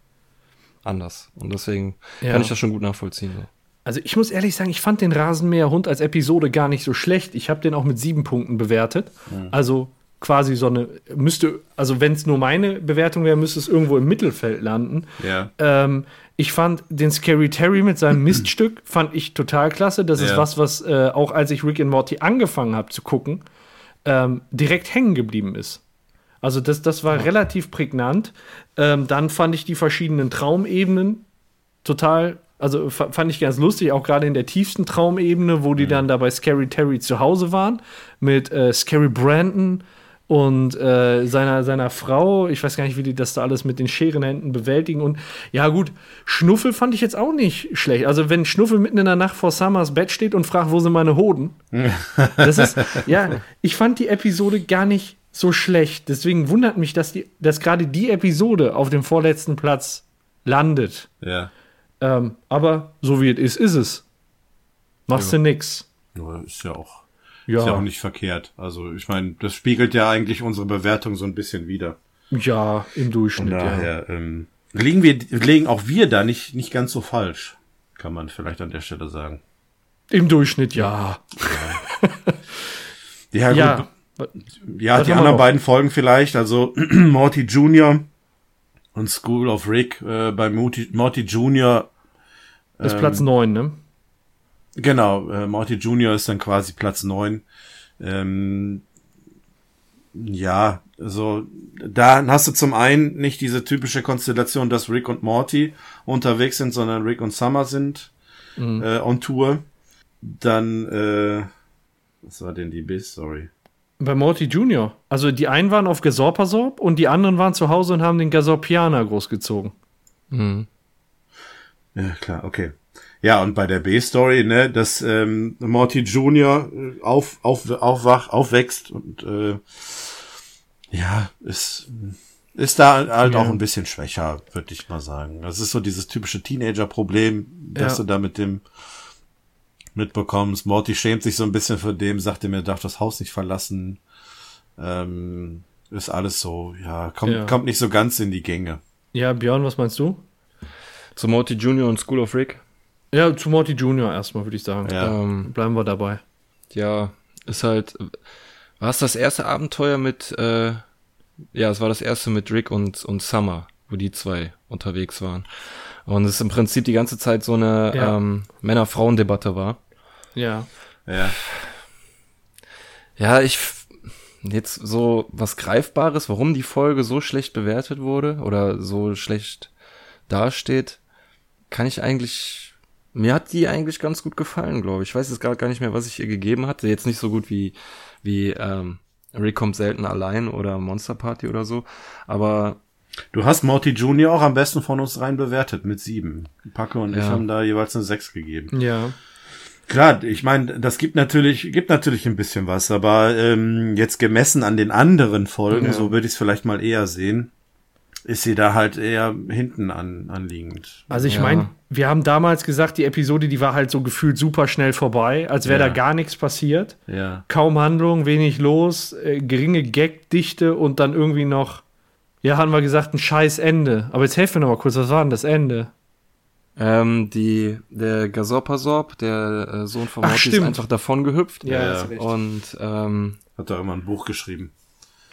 anders und deswegen ja. kann ich das schon gut nachvollziehen. So. Also ich muss ehrlich sagen, ich fand den Rasenmäherhund als Episode gar nicht so schlecht. Ich habe den auch mit sieben Punkten bewertet. Mhm. Also quasi so eine, müsste, also wenn es nur meine Bewertung wäre, müsste es irgendwo im Mittelfeld landen. Ja. Ähm, ich fand den Scary Terry mit seinem (clears throat) Miststück, fand ich total klasse. Das ja. ist was, was äh, auch als ich Rick and Morty angefangen habe zu gucken, ähm, direkt hängen geblieben ist. Also das, das war ja. relativ prägnant. Ähm, dann fand ich die verschiedenen Traumebenen total also fand ich ganz lustig, auch gerade in der tiefsten Traumebene, wo die mhm. dann da bei Scary Terry zu Hause waren, mit äh, Scary Brandon, und äh, seiner, seiner Frau. Ich weiß gar nicht, wie die das da alles mit den Scherenhänden bewältigen. Und ja, gut, Schnuffel fand ich jetzt auch nicht schlecht. Also, wenn Schnuffel mitten in der Nacht vor Summers Bett steht und fragt, wo sind meine Hoden? (laughs) das ist, ja, ich fand die Episode gar nicht so schlecht. Deswegen wundert mich, dass, die, dass gerade die Episode auf dem vorletzten Platz landet. Ja. Ähm, aber so wie es ist, ist es. Machst ja. du nix. Ja, ist ja auch ja. Ist ja auch nicht verkehrt. Also ich meine, das spiegelt ja eigentlich unsere Bewertung so ein bisschen wider. Ja, im Durchschnitt. Von daher ja. ähm, liegen wir, legen auch wir da nicht nicht ganz so falsch, kann man vielleicht an der Stelle sagen. Im Durchschnitt ja. Ja, (laughs) ja, gut. ja, ja die anderen beiden Folgen vielleicht. Also (clears throat) Morty Junior und School of Rick äh, bei Morty, Morty Junior. Ähm, ist Platz neun, ne? Genau, äh, Morty Junior ist dann quasi Platz neun. Ähm, ja, also da hast du zum einen nicht diese typische Konstellation, dass Rick und Morty unterwegs sind, sondern Rick und Summer sind mhm. äh, on Tour. Dann, äh, was war denn die Biss? Sorry. Bei Morty Junior. Also die einen waren auf Gasorpasorp und die anderen waren zu Hause und haben den Gasorpianer großgezogen. Mhm. Ja, klar, okay. Ja, und bei der B-Story, ne, dass ähm, Morty Junior äh, auf, auf, aufwach, aufwächst und äh, ja, ist, ist da halt ja. auch ein bisschen schwächer, würde ich mal sagen. Das ist so dieses typische Teenager-Problem, dass ja. du da mit dem mitbekommst. Morty schämt sich so ein bisschen für dem, sagt ihm, er darf das Haus nicht verlassen. Ähm, ist alles so, ja, kommt, ja. kommt nicht so ganz in die Gänge. Ja, Björn, was meinst du? Zu Morty Junior und School of Rick? Ja, zu Morty Junior erstmal, würde ich sagen. Ja. Ähm, Bleiben wir dabei. Ja, ist halt. War es das erste Abenteuer mit, äh, ja, es war das erste mit Rick und, und Summer, wo die zwei unterwegs waren. Und es ist im Prinzip die ganze Zeit so eine ja. ähm, Männer-Frauen-Debatte war. Ja. Ja. Ja, ich jetzt so was Greifbares, warum die Folge so schlecht bewertet wurde oder so schlecht dasteht, kann ich eigentlich mir hat die eigentlich ganz gut gefallen, glaube ich. Ich weiß jetzt gar, gar nicht mehr, was ich ihr gegeben hatte. Jetzt nicht so gut wie, wie ähm, Rick kommt selten allein oder Monster Party oder so. Aber Du hast Morty Junior auch am besten von uns rein bewertet mit sieben. Packe und ja. ich haben da jeweils eine sechs gegeben. Ja. Klar, ich meine, das gibt natürlich, gibt natürlich ein bisschen was, aber ähm, jetzt gemessen an den anderen Folgen, ja. so würde ich es vielleicht mal eher sehen, ist sie da halt eher hinten an, anliegend. Also ich ja. meine, wir haben damals gesagt, die Episode, die war halt so gefühlt super schnell vorbei, als wäre ja. da gar nichts passiert. Ja. Kaum Handlung, wenig los, äh, geringe Gagdichte und dann irgendwie noch, ja, haben wir gesagt, ein scheiß Ende. Aber jetzt helfen wir noch mal kurz, was war denn das Ende? Ähm, die, der Gasorpasorp, der äh, Sohn von Morty, ist einfach davon gehüpft. Ja, ja. Und ähm, hat da immer ein Buch geschrieben.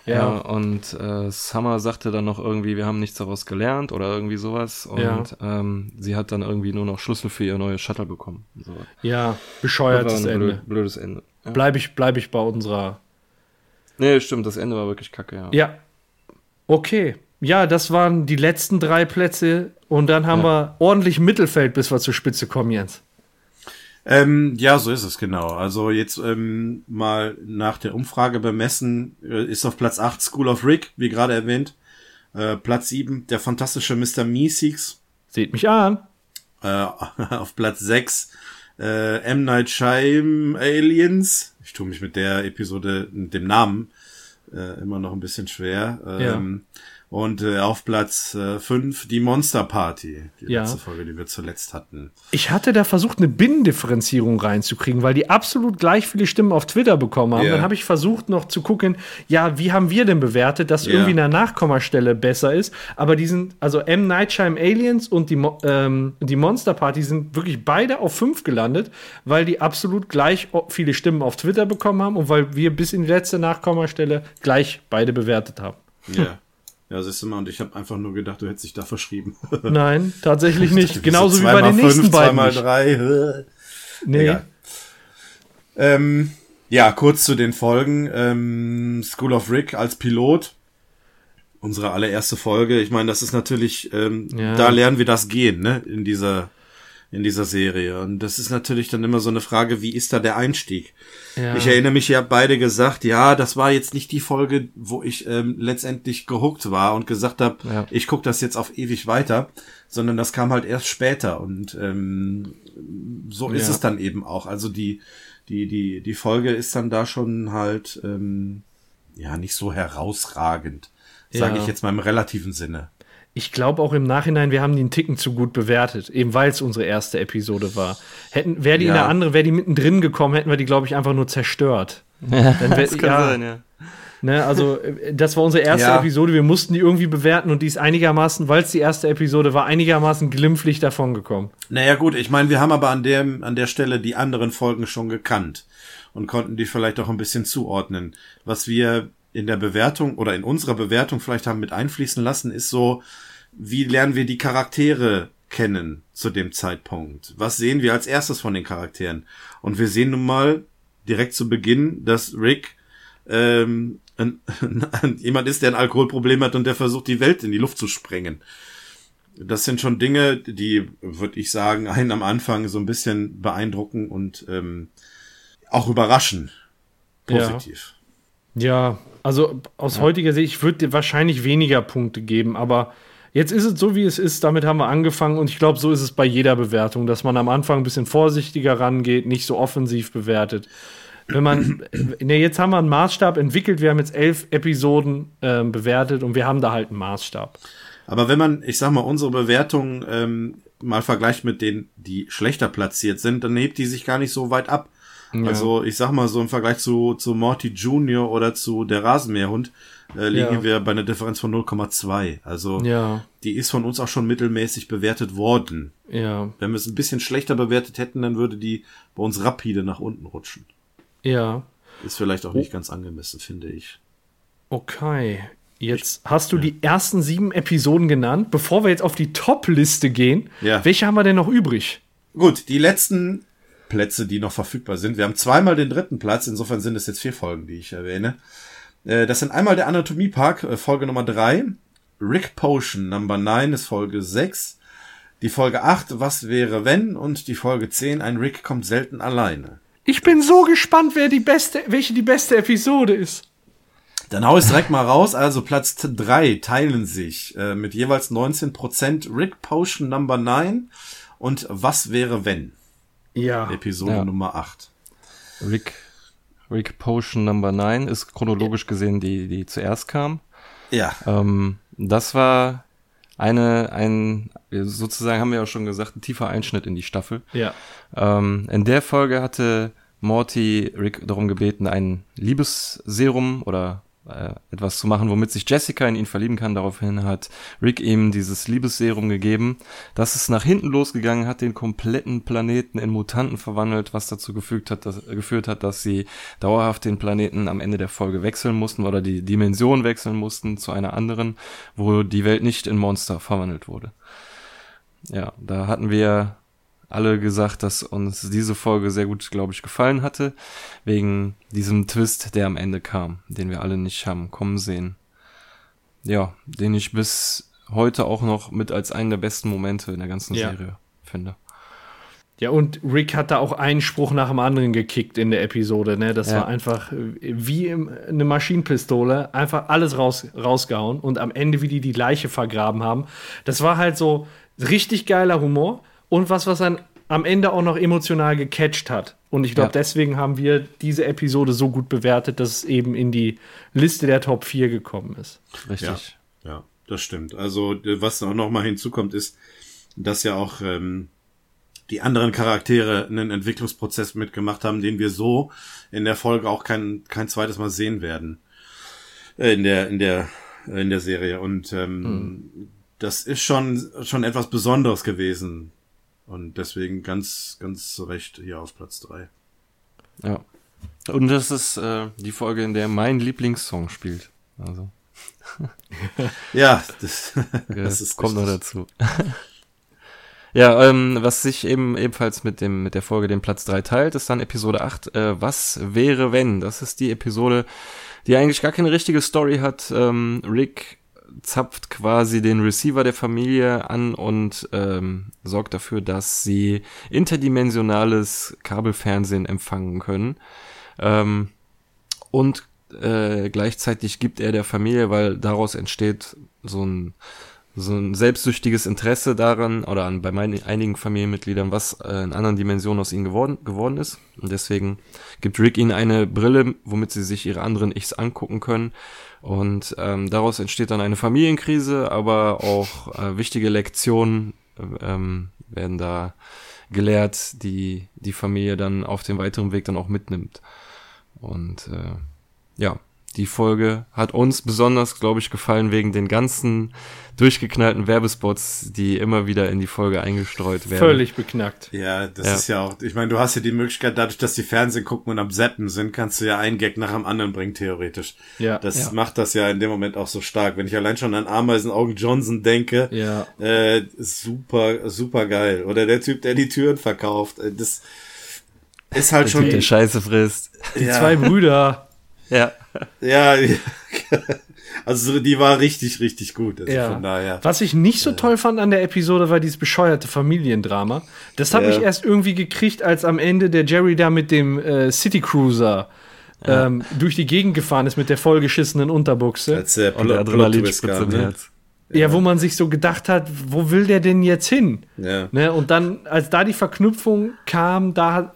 Ja, ja und äh, Summer sagte dann noch irgendwie, wir haben nichts daraus gelernt oder irgendwie sowas. Und ja. ähm, sie hat dann irgendwie nur noch Schlüssel für ihr neues Shuttle bekommen. So. Ja, bescheuertes Ende. Blöd, blödes Ende. Ja. Bleib ich, bleib ich bei unserer. Nee, stimmt, das Ende war wirklich kacke, ja. Ja. Okay. Ja, das waren die letzten drei Plätze und dann haben wir ordentlich Mittelfeld, bis wir zur Spitze kommen, Jens. Ähm, ja, so ist es genau. Also jetzt ähm, mal nach der Umfrage bemessen, äh, ist auf Platz 8 School of Rick, wie gerade erwähnt. Äh, Platz 7 der fantastische Mr. Meeseeks. Seht mich an. Äh, (laughs) auf Platz 6 äh, M. Night Shyam Aliens. Ich tue mich mit der Episode, mit dem Namen äh, immer noch ein bisschen schwer. Ähm, ja. Und äh, auf Platz 5 äh, die Monster Party, die ja. letzte Folge, die wir zuletzt hatten. Ich hatte da versucht, eine Binnendifferenzierung reinzukriegen, weil die absolut gleich viele Stimmen auf Twitter bekommen haben. Yeah. Dann habe ich versucht noch zu gucken, ja, wie haben wir denn bewertet, dass yeah. irgendwie eine Nachkommastelle besser ist. Aber die sind, also M. Nightshime Aliens und die, ähm, die Monster Party sind wirklich beide auf 5 gelandet, weil die absolut gleich viele Stimmen auf Twitter bekommen haben und weil wir bis in die letzte Nachkommastelle gleich beide bewertet haben. Ja. (laughs) Ja, siehst du mal, und ich habe einfach nur gedacht, du hättest dich da verschrieben. (laughs) Nein, tatsächlich nicht. (laughs) Genauso wie bei den nächsten fünf, beiden. Zweimal drei. nee. Ähm, ja, kurz zu den Folgen. Ähm, School of Rick als Pilot. Unsere allererste Folge. Ich meine, das ist natürlich, ähm, ja. da lernen wir das gehen, ne? In dieser in dieser Serie. Und das ist natürlich dann immer so eine Frage, wie ist da der Einstieg? Ja. Ich erinnere mich, ihr habt beide gesagt, ja, das war jetzt nicht die Folge, wo ich ähm, letztendlich gehuckt war und gesagt habe, ja. ich gucke das jetzt auf ewig weiter, sondern das kam halt erst später. Und ähm, so ist ja. es dann eben auch. Also die, die, die, die Folge ist dann da schon halt ähm, ja nicht so herausragend, sage ich jetzt mal im relativen Sinne ich glaube auch im Nachhinein, wir haben die einen Ticken zu gut bewertet, eben weil es unsere erste Episode war. Hätten, wäre die ja. in der andere, wäre die mittendrin gekommen, hätten wir die, glaube ich, einfach nur zerstört. (laughs) Ja, Dann wär, das kann ja, sein, ja. Ne, also, äh, das war unsere erste ja. Episode. Wir mussten die irgendwie bewerten und die ist einigermaßen, weil es die erste Episode war, einigermaßen glimpflich davongekommen. Naja, gut, ich meine, wir haben aber an der, an der Stelle die anderen Folgen schon gekannt und konnten die vielleicht auch ein bisschen zuordnen. Was wir in der Bewertung oder in unserer Bewertung vielleicht haben mit einfließen lassen, ist so, wie lernen wir die Charaktere kennen zu dem Zeitpunkt? Was sehen wir als erstes von den Charakteren? Und wir sehen nun mal direkt zu Beginn, dass Rick ähm, ein, (laughs) jemand ist, der ein Alkoholproblem hat und der versucht, die Welt in die Luft zu sprengen. Das sind schon Dinge, die, würde ich sagen, einen am Anfang so ein bisschen beeindrucken und ähm, auch überraschen. Positiv. Ja, ja also aus ja. heutiger Sicht, ich würde dir wahrscheinlich weniger Punkte geben, aber jetzt ist es so, wie es ist. Damit haben wir angefangen und ich glaube, so ist es bei jeder Bewertung, dass man am Anfang ein bisschen vorsichtiger rangeht, nicht so offensiv bewertet. Wenn man, (clears throat) ne, jetzt haben wir einen Maßstab entwickelt, wir haben jetzt elf Episoden äh, bewertet und wir haben da halt einen Maßstab. Aber wenn man, ich sag mal, unsere Bewertung ähm, mal vergleicht mit denen, die schlechter platziert sind, dann hebt die sich gar nicht so weit ab. Ja. Also ich sag mal so im Vergleich zu, zu Morty Junior oder zu der Rasenmäherhund äh, liegen ja. wir bei einer Differenz von 0,2. Also ja. die ist von uns auch schon mittelmäßig bewertet worden. Ja. Wenn wir es ein bisschen schlechter bewertet hätten, dann würde die bei uns rapide nach unten rutschen. Ja. Ist vielleicht auch nicht ganz angemessen, finde ich. Okay. Jetzt hast du die ersten sieben Episoden genannt. Bevor wir jetzt auf die Top-Liste gehen, ja. welche haben wir denn noch übrig? Gut, die letzten Plätze, die noch verfügbar sind. Wir haben zweimal den dritten Platz, insofern sind es jetzt vier Folgen, die ich erwähne. Äh, das sind einmal der Anatomie Park, äh, Folge Nummer drei, Rick Potion, Number 9 ist Folge 6, die Folge 8, Was wäre wenn, und die Folge 10, ein Rick kommt selten alleine. Ich bin so gespannt, wer die beste, welche die beste Episode ist. Dann hau ich direkt mal raus. Also Platz 3 teilen sich äh, mit jeweils 19% Rick Potion Number 9 und Was wäre wenn? Ja. Episode ja. Nummer 8. Rick, Rick Potion Number 9 ist chronologisch gesehen die, die zuerst kam. Ja. Ähm, das war eine, ein, sozusagen haben wir ja schon gesagt, ein tiefer Einschnitt in die Staffel. Ja. Ähm, in der Folge hatte Morty Rick darum gebeten, ein Liebesserum oder äh, etwas zu machen, womit sich Jessica in ihn verlieben kann. Daraufhin hat Rick ihm dieses Liebesserum gegeben. Das ist nach hinten losgegangen, hat den kompletten Planeten in Mutanten verwandelt, was dazu gefügt hat, dass, geführt hat, dass sie dauerhaft den Planeten am Ende der Folge wechseln mussten oder die Dimension wechseln mussten zu einer anderen, wo die Welt nicht in Monster verwandelt wurde. Ja, da hatten wir alle gesagt, dass uns diese Folge sehr gut, glaube ich, gefallen hatte, wegen diesem Twist, der am Ende kam, den wir alle nicht haben kommen sehen. Ja, den ich bis heute auch noch mit als einen der besten Momente in der ganzen ja. Serie finde. Ja, und Rick hat da auch einen Spruch nach dem anderen gekickt in der Episode. Ne? Das ja. war einfach wie eine Maschinenpistole, einfach alles raus, rausgehauen und am Ende, wie die die Leiche vergraben haben. Das war halt so richtig geiler Humor und was, was dann am Ende auch noch emotional gecatcht hat. Und ich glaube, ja. deswegen haben wir diese Episode so gut bewertet, dass es eben in die Liste der Top 4 gekommen ist. Richtig. Ja, ja das stimmt. Also, was auch noch mal hinzukommt, ist, dass ja auch ähm, die anderen Charaktere einen Entwicklungsprozess mitgemacht haben, den wir so in der Folge auch kein, kein zweites Mal sehen werden. Äh, in der, in der, in der Serie. Und ähm, mhm. das ist schon, schon etwas Besonderes gewesen und deswegen ganz, ganz zu Recht hier auf Platz drei. Ja. Und das ist äh, die Folge, in der mein Lieblingssong spielt. Also. (laughs) ja, das, (laughs) das ist kommt noch dazu. (laughs) ja, ähm, was sich eben ebenfalls mit dem mit der Folge den Platz 3 teilt, ist dann Episode 8. Äh, was wäre wenn? Das ist die Episode, die eigentlich gar keine richtige Story hat. Ähm, Rick zapft quasi den Receiver der Familie an und ähm, sorgt dafür, dass sie interdimensionales Kabelfernsehen empfangen können. Ähm, und äh, gleichzeitig gibt er der Familie, weil daraus entsteht so ein so ein selbstsüchtiges Interesse daran oder an bei meinen einigen Familienmitgliedern, was äh, in anderen Dimensionen aus ihnen geworden, geworden ist. Und deswegen gibt Rick ihnen eine Brille, womit sie sich ihre anderen Ichs angucken können. Und ähm, daraus entsteht dann eine Familienkrise, aber auch äh, wichtige Lektionen ähm, werden da gelehrt, die die Familie dann auf dem weiteren Weg dann auch mitnimmt. Und äh, ja, die Folge hat uns besonders, glaube ich, gefallen wegen den ganzen durchgeknallten Werbespots, die immer wieder in die Folge eingestreut werden. Völlig beknackt. Ja, das ja. ist ja auch, ich meine, du hast ja die Möglichkeit, dadurch, dass die Fernsehen gucken und am Zappen sind, kannst du ja einen Gag nach dem anderen bringen, theoretisch. Ja. Das ja. macht das ja in dem Moment auch so stark. Wenn ich allein schon an Ameisenaugen Johnson denke, ja. äh, super, super geil. Oder der Typ, der die Türen verkauft, äh, das ist halt der schon. Typ, der Scheiße frisst. Die ja. zwei Brüder. Ja. Ja, (laughs) also die war richtig, richtig gut. Also ja. von daher. Was ich nicht so toll fand an der Episode, war dieses bescheuerte Familiendrama. Das habe ja. ich erst irgendwie gekriegt, als am Ende der Jerry da mit dem äh, City Cruiser ja. ähm, durch die Gegend gefahren ist mit der vollgeschissenen Unterbuchse. Als der Und der Adrenalinspritze im ne? Herz. Ja, wo man sich so gedacht hat, wo will der denn jetzt hin? Ja. Ne? Und dann, als da die Verknüpfung kam, da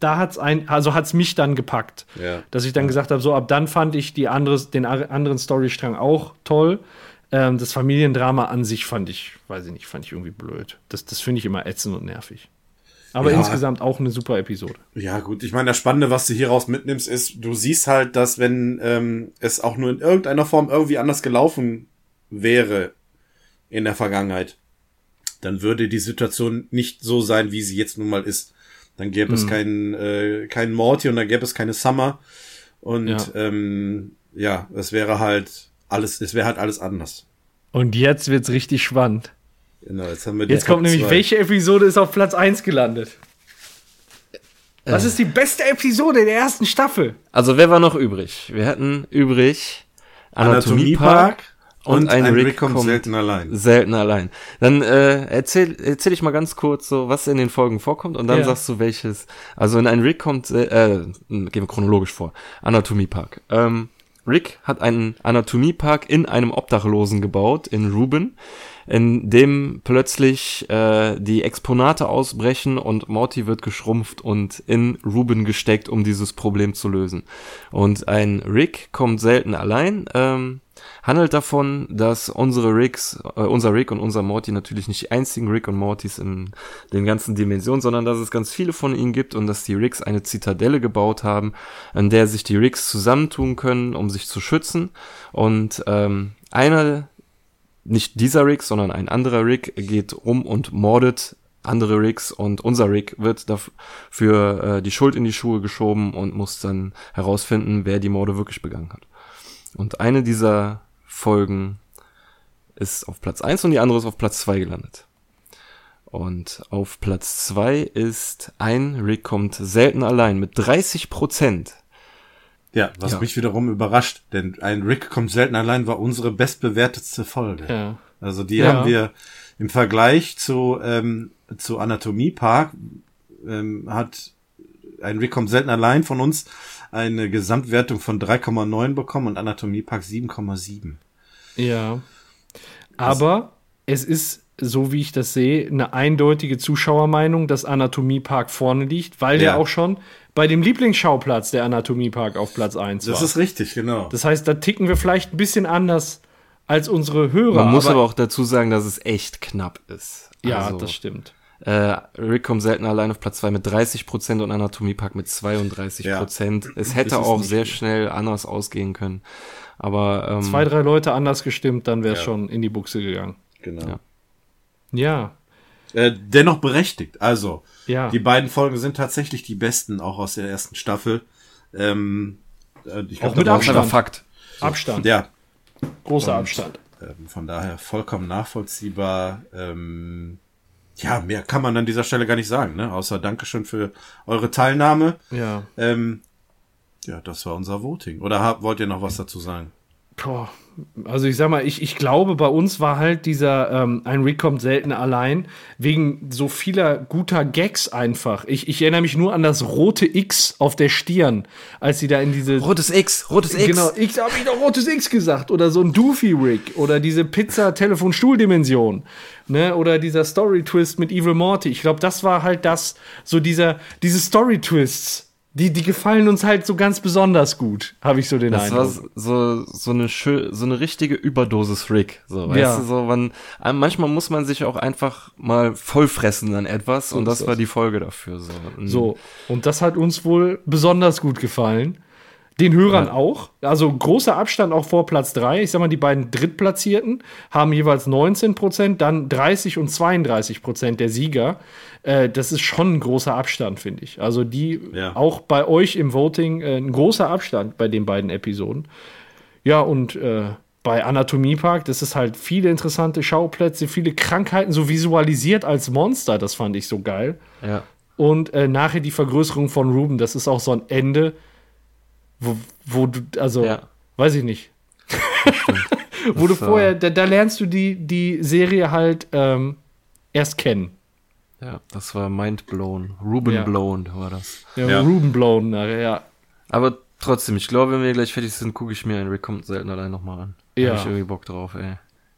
da hat's ein, also hat's mich dann gepackt, ja. dass ich dann gesagt habe, so ab dann fand ich die andere, den anderen Storystrang auch toll. Ähm, das Familiendrama an sich fand ich, weiß ich nicht, fand ich irgendwie blöd. Das, das finde ich immer ätzend und nervig. Aber ja. insgesamt auch eine super Episode. Ja, gut. Ich meine, das Spannende, was du hieraus mitnimmst, ist, du siehst halt, dass wenn ähm, es auch nur in irgendeiner Form irgendwie anders gelaufen wäre in der Vergangenheit, dann würde die Situation nicht so sein, wie sie jetzt nun mal ist. Dann gäbe mhm. es keinen äh, keinen Morty und dann gäbe es keine Summer. Und ja, ähm, ja es wäre halt alles, es wäre halt alles anders. Und jetzt wird's richtig spannend. Genau, jetzt haben wir Jetzt kommt nämlich, zwei. welche Episode ist auf Platz 1 gelandet? Was äh. ist die beste Episode der ersten Staffel? Also wer war noch übrig? Wir hatten übrig Anatomie, Anatomie Park, und, und ein, ein Rick, Rick kommt, kommt, selten allein. Selten allein. Dann äh, erzähl, erzähl ich mal ganz kurz so, was in den Folgen vorkommt und dann ja. sagst du welches. Also in ein Rick kommt, äh, gehen wir chronologisch vor. Anatomiepark. Ähm, Rick hat einen Anatomiepark in einem Obdachlosen gebaut in Ruben in dem plötzlich äh, die Exponate ausbrechen und Morty wird geschrumpft und in Ruben gesteckt, um dieses Problem zu lösen. Und ein Rick kommt selten allein, ähm, handelt davon, dass unsere Ricks, äh, unser Rick und unser Morty natürlich nicht die einzigen Rick und Mortys in den ganzen Dimensionen, sondern dass es ganz viele von ihnen gibt und dass die Ricks eine Zitadelle gebaut haben, an der sich die Ricks zusammentun können, um sich zu schützen. Und ähm, einer nicht dieser Rick, sondern ein anderer Rick geht um und mordet andere Ricks und unser Rick wird dafür äh, die Schuld in die Schuhe geschoben und muss dann herausfinden, wer die Morde wirklich begangen hat. Und eine dieser Folgen ist auf Platz eins und die andere ist auf Platz zwei gelandet. Und auf Platz zwei ist ein Rick kommt selten allein mit 30 Prozent. Ja, was ja. mich wiederum überrascht, denn ein Rick kommt selten allein war unsere bestbewertetste Folge. Ja. Also die ja. haben wir im Vergleich zu, ähm, zu Anatomie Park ähm, hat ein Rick kommt selten allein von uns eine Gesamtwertung von 3,9 bekommen und Anatomie Park 7,7. Ja. Aber es ist so wie ich das sehe, eine eindeutige Zuschauermeinung, dass Anatomiepark vorne liegt, weil ja. der auch schon bei dem Lieblingsschauplatz der Anatomiepark auf Platz 1 war. Das ist richtig, genau. Das heißt, da ticken wir vielleicht ein bisschen anders als unsere Hörer. Man muss aber, aber auch dazu sagen, dass es echt knapp ist. Ja, also, das stimmt. Äh, Rick kommt selten allein auf Platz 2 mit 30% und Anatomiepark mit 32%. Ja. Es hätte auch sehr gut. schnell anders ausgehen können. Aber ähm, zwei, drei Leute anders gestimmt, dann wäre es ja. schon in die Buchse gegangen. Genau. Ja. Ja. Äh, dennoch berechtigt. Also, ja. die beiden Folgen sind tatsächlich die besten, auch aus der ersten Staffel. Ähm, äh, ich glaub, auch mit Abstand. Fakt. So. Abstand. Ja. Großer Und, Abstand. Ähm, von daher vollkommen nachvollziehbar. Ähm, ja, mehr kann man an dieser Stelle gar nicht sagen, ne? Außer Dankeschön für eure Teilnahme. Ja. Ähm, ja, das war unser Voting. Oder habt, wollt ihr noch was dazu sagen? Boah, also ich sag mal, ich, ich glaube, bei uns war halt dieser ähm, ein Rick kommt selten allein, wegen so vieler guter Gags einfach. Ich, ich erinnere mich nur an das rote X auf der Stirn, als sie da in diese. Rotes X, rotes X. Genau, ich habe ich doch rotes X gesagt. Oder so ein Doofy Rick. Oder diese Pizza-Telefon-Stuhl-Dimension. Ne? Oder dieser Story-Twist mit Evil Morty. Ich glaube, das war halt das, so dieser, diese Story-Twists die, die gefallen uns halt so ganz besonders gut, habe ich so den das Eindruck. Das war so, so eine schön, so eine richtige Überdosis Rick. So, weißt Ja. du, so, man, manchmal muss man sich auch einfach mal vollfressen an etwas und das ist war das. die Folge dafür. So, Und So, und das hat uns wohl besonders gut gefallen. Den Hörern Ja. auch. Also großer Abstand auch vor Platz 3. Ich sag mal, die beiden Drittplatzierten haben jeweils 19 Prozent, dann 30 und 32 Prozent der Sieger. Äh, das ist schon ein großer Abstand, finde ich. Also die Ja. auch bei euch im Voting äh, ein großer Abstand bei den beiden Episoden. Ja, und äh, bei Anatomie Park, das ist halt viele interessante Schauplätze, viele Krankheiten so visualisiert als Monster. Das fand ich so geil. Ja. Und äh, nachher die Vergrößerung von Ruben, das ist auch so ein Ende, wo, wo du, also, Ja. weiß ich nicht. (laughs) wo du war- vorher, da, da lernst du die, die Serie halt ähm, erst kennen. Ja, das war mind blown. Ruben Ja. blown war das. Ja, Ja. Ruben blown, ja. Aber trotzdem, ich glaube, wenn wir gleich fertig sind, gucke ich mir einen Rick kommt selten allein nochmal an. Da Ja. hab ich irgendwie Bock drauf, ey.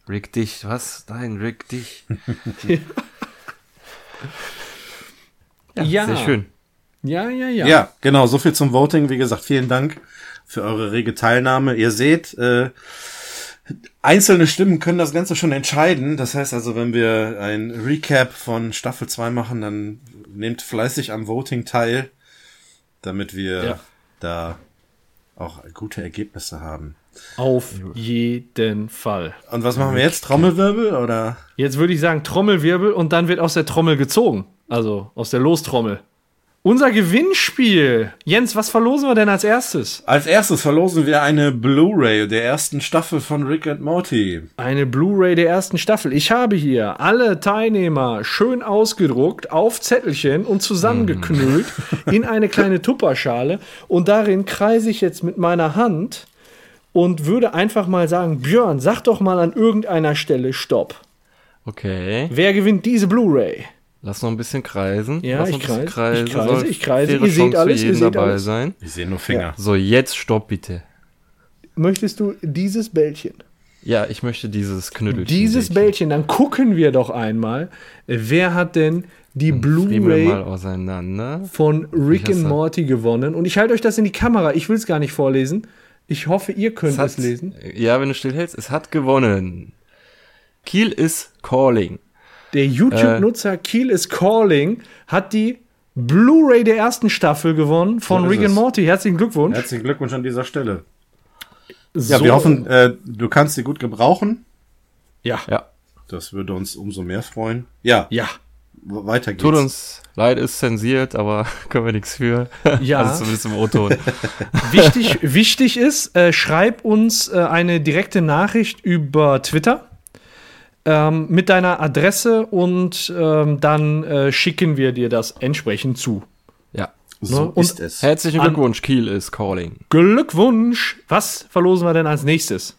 Rick dich, was? Nein, Rick dich. (laughs) Ja. Sehr schön. Ja, ja, ja. Ja. genau, so viel zum Voting. Wie gesagt, vielen Dank für eure rege Teilnahme. Ihr seht, äh, einzelne Stimmen können das Ganze schon entscheiden. Das heißt also, wenn wir ein Recap von Staffel 2 machen, dann nehmt fleißig am Voting teil, damit wir Ja. da auch gute Ergebnisse haben. Auf jeden Fall. Und was machen wir jetzt? Trommelwirbel oder? Jetzt würde ich sagen Trommelwirbel und dann wird aus der Trommel gezogen. Also aus der Lostrommel. Unser Gewinnspiel. Jens, was verlosen wir denn als erstes? Als erstes verlosen wir eine Blu-ray der ersten Staffel von Rick and Morty. Eine Blu-ray der ersten Staffel. Ich habe hier alle Teilnehmer schön ausgedruckt auf Zettelchen und zusammengeknüllt in eine kleine (laughs) Tupperschale. Und darin kreise ich jetzt mit meiner Hand und würde einfach mal sagen, Björn, sag doch mal an irgendeiner Stelle Stopp. Okay. Wer gewinnt diese Blu-ray? Lass noch ein bisschen kreisen. Ja, Lass ich kreise, ich kreise, Soll ich kreise. Ihr seht alles, für ihr jeden seht dabei alles. sein. Ich sehe nur Finger. So, jetzt stopp bitte. Möchtest du dieses Bällchen? Ja, ich möchte dieses Knüttelchen. Dieses Bällchen. Bällchen, dann gucken wir doch einmal, wer hat denn die mal Blu-ray von Rick and? Morty gewonnen. Und ich halte euch das in die Kamera. Ich will es gar nicht vorlesen. Ich hoffe, ihr könnt Es es, hat, lesen. Ja, wenn du stillhältst, es hat gewonnen. Kiel is calling. Der YouTube-Nutzer Kiel is Calling hat die Blu-ray der ersten Staffel gewonnen von So Rick and. Morty. Herzlichen Glückwunsch. Herzlichen Glückwunsch an dieser Stelle. so, Ja, wir hoffen, äh, du kannst sie gut gebrauchen. Ja. Ja, Das würde uns umso mehr freuen. Ja, Ja. weiter geht's. tut uns leid, ist zensiert, aber (laughs) können wir nichts für. Ja. Also zumindest im O-Ton. (laughs) wichtig, wichtig ist, äh, schreib uns äh, eine direkte Nachricht über Twitter ähm, mit deiner Adresse und ähm, dann äh, schicken wir dir das entsprechend zu. ja. So Ne? Ist es. Herzlichen An- Glückwunsch, Kiel is calling. Glückwunsch! Was verlosen wir denn als nächstes?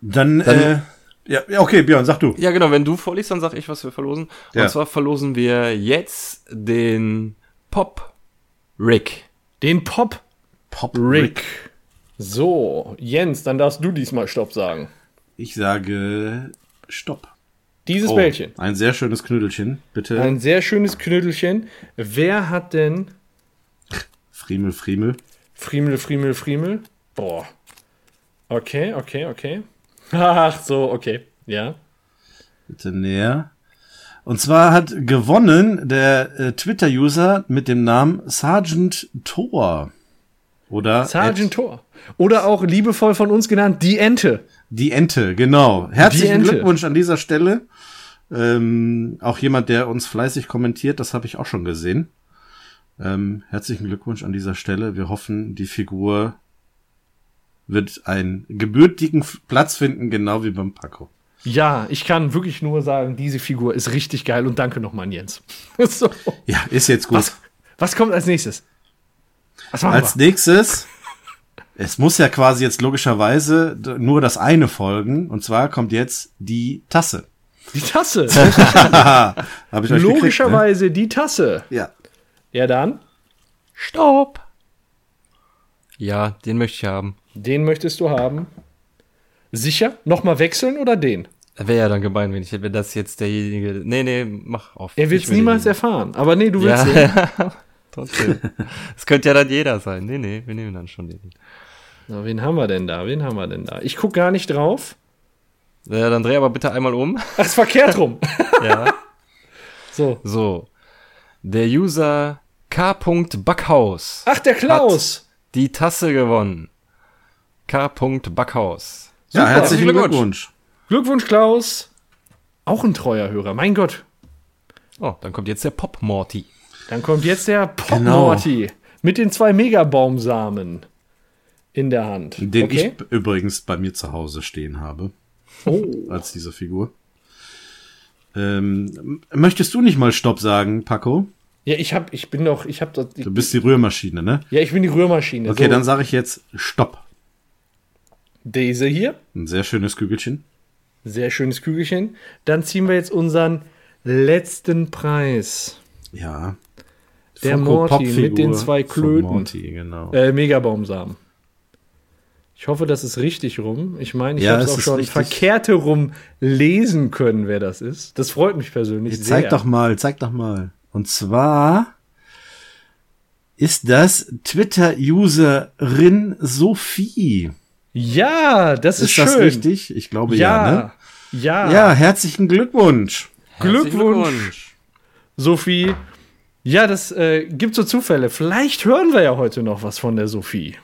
Dann, äh, ja, okay, Björn, sag du. Ja, genau, wenn du vorliest, dann sag ich, was wir verlosen. Ja. Und zwar verlosen wir jetzt den Pop Rick. Den Pop Pop Rick. So, Jens, dann darfst du diesmal Stopp sagen. Ich sage Stopp. Dieses Oh, Bällchen. Ein sehr schönes Knödelchen, bitte. Ein sehr schönes Knödelchen. Wer hat denn Friemel, Friemel. Friemel, Friemel, Friemel? Boah. Okay, okay, okay. (laughs) Ach so, okay. Ja. Bitte näher. Und zwar hat gewonnen der äh, Twitter-User mit dem Namen Sergeant Thor. Oder Sergeant Thor. Oder auch liebevoll von uns genannt, die Ente. Die Ente, genau. Herzlichen Ente. Glückwunsch an dieser Stelle. Ähm, auch jemand, der uns fleißig kommentiert, das habe ich auch schon gesehen. Ähm, herzlichen Glückwunsch an dieser Stelle. Wir hoffen, die Figur wird einen gebürtigen Platz finden, genau wie beim Paco. Ja, ich kann wirklich nur sagen, diese Figur ist richtig geil und danke nochmal an Jens. (laughs) so. Ja, ist jetzt gut. Was, was kommt als nächstes? Als wir? nächstes es muss ja quasi jetzt logischerweise nur das eine folgen. Und zwar kommt jetzt die Tasse. Die Tasse. (laughs) Hab ich euch Logischerweise gekriegt, ne? die Tasse. Ja. Ja, dann. Stopp. Ja, den möchte ich haben. Den möchtest du haben. Sicher? Nochmal wechseln oder den? Wäre ja dann gemein, wenn ich, wenn das jetzt derjenige. Nee, nee, mach auf. Er wird es niemals erfahren. Aber nee, du willst ja. den. (laughs) Trotzdem. Es könnte ja dann jeder sein. Nee, nee, wir nehmen dann schon den. Na, wen haben wir denn da? Wen haben wir denn da? Ich guck gar nicht drauf. Ja, dann dreh aber bitte einmal um. (laughs) Ach, ist verkehrt rum. (laughs) ja. So. So. Der User K. Backhaus. Ach, der Klaus. die Tasse gewonnen. K. Backhaus. Ja, herzlichen Glückwunsch. Glückwunsch, Klaus. Auch ein treuer Hörer, mein Gott. Oh, dann kommt jetzt der Pop Morty. Dann kommt jetzt der Pop genau. Morty mit den zwei Megabaumsamen in der Hand. Den okay? ich übrigens bei mir zu Hause stehen habe. Oh. (laughs) Als diese Figur. Ähm, möchtest du nicht mal Stopp sagen, Paco? Ja, ich hab, ich bin doch, ich hab dort. Du bist die Rührmaschine, ne? Ja, ich bin die Rührmaschine. Okay, so. dann sage ich jetzt Stopp. Diese hier. Ein sehr schönes Kügelchen. Sehr schönes Kügelchen. Dann ziehen wir jetzt unseren letzten Preis. Ja. Der Morty mit den zwei Klöten. Morty, genau. Äh, Megabaumsamen. Ich hoffe, das ist richtig rum. Ich meine, ich ja, habe es auch schon richtig. verkehrte rum lesen können, wer das ist. Das freut mich persönlich Jetzt sehr. Zeig doch mal, zeig doch mal. Und zwar ist das Twitter-Userin Sophie. Ja, das ist, ist schön. Ist das richtig? Ich glaube ja. Ja, ne? ja. ja herzlichen Glückwunsch. Glückwunsch. Glückwunsch. Sophie. Ja, das äh, gibt so Zufälle. Vielleicht hören wir ja heute noch was von der Sophie.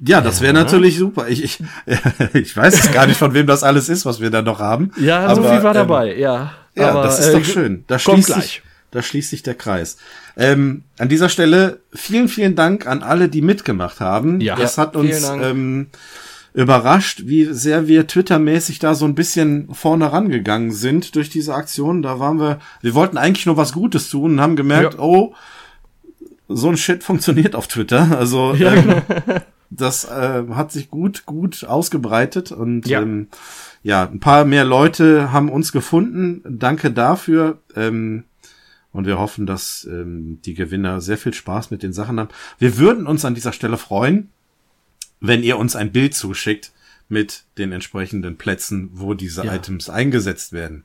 Ja, das wäre ja. natürlich super. Ich, ich, (laughs) ich weiß jetzt gar nicht, von wem das alles ist, was wir da noch haben. Ja, aber, Sophie war ähm, dabei, ja. Ja, aber, das ist doch äh, schön. Da schließt, sich, da schließt sich der Kreis. Ähm, an dieser Stelle vielen, vielen Dank an alle, die mitgemacht haben. Ja, das hat uns ähm, überrascht, wie sehr wir Twitter-mäßig da so ein bisschen vorne rangegangen sind durch diese Aktion. Da waren wir, wir wollten eigentlich nur was Gutes tun und haben gemerkt, ja. oh, so ein Shit funktioniert auf Twitter. Also ja, ähm, genau. (laughs) das äh, hat sich gut, gut ausgebreitet und ja. Ähm, ja, ein paar mehr Leute haben uns gefunden. Danke dafür. Ähm, und wir hoffen, dass ähm, die Gewinner sehr viel Spaß mit den Sachen haben. Wir würden uns an dieser Stelle freuen, wenn ihr uns ein Bild zuschickt mit den entsprechenden Plätzen, wo diese ja. Items eingesetzt werden.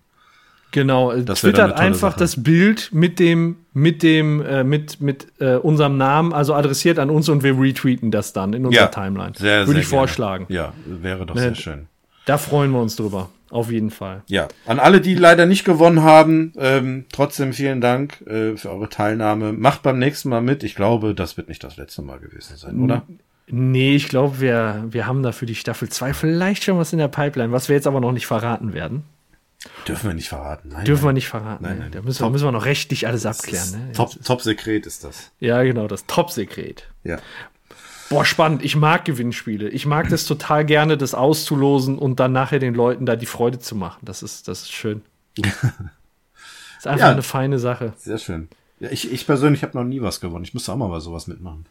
Genau, das twittert einfach Sache. das Bild mit dem, mit dem, äh, mit, mit äh, unserem Namen, also adressiert an uns und wir retweeten das dann in unserer ja, Timeline. Sehr, Würde ich gerne. vorschlagen. Ja, wäre doch ne, sehr schön. Da freuen wir uns drüber. Auf jeden Fall. Ja, an alle, die leider nicht gewonnen haben, ähm, trotzdem vielen Dank äh, für eure Teilnahme. Macht beim nächsten Mal mit. Ich glaube, das wird nicht das letzte Mal gewesen sein, oder? Nee, ich glaube, wir, wir haben da für die Staffel 2 vielleicht schon was in der Pipeline, was wir jetzt aber noch nicht verraten werden. Dürfen wir nicht verraten. Nein, Dürfen nein. wir nicht verraten. Nein, nein. Da müssen, top, wir, müssen wir noch rechtlich alles abklären. Ne? Top, Top-Sekret ist das. Ja, genau, das Top-Sekret. Ja. Boah, spannend. Ich mag Gewinnspiele. Ich mag das total gerne, das auszulosen und dann nachher den Leuten da die Freude zu machen. Das ist, das ist schön. das (laughs) ist einfach ja, eine feine Sache. Sehr schön. Ja, ich, ich persönlich habe noch nie was gewonnen. Ich müsste auch mal bei sowas mitmachen.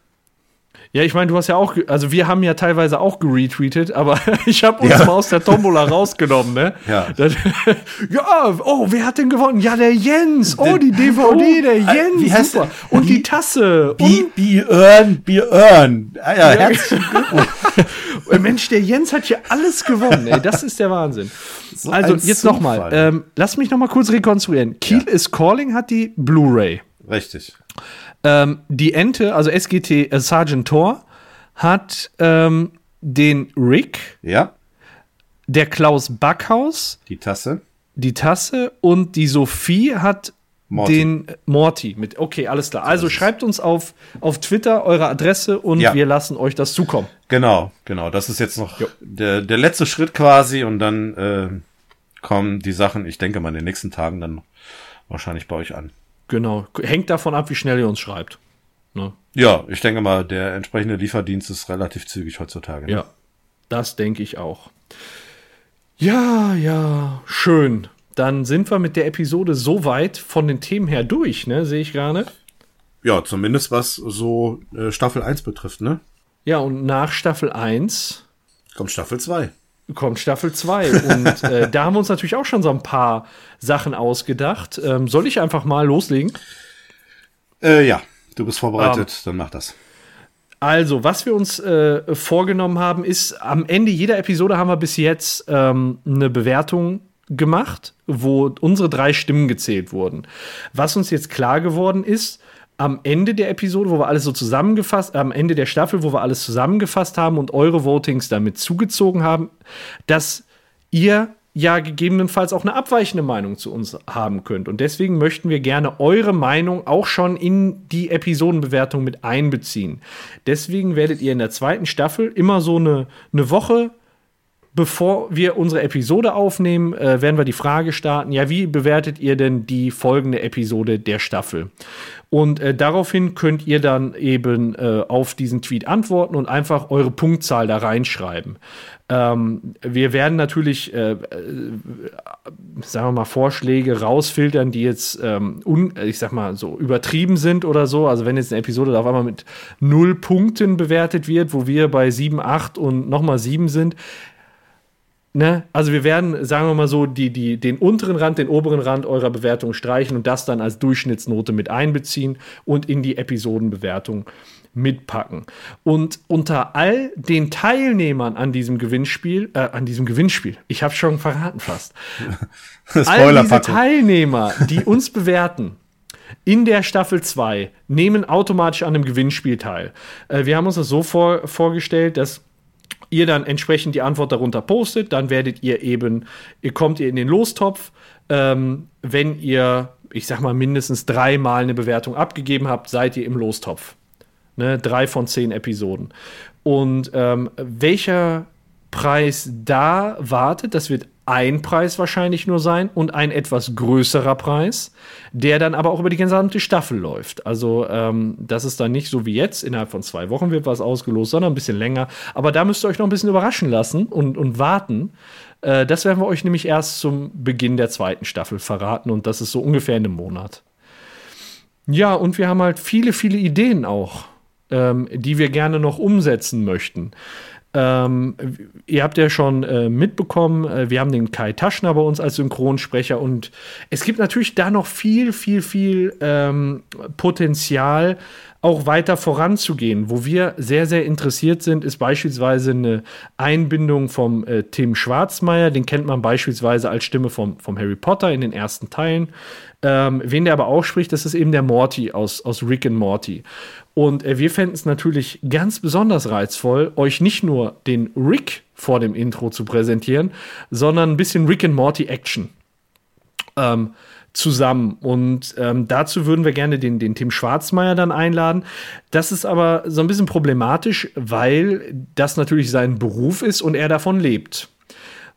Ja, ich meine, du hast ja auch, also wir haben ja teilweise auch geretweetet, aber (laughs) ich habe uns ja. mal aus der Tombola rausgenommen, ne? Ja. Das, (laughs) ja, oh, wer hat denn gewonnen? Ja, der Jens. Oh, die DVD, oh, der äh, Jens. Wie heißt super. Der? Und die Tasse. Björn, Björn. Ah, ja, ja. herzlichen (laughs) Mensch, der Jens hat hier alles gewonnen, ey. Das ist der Wahnsinn. So also, jetzt nochmal. Ähm, lass mich nochmal kurz rekonstruieren. Kiel ja. is Calling hat die Blu-ray. Richtig. Ähm, die Ente, also SGT äh, Sergeant Thor, hat ähm, den Rick. Ja. Der Klaus Backhaus. Die Tasse. Die Tasse. Und die Sophie hat Morty. den Morty mit. Okay, alles klar. Also schreibt uns auf, auf Twitter eure Adresse und ja. wir lassen euch das zukommen. Genau, genau. Das ist jetzt noch der, der letzte Schritt quasi und dann äh, kommen die Sachen, ich denke mal, in den nächsten Tagen dann wahrscheinlich bei euch an. Genau. Hängt davon ab, wie schnell ihr uns schreibt. Ne? Ja, ich denke mal, der entsprechende Lieferdienst ist relativ zügig heutzutage. Ne? Ja, das denke ich auch. Ja, ja, schön. Dann sind wir mit der Episode so weit von den Themen her durch, ne? Sehe ich gerade. Ja, zumindest was so äh, Staffel 1 betrifft, ne? Ja, und nach Staffel 1 kommt Staffel 2. Kommt Staffel 2. Und äh, da haben wir uns natürlich auch schon so ein paar Sachen ausgedacht. Ähm, soll ich einfach mal loslegen? Äh, ja, du bist vorbereitet, um, ähm, dann mach das. Also, was wir uns äh, vorgenommen haben, ist, am Ende jeder Episode haben wir bis jetzt ähm, eine Bewertung gemacht, wo unsere drei Stimmen gezählt wurden. Was uns jetzt klar geworden ist, am Ende der Episode, wo wir alles so zusammengefasst, am Ende der Staffel, wo wir alles zusammengefasst haben und eure Votings damit zugezogen haben, dass ihr ja gegebenenfalls auch eine abweichende Meinung zu uns haben könnt. Und deswegen möchten wir gerne eure Meinung auch schon in die Episodenbewertung mit einbeziehen. Deswegen werdet ihr in der zweiten Staffel immer so eine, eine Woche bevor wir unsere Episode aufnehmen, äh, werden wir die Frage starten, ja, wie bewertet ihr denn die folgende Episode der Staffel? Und äh, daraufhin könnt ihr dann eben äh, auf diesen Tweet antworten und einfach eure Punktzahl da reinschreiben. Ähm, wir werden natürlich, äh, äh sagen wir mal, Vorschläge rausfiltern, die jetzt, ähm, un, ich sag mal, so übertrieben sind oder so. Also wenn jetzt eine Episode auf einmal mit null Punkten bewertet wird, wo wir bei 7, 8 und nochmal 7 sind, Ne? Also wir werden, sagen wir mal so, die, die, den unteren Rand, den oberen Rand eurer Bewertung streichen und das dann als Durchschnittsnote mit einbeziehen und in die Episodenbewertung mitpacken. Und unter all den Teilnehmern an diesem Gewinnspiel, äh, an diesem Gewinnspiel, ich habe schon verraten fast, (laughs) all diese Teilnehmer, die uns bewerten, in der Staffel 2 nehmen automatisch an einem Gewinnspiel teil. Äh, wir haben uns das so vor, vorgestellt, dass ihr dann entsprechend die Antwort darunter postet, dann werdet ihr eben, ihr kommt ihr in den Lostopf, ähm, wenn ihr, ich sag mal, mindestens dreimal eine Bewertung abgegeben habt, seid ihr im Lostopf. Ne, drei von zehn Episoden. Und ähm, welcher Preis da wartet, das wird ein Preis wahrscheinlich nur sein und ein etwas größerer Preis, der dann aber auch über die gesamte Staffel läuft. Also ähm, das ist dann nicht so wie jetzt, innerhalb von zwei Wochen wird was ausgelost, sondern ein bisschen länger. Aber da müsst ihr euch noch ein bisschen überraschen lassen und, und warten. Äh, das werden wir euch nämlich erst zum Beginn der zweiten Staffel verraten und das ist so ungefähr in einem Monat. Ja, und wir haben halt viele, viele Ideen auch, ähm, die wir gerne noch umsetzen möchten. Ähm, ihr habt ja schon äh, mitbekommen, äh, wir haben den Kai Taschner bei uns als Synchronsprecher und es gibt natürlich da noch viel, viel, viel ähm, Potenzial, auch weiter voranzugehen. Wo wir sehr, sehr interessiert sind, ist beispielsweise eine Einbindung vom äh, Tim Schwarzmeier. Den kennt man beispielsweise als Stimme vom, vom Harry Potter in den ersten Teilen. Ähm, wen der aber auch spricht, das ist eben der Morty aus, aus Rick and Morty. Und äh, wir fänden es natürlich ganz besonders reizvoll, euch nicht nur den Rick vor dem Intro zu präsentieren, sondern ein bisschen Rick and Morty Action ähm, zusammen. Und ähm, dazu würden wir gerne den, den Tim Schwarzmeier dann einladen. Das ist aber so ein bisschen problematisch, weil das natürlich sein Beruf ist und er davon lebt.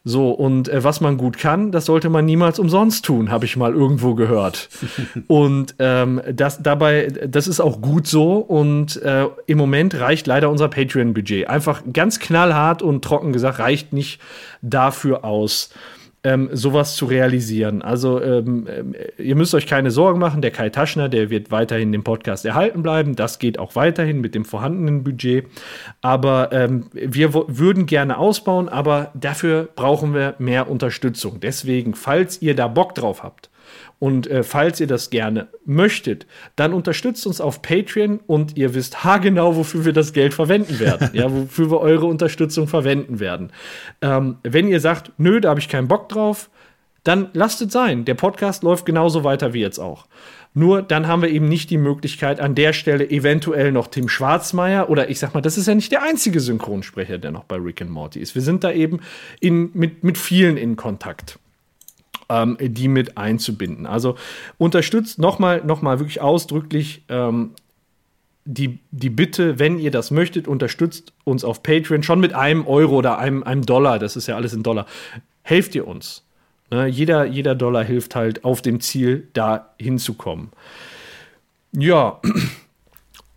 So, und äh, was man gut kann, das sollte man niemals umsonst tun, habe ich mal irgendwo gehört. (laughs) und ähm, das dabei, das ist auch gut so. Und äh, im Moment reicht leider unser Patreon-Budget. Einfach ganz knallhart und trocken gesagt, reicht nicht dafür aus ähm, sowas zu realisieren. Also ähm, äh, ihr müsst euch keine Sorgen machen, der Kai Taschner, der wird weiterhin den Podcast erhalten bleiben. Das geht auch weiterhin mit dem vorhandenen Budget. Aber ähm, wir würden gerne ausbauen, aber dafür brauchen wir mehr Unterstützung. Deswegen, falls ihr da Bock drauf habt, und äh, falls ihr das gerne möchtet, dann unterstützt uns auf Patreon und ihr wisst haargenau, wofür wir das Geld verwenden werden. (laughs) ja, wofür wir eure Unterstützung verwenden werden. Ähm, wenn ihr sagt, nö, da habe ich keinen Bock drauf, dann lasst es sein. Der Podcast läuft genauso weiter wie jetzt auch. Nur dann haben wir eben nicht die Möglichkeit, an der Stelle eventuell noch Tim Schwarzmeier oder ich sag mal, das ist ja nicht der einzige Synchronsprecher, der noch bei Rick and Morty ist. Wir sind da eben in, mit, mit vielen in Kontakt ähm, die mit einzubinden. Also unterstützt nochmal noch mal wirklich ausdrücklich ähm, die, die Bitte, wenn ihr das möchtet, unterstützt uns auf Patreon schon mit einem Euro oder einem, einem Dollar, das ist ja alles in Dollar. Helft ihr uns. Ne? Jeder, jeder Dollar hilft halt auf dem Ziel, da hinzukommen. Ja, (clears throat)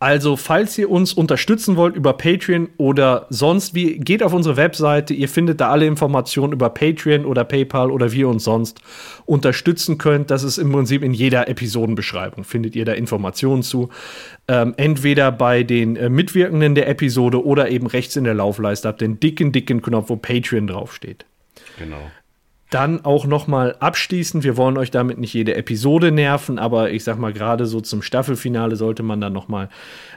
Also, falls ihr uns unterstützen wollt über Patreon oder sonst wie, geht auf unsere Webseite. Ihr findet da alle Informationen über Patreon oder PayPal oder wie ihr uns sonst unterstützen könnt. Das ist im Prinzip in jeder Episodenbeschreibung. Findet ihr da Informationen zu. Ähm, entweder bei den äh, Mitwirkenden der Episode oder eben rechts in der Laufleiste habt den dicken, dicken Knopf, wo Patreon draufsteht. Genau. Dann auch noch mal abschließend, wir wollen euch damit nicht jede Episode nerven, aber ich sag mal, gerade so zum Staffelfinale sollte man dann noch mal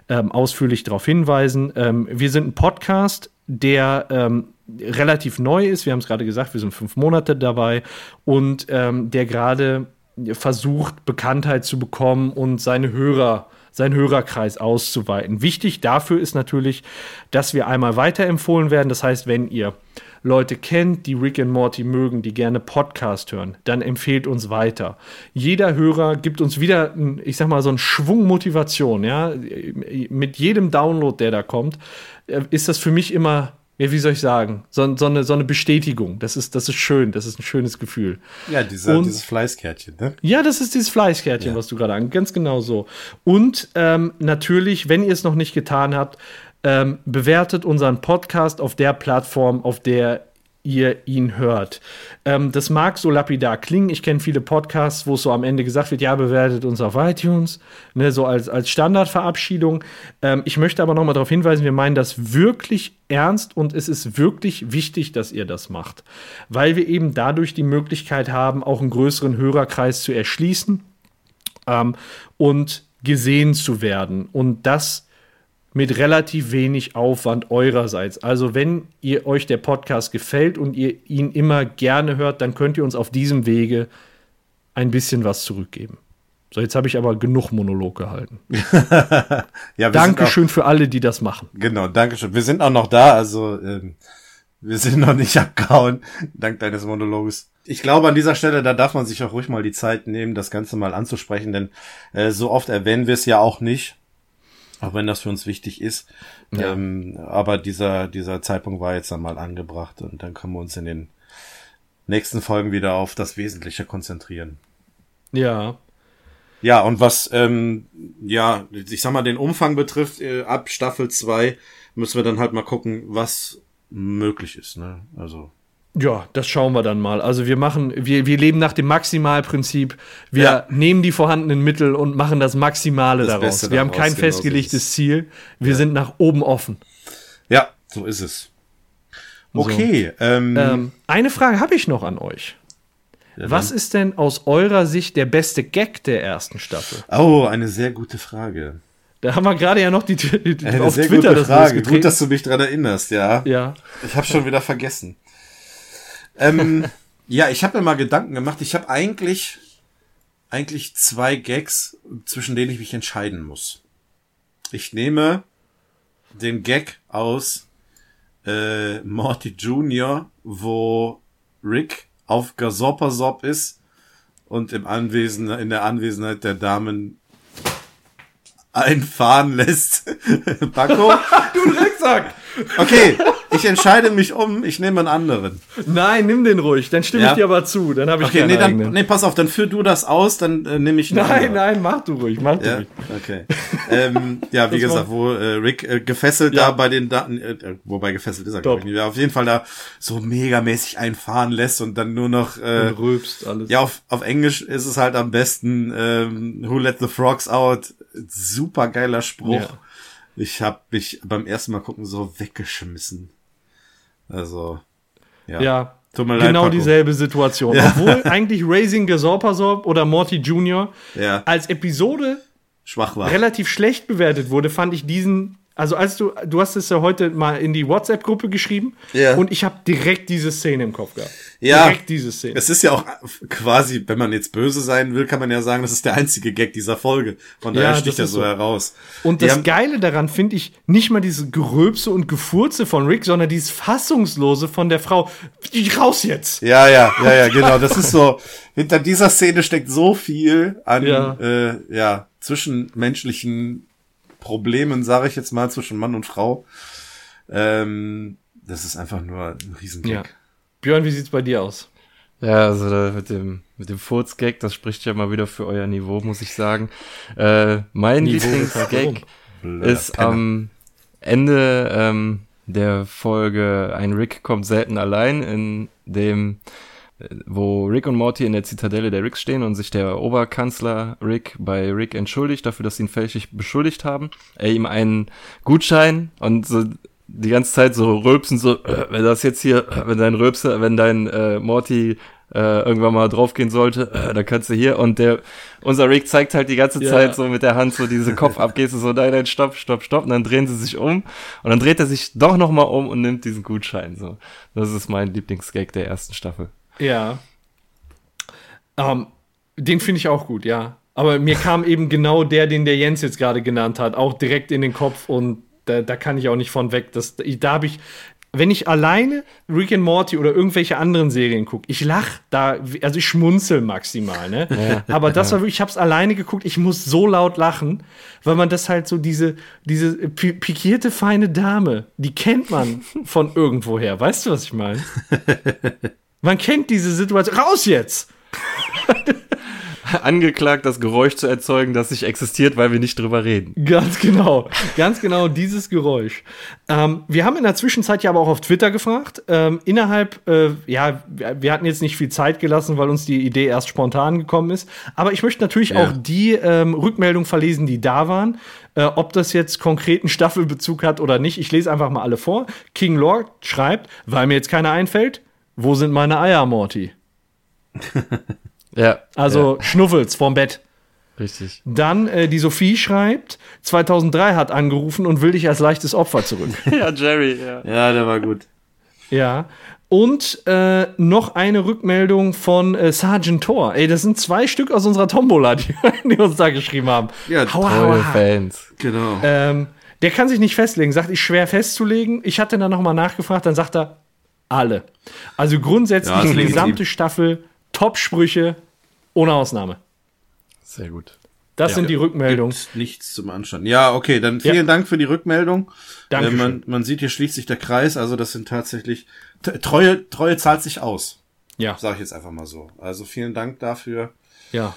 ähm, ausführlich darauf hinweisen. Ähm, wir sind ein Podcast, der ähm, relativ neu ist. Wir haben es gerade gesagt, wir sind fünf Monate dabei und ähm, der gerade versucht, Bekanntheit zu bekommen und seine Hörer seinen Hörerkreis auszuweiten. Wichtig dafür ist natürlich, dass wir einmal weiterempfohlen werden. Das heißt, wenn ihr Leute kennt, die Rick and Morty mögen, die gerne Podcast hören, dann empfehlt uns weiter. Jeder Hörer gibt uns wieder, ich sag mal, so einen Schwung Motivation, ja. Mit jedem Download, der da kommt, äh, ist das für mich immer ja, wie soll ich sagen, so, so, eine, so eine Bestätigung. Das ist, das ist schön, das ist ein schönes Gefühl. Ja, dieser, und, dieses Fleißkärtchen, ne? Ja, das ist dieses Fleißkärtchen, ja. was du gerade an, ganz genau so. Und ähm, natürlich, wenn ihr es noch nicht getan habt, ähm, bewertet unseren Podcast auf der Plattform, auf der ihr ihn hört. Ähm, das mag so lapidar klingen. Ich kenne viele Podcasts, wo es so am Ende gesagt wird, ja, bewertet uns auf iTunes, ne, so als, als Standardverabschiedung. Ähm, ich möchte aber noch mal darauf hinweisen, wir meinen das wirklich ernst und es ist wirklich wichtig, dass ihr das macht, weil wir eben dadurch die Möglichkeit haben, auch einen größeren Hörerkreis zu erschließen ähm, und gesehen zu werden. Und das mit relativ wenig Aufwand eurerseits. Also wenn ihr euch der Podcast gefällt und ihr ihn immer gerne hört, dann könnt ihr uns auf diesem Wege ein bisschen was zurückgeben. So, jetzt habe ich aber genug Monolog gehalten. (laughs) ja, Dankeschön auch, für alle, die das machen. Genau, Dankeschön. Wir sind auch noch da, also ähm, wir sind noch nicht (laughs) abgehauen, dank deines Monologes. Ich glaube, an dieser Stelle, da darf man sich auch ruhig mal die Zeit nehmen, das Ganze mal anzusprechen, denn äh, so oft erwähnen wir es ja auch nicht auch wenn das für uns wichtig ist. Ja. Ähm, aber dieser, dieser Zeitpunkt war jetzt dann mal angebracht und dann können wir uns in den nächsten Folgen wieder auf das Wesentliche konzentrieren. Ja. Ja, und was, ähm, ja, ich sag mal, den Umfang betrifft, äh, ab Staffel 2 müssen wir dann halt mal gucken, was möglich ist, ne? Also. Ja, das schauen wir dann mal. Also wir machen, wir, wir leben nach dem Maximalprinzip. Wir ja. nehmen die vorhandenen Mittel und machen das Maximale das daraus. Wir haben kein genau festgelegtes so Ziel. Wir ja. sind nach oben offen. Ja, so ist es. Okay. So. Ähm, ähm, eine Frage habe ich noch an euch. Ja, Was ist denn aus eurer Sicht der beste Gag der ersten Staffel? Oh, eine sehr gute Frage. Da haben wir gerade ja noch die, die eine auf Twitter gute Frage. Gut, dass du mich dran erinnerst, ja. Ja. Ich habe schon wieder vergessen ähm, (laughs) ja, ich habe mir mal Gedanken gemacht. Ich habe eigentlich, eigentlich zwei Gags, zwischen denen ich mich entscheiden muss. Ich nehme den Gag aus äh, Morty Jr., wo Rick auf Gasoppasop ist und im Anwesen, in der Anwesenheit der Damen einfahren lässt. (laughs) Paco? du Drecksack! Okay, ich entscheide mich um, ich nehme einen anderen. Nein, nimm den ruhig, dann stimme ja. ich dir aber zu, dann habe ich Okay, nee, dann, nee, pass auf, dann führ du das aus, dann äh, nehme ich einen Nein, anderen. nein, mach du ruhig, mach ja? du ruhig. Okay. ähm, ja, wie das gesagt, wo äh, Rick äh, gefesselt ja. da bei den Daten, äh, äh wobei gefesselt ist er, glaube ich nicht, auf jeden Fall da so megamäßig einfahren lässt und dann nur noch äh, und rülpst alles. Ja, auf, auf Englisch ist es halt am besten ähm, Who Let the Frogs Out. Super geiler Spruch. Ja. Ich habe mich beim ersten Mal gucken so weggeschmissen. Also, ja. Ja, genau leid, dieselbe Situation. (laughs) Ja. Obwohl eigentlich Raising Gasorpasorp oder Morty Jr. Ja. als Episode schwach war. relativ schlecht bewertet wurde, fand ich diesen also als du, du hast es ja heute mal in die WhatsApp-Gruppe geschrieben ja. und ich habe direkt diese Szene im Kopf gehabt. Ja. Direkt diese Szene. Es ist ja auch quasi, wenn man jetzt böse sein will, kann man ja sagen, das ist der einzige Gag dieser Folge. Von daher ja, sticht er so, so heraus. Und Die das Geile daran finde ich nicht mal diese Geröpse und Gefurze von Rick, sondern dieses Fassungslose von der Frau. Raus jetzt! Ja, ja, ja, ja, genau. Das ist so, hinter dieser Szene steckt so viel an, ja, äh, ja zwischenmenschlichen Problemen, sage ich jetzt mal, zwischen Mann und Frau. Ähm, das ist einfach nur ein Riesenkick. Ja. Björn, wie sieht's bei dir aus? Ja, also mit dem mit dem Furzgag, das spricht ja mal wieder für euer Niveau, muss ich sagen. Äh, mein Lieblingsgag ist am Ende ähm, der Folge Ein Rick kommt selten allein, in dem wo Rick und Morty in der Zitadelle der Ricks stehen und sich der Oberkanzler Rick bei Rick entschuldigt dafür, dass sie ihn fälschlich beschuldigt haben. Er ihm einen Gutschein und so die ganze Zeit so rülpsen, so, äh, wenn das jetzt hier, äh, wenn dein Rülpse, wenn dein äh, Morty äh, irgendwann mal draufgehen sollte, äh, dann kannst du hier und der, unser Rick zeigt halt die ganze ja. Zeit so mit der Hand so diese Kopfabgeste, so nein, nein, stopp, stopp, stopp und dann drehen sie sich um und dann dreht er sich doch nochmal um und nimmt diesen Gutschein, so. Das ist mein Lieblingsgag der ersten Staffel. Ja. Ähm, den finde ich auch gut, ja. Aber mir kam (laughs) eben genau der, den der Jens jetzt gerade genannt hat, auch direkt in den Kopf und da, da kann ich auch nicht von weg. Das, da habe ich, wenn ich alleine Rick and Morty oder irgendwelche anderen Serien gucke, ich lach da, also ich schmunzel maximal, ne? Ja, Aber das war wirklich, ich hab's alleine geguckt, ich muss so laut lachen, weil man das halt so diese, diese pikierte feine Dame, die kennt man (laughs) von irgendwoher. Weißt du, was ich meine? (laughs) Man kennt diese Situation. Raus jetzt! (laughs) angeklagt, das Geräusch zu erzeugen, das nicht existiert, weil wir nicht drüber reden. Ganz genau. Ganz genau dieses Geräusch. Ähm, wir haben in der Zwischenzeit ja aber auch auf Twitter gefragt. Ähm, innerhalb, äh, ja, wir hatten jetzt nicht viel Zeit gelassen, weil uns die Idee erst spontan gekommen ist. Aber ich möchte natürlich ja. auch die ähm, Rückmeldungen verlesen, die da waren. Äh, ob das jetzt konkreten Staffelbezug hat oder nicht. Ich lese einfach mal alle vor. King Lord schreibt, weil mir jetzt keiner einfällt, wo sind meine Eier, Morty? (laughs) Ja. Also ja. Schnuffels vorm Bett. Richtig. Dann äh, die Sophie schreibt, 2003 hat angerufen und will dich als leichtes Opfer zurück. (laughs) ja, Jerry, ja. Ja, der war gut. Ja. Und äh, noch eine Rückmeldung von äh, Sergeant Thor. Ey, das sind zwei Stück aus unserer Tombola, die, (laughs) die uns da geschrieben haben. Ja, tolle hau, Fans. Genau. Ähm, der kann sich nicht festlegen, sagt, ich schwer festzulegen. Ich hatte dann nochmal nachgefragt, dann sagt er, alle. Also grundsätzlich ja, die gesamte Staffel Top-Sprüche ohne Ausnahme. Sehr gut. Das ja. sind die Rückmeldungen. Nichts zum Anschauen. Ja, okay, dann vielen ja. Dank für die Rückmeldung. Danke. Äh, man, man sieht, hier schließt sich der Kreis. Also das sind tatsächlich Treue, Treue zahlt sich aus. Ja. Sag ich jetzt einfach mal so. Also vielen Dank dafür. Ja.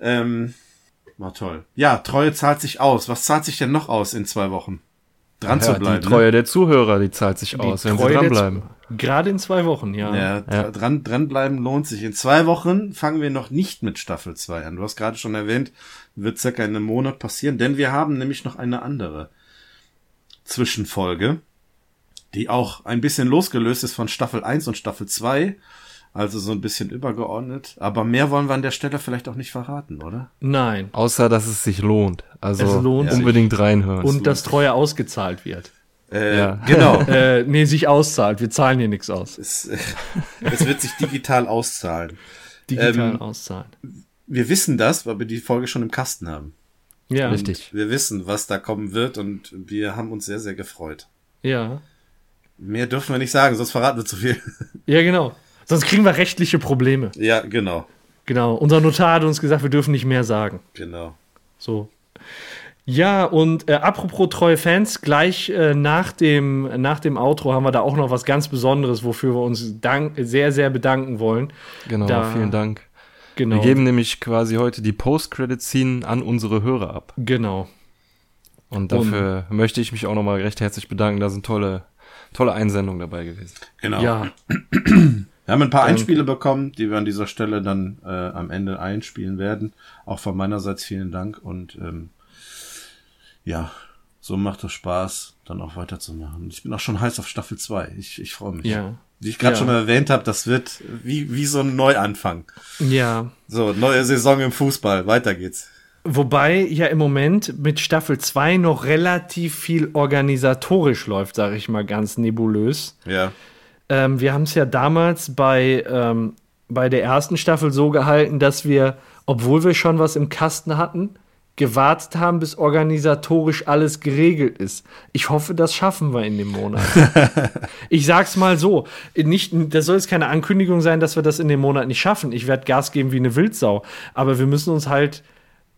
Ähm, war toll. Ja, Treue zahlt sich aus. Was zahlt sich denn noch aus in zwei Wochen? Dran ja, zu bleiben. Die Treue ne? der Zuhörer, die zahlt sich die aus, wenn Treue sie dranbleiben. Gerade in zwei Wochen, ja. Ja, ja. Dran, dranbleiben lohnt sich. In zwei Wochen fangen wir noch nicht mit Staffel 2 an. Du hast gerade schon erwähnt, wird circa in einem Monat passieren, denn wir haben nämlich noch eine andere Zwischenfolge, die auch ein bisschen losgelöst ist von Staffel 1 und Staffel 2. Also so ein bisschen übergeordnet. Aber mehr wollen wir an der Stelle vielleicht auch nicht verraten, oder? Nein. Außer, dass es sich lohnt. Also es lohnt unbedingt sich. reinhören. Und dass Treue ausgezahlt wird. Äh, ja. Genau. (laughs) äh, nee, sich auszahlt. Wir zahlen hier nichts aus. Es, äh, (laughs) es wird sich digital auszahlen. Digital ähm, auszahlen. Wir wissen das, weil wir die Folge schon im Kasten haben. Ja. Und Richtig. Wir wissen, was da kommen wird und wir haben uns sehr, sehr gefreut. Ja. Mehr dürfen wir nicht sagen, sonst verraten wir zu viel. (laughs) Ja, genau. Sonst kriegen wir rechtliche Probleme. Ja, genau. Genau. Unser Notar hat uns gesagt, wir dürfen nicht mehr sagen. Genau. So. Ja, und äh, apropos treue Fans, gleich äh, nach, dem, nach dem Outro haben wir da auch noch was ganz Besonderes, wofür wir uns dank, sehr, sehr bedanken wollen. Genau, da, vielen Dank. Genau. Wir geben nämlich quasi heute die Post-Credit-Scene an unsere Hörer ab. Genau. Und dafür und, möchte ich mich auch nochmal recht herzlich bedanken. Da sind tolle, tolle Einsendungen dabei gewesen. Genau. Ja. (clears throat) Wir haben ein paar Einspiele bekommen, die wir an dieser Stelle dann äh, am Ende einspielen werden. Auch von meinerseits vielen Dank und ähm, ja, so macht es Spaß, dann auch weiterzumachen. Ich bin auch schon heiß auf Staffel 2. Ich, ich freue mich. Ja. Wie ich gerade ja. schon erwähnt habe, das wird wie, wie so ein Neuanfang. Ja. So, neue Saison im Fußball. Weiter geht's. Wobei ja im Moment mit Staffel 2 noch relativ viel organisatorisch läuft, sage ich mal ganz nebulös. Ja. Ähm, wir haben es ja damals bei, ähm, bei der ersten Staffel so gehalten, dass wir, obwohl wir schon was im Kasten hatten, gewartet haben, bis organisatorisch alles geregelt ist. Ich hoffe, das schaffen wir in dem Monat. (laughs) ich sag's mal so, nicht, das soll jetzt keine Ankündigung sein, dass wir das in dem Monat nicht schaffen. Ich werde Gas geben wie eine Wildsau. Aber wir müssen uns halt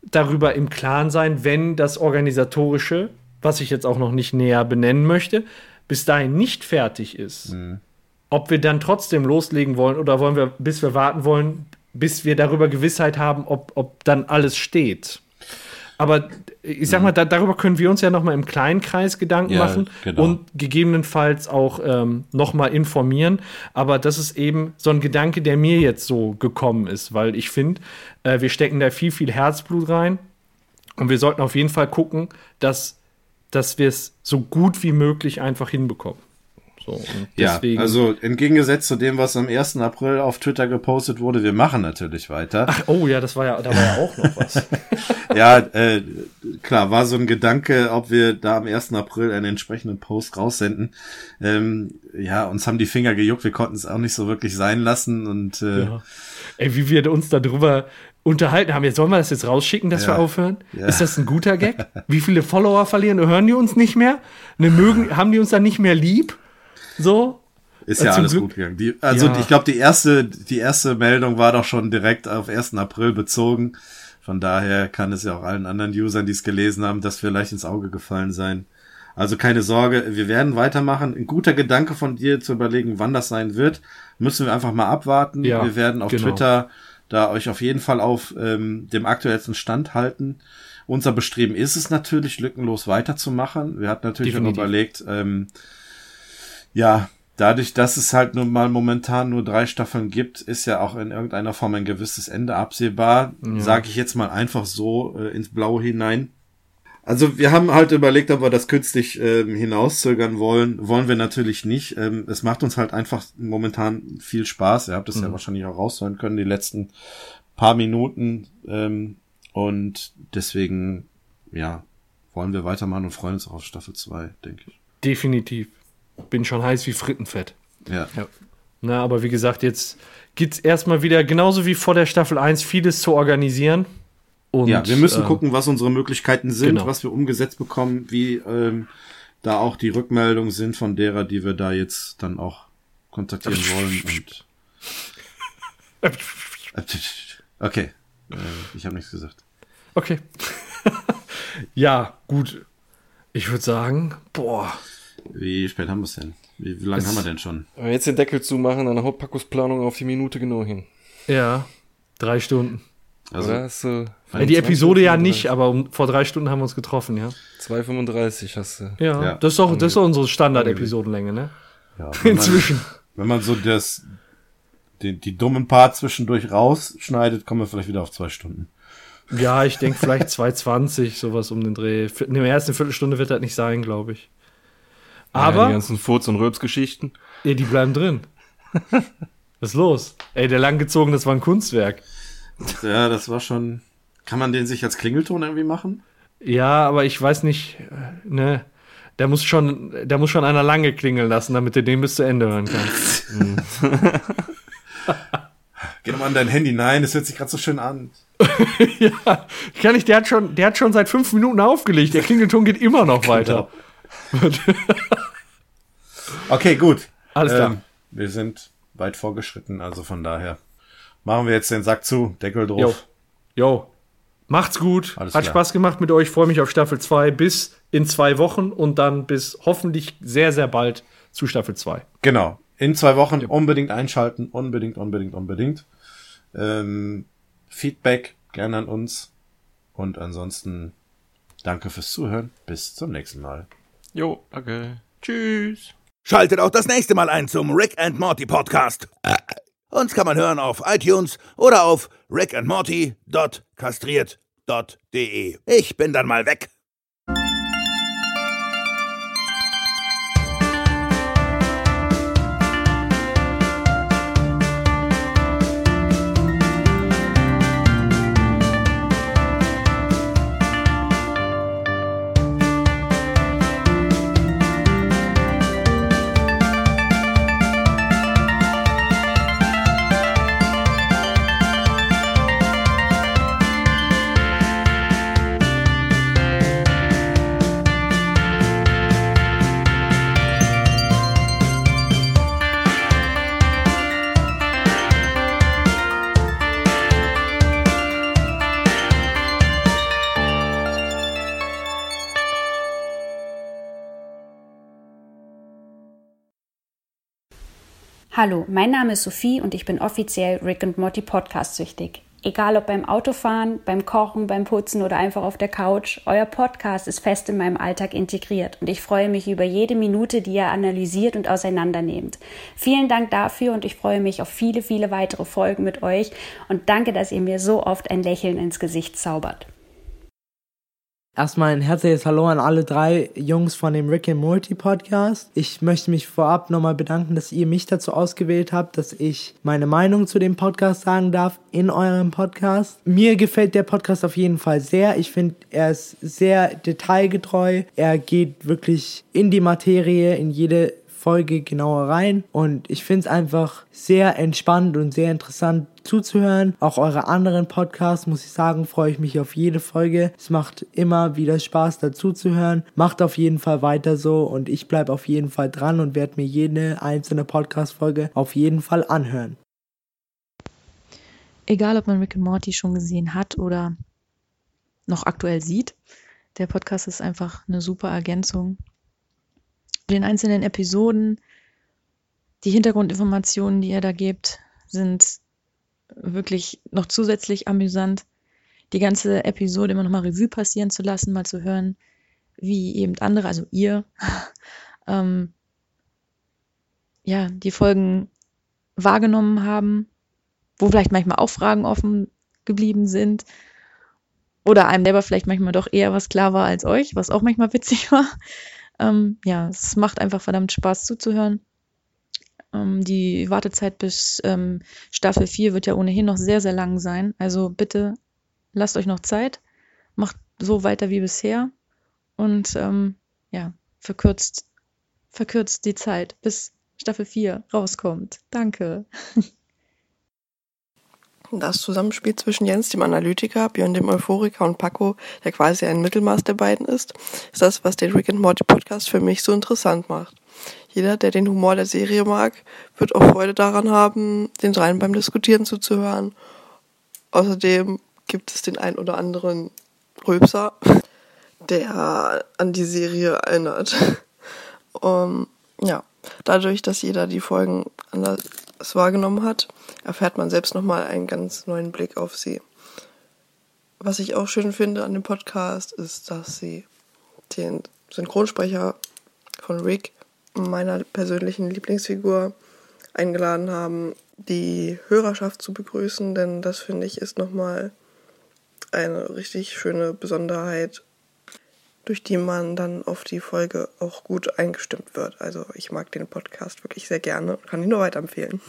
darüber im Klaren sein, wenn das Organisatorische, was ich jetzt auch noch nicht näher benennen möchte, bis dahin nicht fertig ist. Mhm. Ob wir dann trotzdem loslegen wollen oder wollen wir, bis wir warten wollen, bis wir darüber Gewissheit haben, ob, ob dann alles steht. aber ich sag mal, da, darüber können wir uns ja noch mal im kleinen Kreis Gedanken ja, machen genau. und gegebenenfalls auch ähm, noch mal informieren. Aber das ist eben so ein Gedanke, der mir jetzt so gekommen ist, weil ich finde, äh, wir stecken da viel, viel Herzblut rein und wir sollten auf jeden Fall gucken, dass, dass wir es so gut wie möglich einfach hinbekommen. So, ja, also entgegengesetzt zu dem, was am 1. April auf Twitter gepostet wurde, wir machen natürlich weiter. Ach, oh ja, das war ja, da war ja auch noch was. (laughs) ja, äh, klar, war so ein Gedanke, ob wir da am 1. April einen entsprechenden Post raussenden. Ähm, ja, uns haben die Finger gejuckt, wir konnten es auch nicht so wirklich sein lassen und äh, ja. Ey, wie wir uns darüber unterhalten haben. Jetzt sollen wir das jetzt rausschicken, dass ja. wir aufhören? Ja. Ist das ein guter Gag? Wie viele Follower verlieren? Hören die uns nicht mehr? Ne, mögen, haben die uns dann nicht mehr lieb? So. Ist ja alles Glück. gut gegangen. Die, also ja. ich glaube, die erste, die erste Meldung war doch schon direkt auf 1. April bezogen. Von daher kann es ja auch allen anderen Usern, die es gelesen haben, das vielleicht ins Auge gefallen sein. Also keine Sorge, wir werden weitermachen. Ein guter Gedanke von dir zu überlegen, wann das sein wird, müssen wir einfach mal abwarten. Ja, wir werden auf genau. Twitter da euch auf jeden Fall auf ähm, dem aktuellsten Stand halten. Unser Bestreben ist es natürlich, lückenlos weiterzumachen. Wir hatten natürlich Definitiv. überlegt, ähm, ja, dadurch, dass es halt nun mal momentan nur drei Staffeln gibt, ist ja auch in irgendeiner Form ein gewisses Ende absehbar. Ja. Sage ich jetzt mal einfach so äh, ins Blaue hinein. Also wir haben halt überlegt, ob wir das künstlich ähm, hinauszögern wollen. Wollen wir natürlich nicht. Ähm, es macht uns halt einfach momentan viel Spaß. Ihr habt es mhm. ja wahrscheinlich auch raushören können, die letzten paar Minuten. Ähm, und deswegen, ja, wollen wir weitermachen und freuen uns auch auf Staffel 2, denke ich. Definitiv bin schon heiß wie Frittenfett. Ja. ja. Na, aber wie gesagt, jetzt gibt es erstmal wieder, genauso wie vor der Staffel 1, vieles zu organisieren. Und, ja, wir müssen äh, gucken, was unsere Möglichkeiten sind, genau. was wir umgesetzt bekommen, wie ähm, da auch die Rückmeldungen sind von derer, die wir da jetzt dann auch kontaktieren wollen. Und (laughs) okay, äh, ich habe nichts gesagt. Okay. (laughs) ja, gut. Ich würde sagen, boah, wie spät haben wir es denn? Wie, wie lange haben wir denn schon? Wenn wir jetzt den Deckel zumachen, dann Hauptpackusplanung auf die Minute genau hin. Ja, drei Stunden. Also, hast du ja, die Episode ja nicht, aber um, vor drei Stunden haben wir uns getroffen, ja. 2,35 hast du. Ja, ja. Das, ist doch, das ist unsere Standard-Episodenlänge, ne? Ja, (laughs) Inzwischen. Man, wenn man so das, die, die dummen Part zwischendurch rausschneidet, kommen wir vielleicht wieder auf zwei Stunden. Ja, ich denke vielleicht (laughs) 2,20, sowas um den Dreh. In der ersten Viertelstunde wird das nicht sein, glaube ich. Aber. Ja, die ganzen Furz- und Röps-Geschichten. Ja, die bleiben drin. (laughs) Was ist los? Ey, der langgezogen, das war ein Kunstwerk. Ja, das war schon. Kann man den sich als Klingelton irgendwie machen? Ja, aber ich weiß nicht, äh, ne. Da muss schon, da muss schon einer lange klingeln lassen, damit du den bis zu Ende hören kannst. (laughs) Geh nochmal an dein Handy. Nein, das hört sich gerade so schön an. (laughs) ja, kann ich, der hat schon, der hat schon seit fünf Minuten aufgelegt. Der Klingelton geht immer noch weiter. (laughs) okay, gut. Alles klar. Ähm, wir sind weit vorgeschritten, also von daher machen wir jetzt den Sack zu, Deckel drauf. Jo. jo. Macht's gut. Alles Hat klar. Spaß gemacht mit euch. Freue mich auf Staffel 2 bis in zwei Wochen und dann bis hoffentlich sehr, sehr bald zu Staffel 2. Genau. In zwei Wochen ja. unbedingt einschalten. Unbedingt, unbedingt, unbedingt. Ähm, Feedback gerne an uns. Und ansonsten danke fürs Zuhören. Bis zum nächsten Mal. Jo, danke. Tschüss. Schaltet auch das nächste Mal ein zum Rick and Morty Podcast. Uns kann man hören auf iTunes oder auf rickandmorty.kastriert.de. Ich bin dann mal weg. Hallo, mein Name ist Sophie und ich bin offiziell Rick and Morty Podcast süchtig. Egal ob beim Autofahren, beim Kochen, beim Putzen oder einfach auf der Couch, euer Podcast ist fest in meinem Alltag integriert und ich freue mich über jede Minute, die ihr analysiert und auseinandernehmt. Vielen Dank dafür und ich freue mich auf viele, viele weitere Folgen mit euch und danke, dass ihr mir so oft ein Lächeln ins Gesicht zaubert. Erstmal ein herzliches Hallo an alle drei Jungs von dem Rick and Morty Podcast. Ich möchte mich vorab nochmal bedanken, dass ihr mich dazu ausgewählt habt, dass ich meine Meinung zu dem Podcast sagen darf in eurem Podcast. Mir gefällt der Podcast auf jeden Fall sehr. Ich finde, er ist sehr detailgetreu. Er geht wirklich in die Materie, in jede Folge genauer rein. Und ich finde es einfach sehr entspannt und sehr interessant zuzuhören. Auch eure anderen Podcasts, muss ich sagen, freue ich mich auf jede Folge. Es macht immer wieder Spaß dazu zu hören. Macht auf jeden Fall weiter so und ich bleibe auf jeden Fall dran und werde mir jede einzelne Podcast-Folge auf jeden Fall anhören. Egal, ob man Rick and Morty schon gesehen hat oder noch aktuell sieht, der Podcast ist einfach eine super Ergänzung den einzelnen Episoden, die Hintergrundinformationen, die er da gibt, sind wirklich noch zusätzlich amüsant. Die ganze Episode immer nochmal Revue passieren zu lassen, mal zu hören, wie eben andere, also ihr, (laughs) ähm, ja, die Folgen wahrgenommen haben, wo vielleicht manchmal auch Fragen offen geblieben sind oder einem selber vielleicht manchmal doch eher was klar war als euch, was auch manchmal witzig (laughs) war. Ähm, ja, es macht einfach verdammt Spaß zuzuhören. Ähm, die Wartezeit bis ähm, Staffel 4 wird ja ohnehin noch sehr, sehr lang sein. Also bitte lasst euch noch Zeit. Macht so weiter wie bisher. Und ähm, ja, verkürzt, verkürzt die Zeit, bis Staffel 4 rauskommt. Danke. (laughs) Das Zusammenspiel zwischen Jens, dem Analytiker, Björn, dem Euphoriker und Paco, der quasi ein Mittelmaß der beiden ist, ist das, was den Rick and Morty Podcast für mich so interessant macht. Jeder, der den Humor der Serie mag, wird auch Freude daran haben, den dreien beim Diskutieren zuzuhören. Außerdem gibt es den ein oder anderen Rülpser, der an die Serie erinnert. um, (laughs) ja, dadurch, dass jeder die Folgen anders wahrgenommen hat, erfährt man selbst nochmal einen ganz neuen Blick auf sie. Was ich auch schön finde an dem Podcast ist, dass sie den Synchronsprecher von Rick, meiner persönlichen Lieblingsfigur, eingeladen haben, die Hörerschaft zu begrüßen, denn das finde ich ist nochmal eine richtig schöne Besonderheit, durch die man dann auf die Folge auch gut eingestimmt wird. Also ich mag den Podcast wirklich sehr gerne und kann ihn nur weiterempfehlen.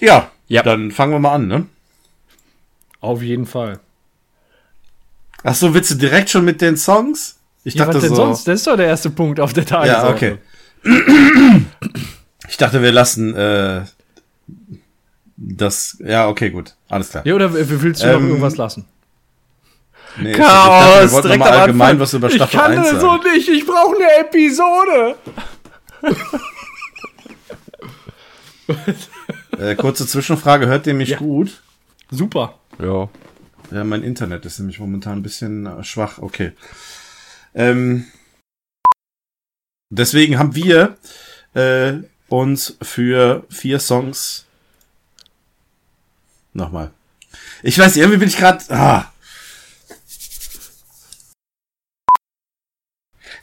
Ja, ja, dann fangen wir mal an, ne? Auf jeden Fall. Ach so, willst du direkt schon mit den Songs? Ich ja, dachte was denn so, sonst? Das ist doch der erste Punkt auf der Tagesordnung. Ja, okay. Ich dachte, wir lassen äh, das. Ja, okay, gut. Alles klar. Ja, oder willst du ähm, noch irgendwas lassen? Nee, Chaos, ich dachte, wir direkt mal allgemein was über Staffel Ich kann das so nicht, ich brauche eine Episode. (laughs) Äh, kurze Zwischenfrage, hört ihr mich ja. gut? Super. Ja. Ja, mein Internet ist nämlich momentan ein bisschen äh, schwach. Okay. Ähm, deswegen haben wir äh, uns für vier Songs nochmal. Ich weiß, irgendwie bin ich gerade. Ah.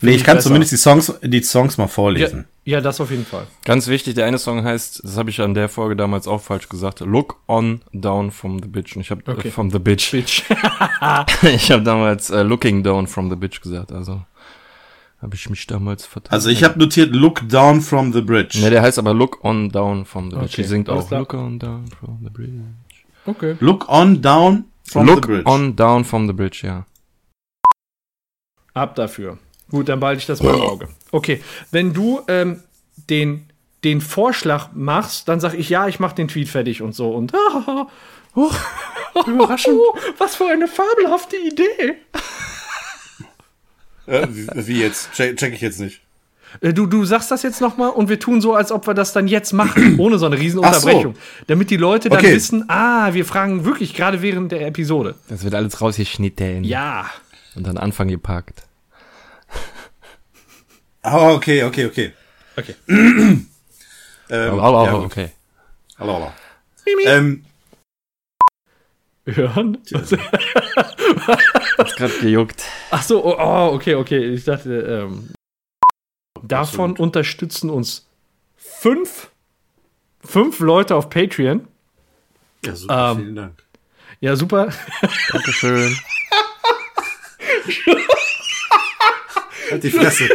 Nee, ich kann besser. zumindest die Songs, die Songs mal vorlesen. Ja, das auf jeden Fall. Ganz wichtig, der eine Song heißt, das habe ich an der Folge damals auch falsch gesagt, Look on down from the bitch. Und ich habe Okay. äh, from the bitch. Bitch. (laughs) ich habe damals äh, Looking down from the bitch gesagt. Also habe ich mich damals vertan. Also ich habe notiert Look Down from the Bridge. Ne, der heißt aber Look on down from the bitch. Okay, Die singt auch. Look on down from the bridge. Okay. Look on down from Look the bridge. on down from the bridge, ja. Ab dafür. Gut, dann behalte ich das mal im Auge. Okay, wenn du ähm, den, den Vorschlag machst, dann sag ich, ja, ich mach den Tweet fertig und so. Und (laughs) oh, Überraschung. was für eine fabelhafte Idee. Äh, wie, jetzt? Check, check ich jetzt nicht. Äh, Du, du sagst das jetzt nochmal und wir tun so, als ob wir das dann jetzt machen, (clears throat) ohne so eine riesen Ach so. Damit die Leute dann Okay. wissen, ah, wir fragen wirklich gerade während der Episode. Das wird alles rausgeschnitten. Ja. Und dann Anfang gepackt. Oh, okay, okay, okay. Okay. (clears throat) ähm, Aber, aber, ja, okay. Hallo, hallo. Ähm, Hören? Hat's grad gejuckt. Ach so, oh, oh, okay, okay. Ich dachte, ähm, davon unterstützen uns fünf, fünf Leute auf Patreon. ja, super, Ähm, vielen Dank. Ja, super. Dankeschön. (laughs) Halt die Fresse.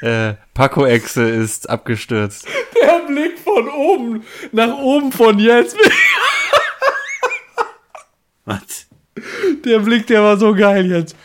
Äh, Paco-Exe ist abgestürzt. Der Blick von oben nach oben von jetzt. Was? Der Blick, der war so geil jetzt.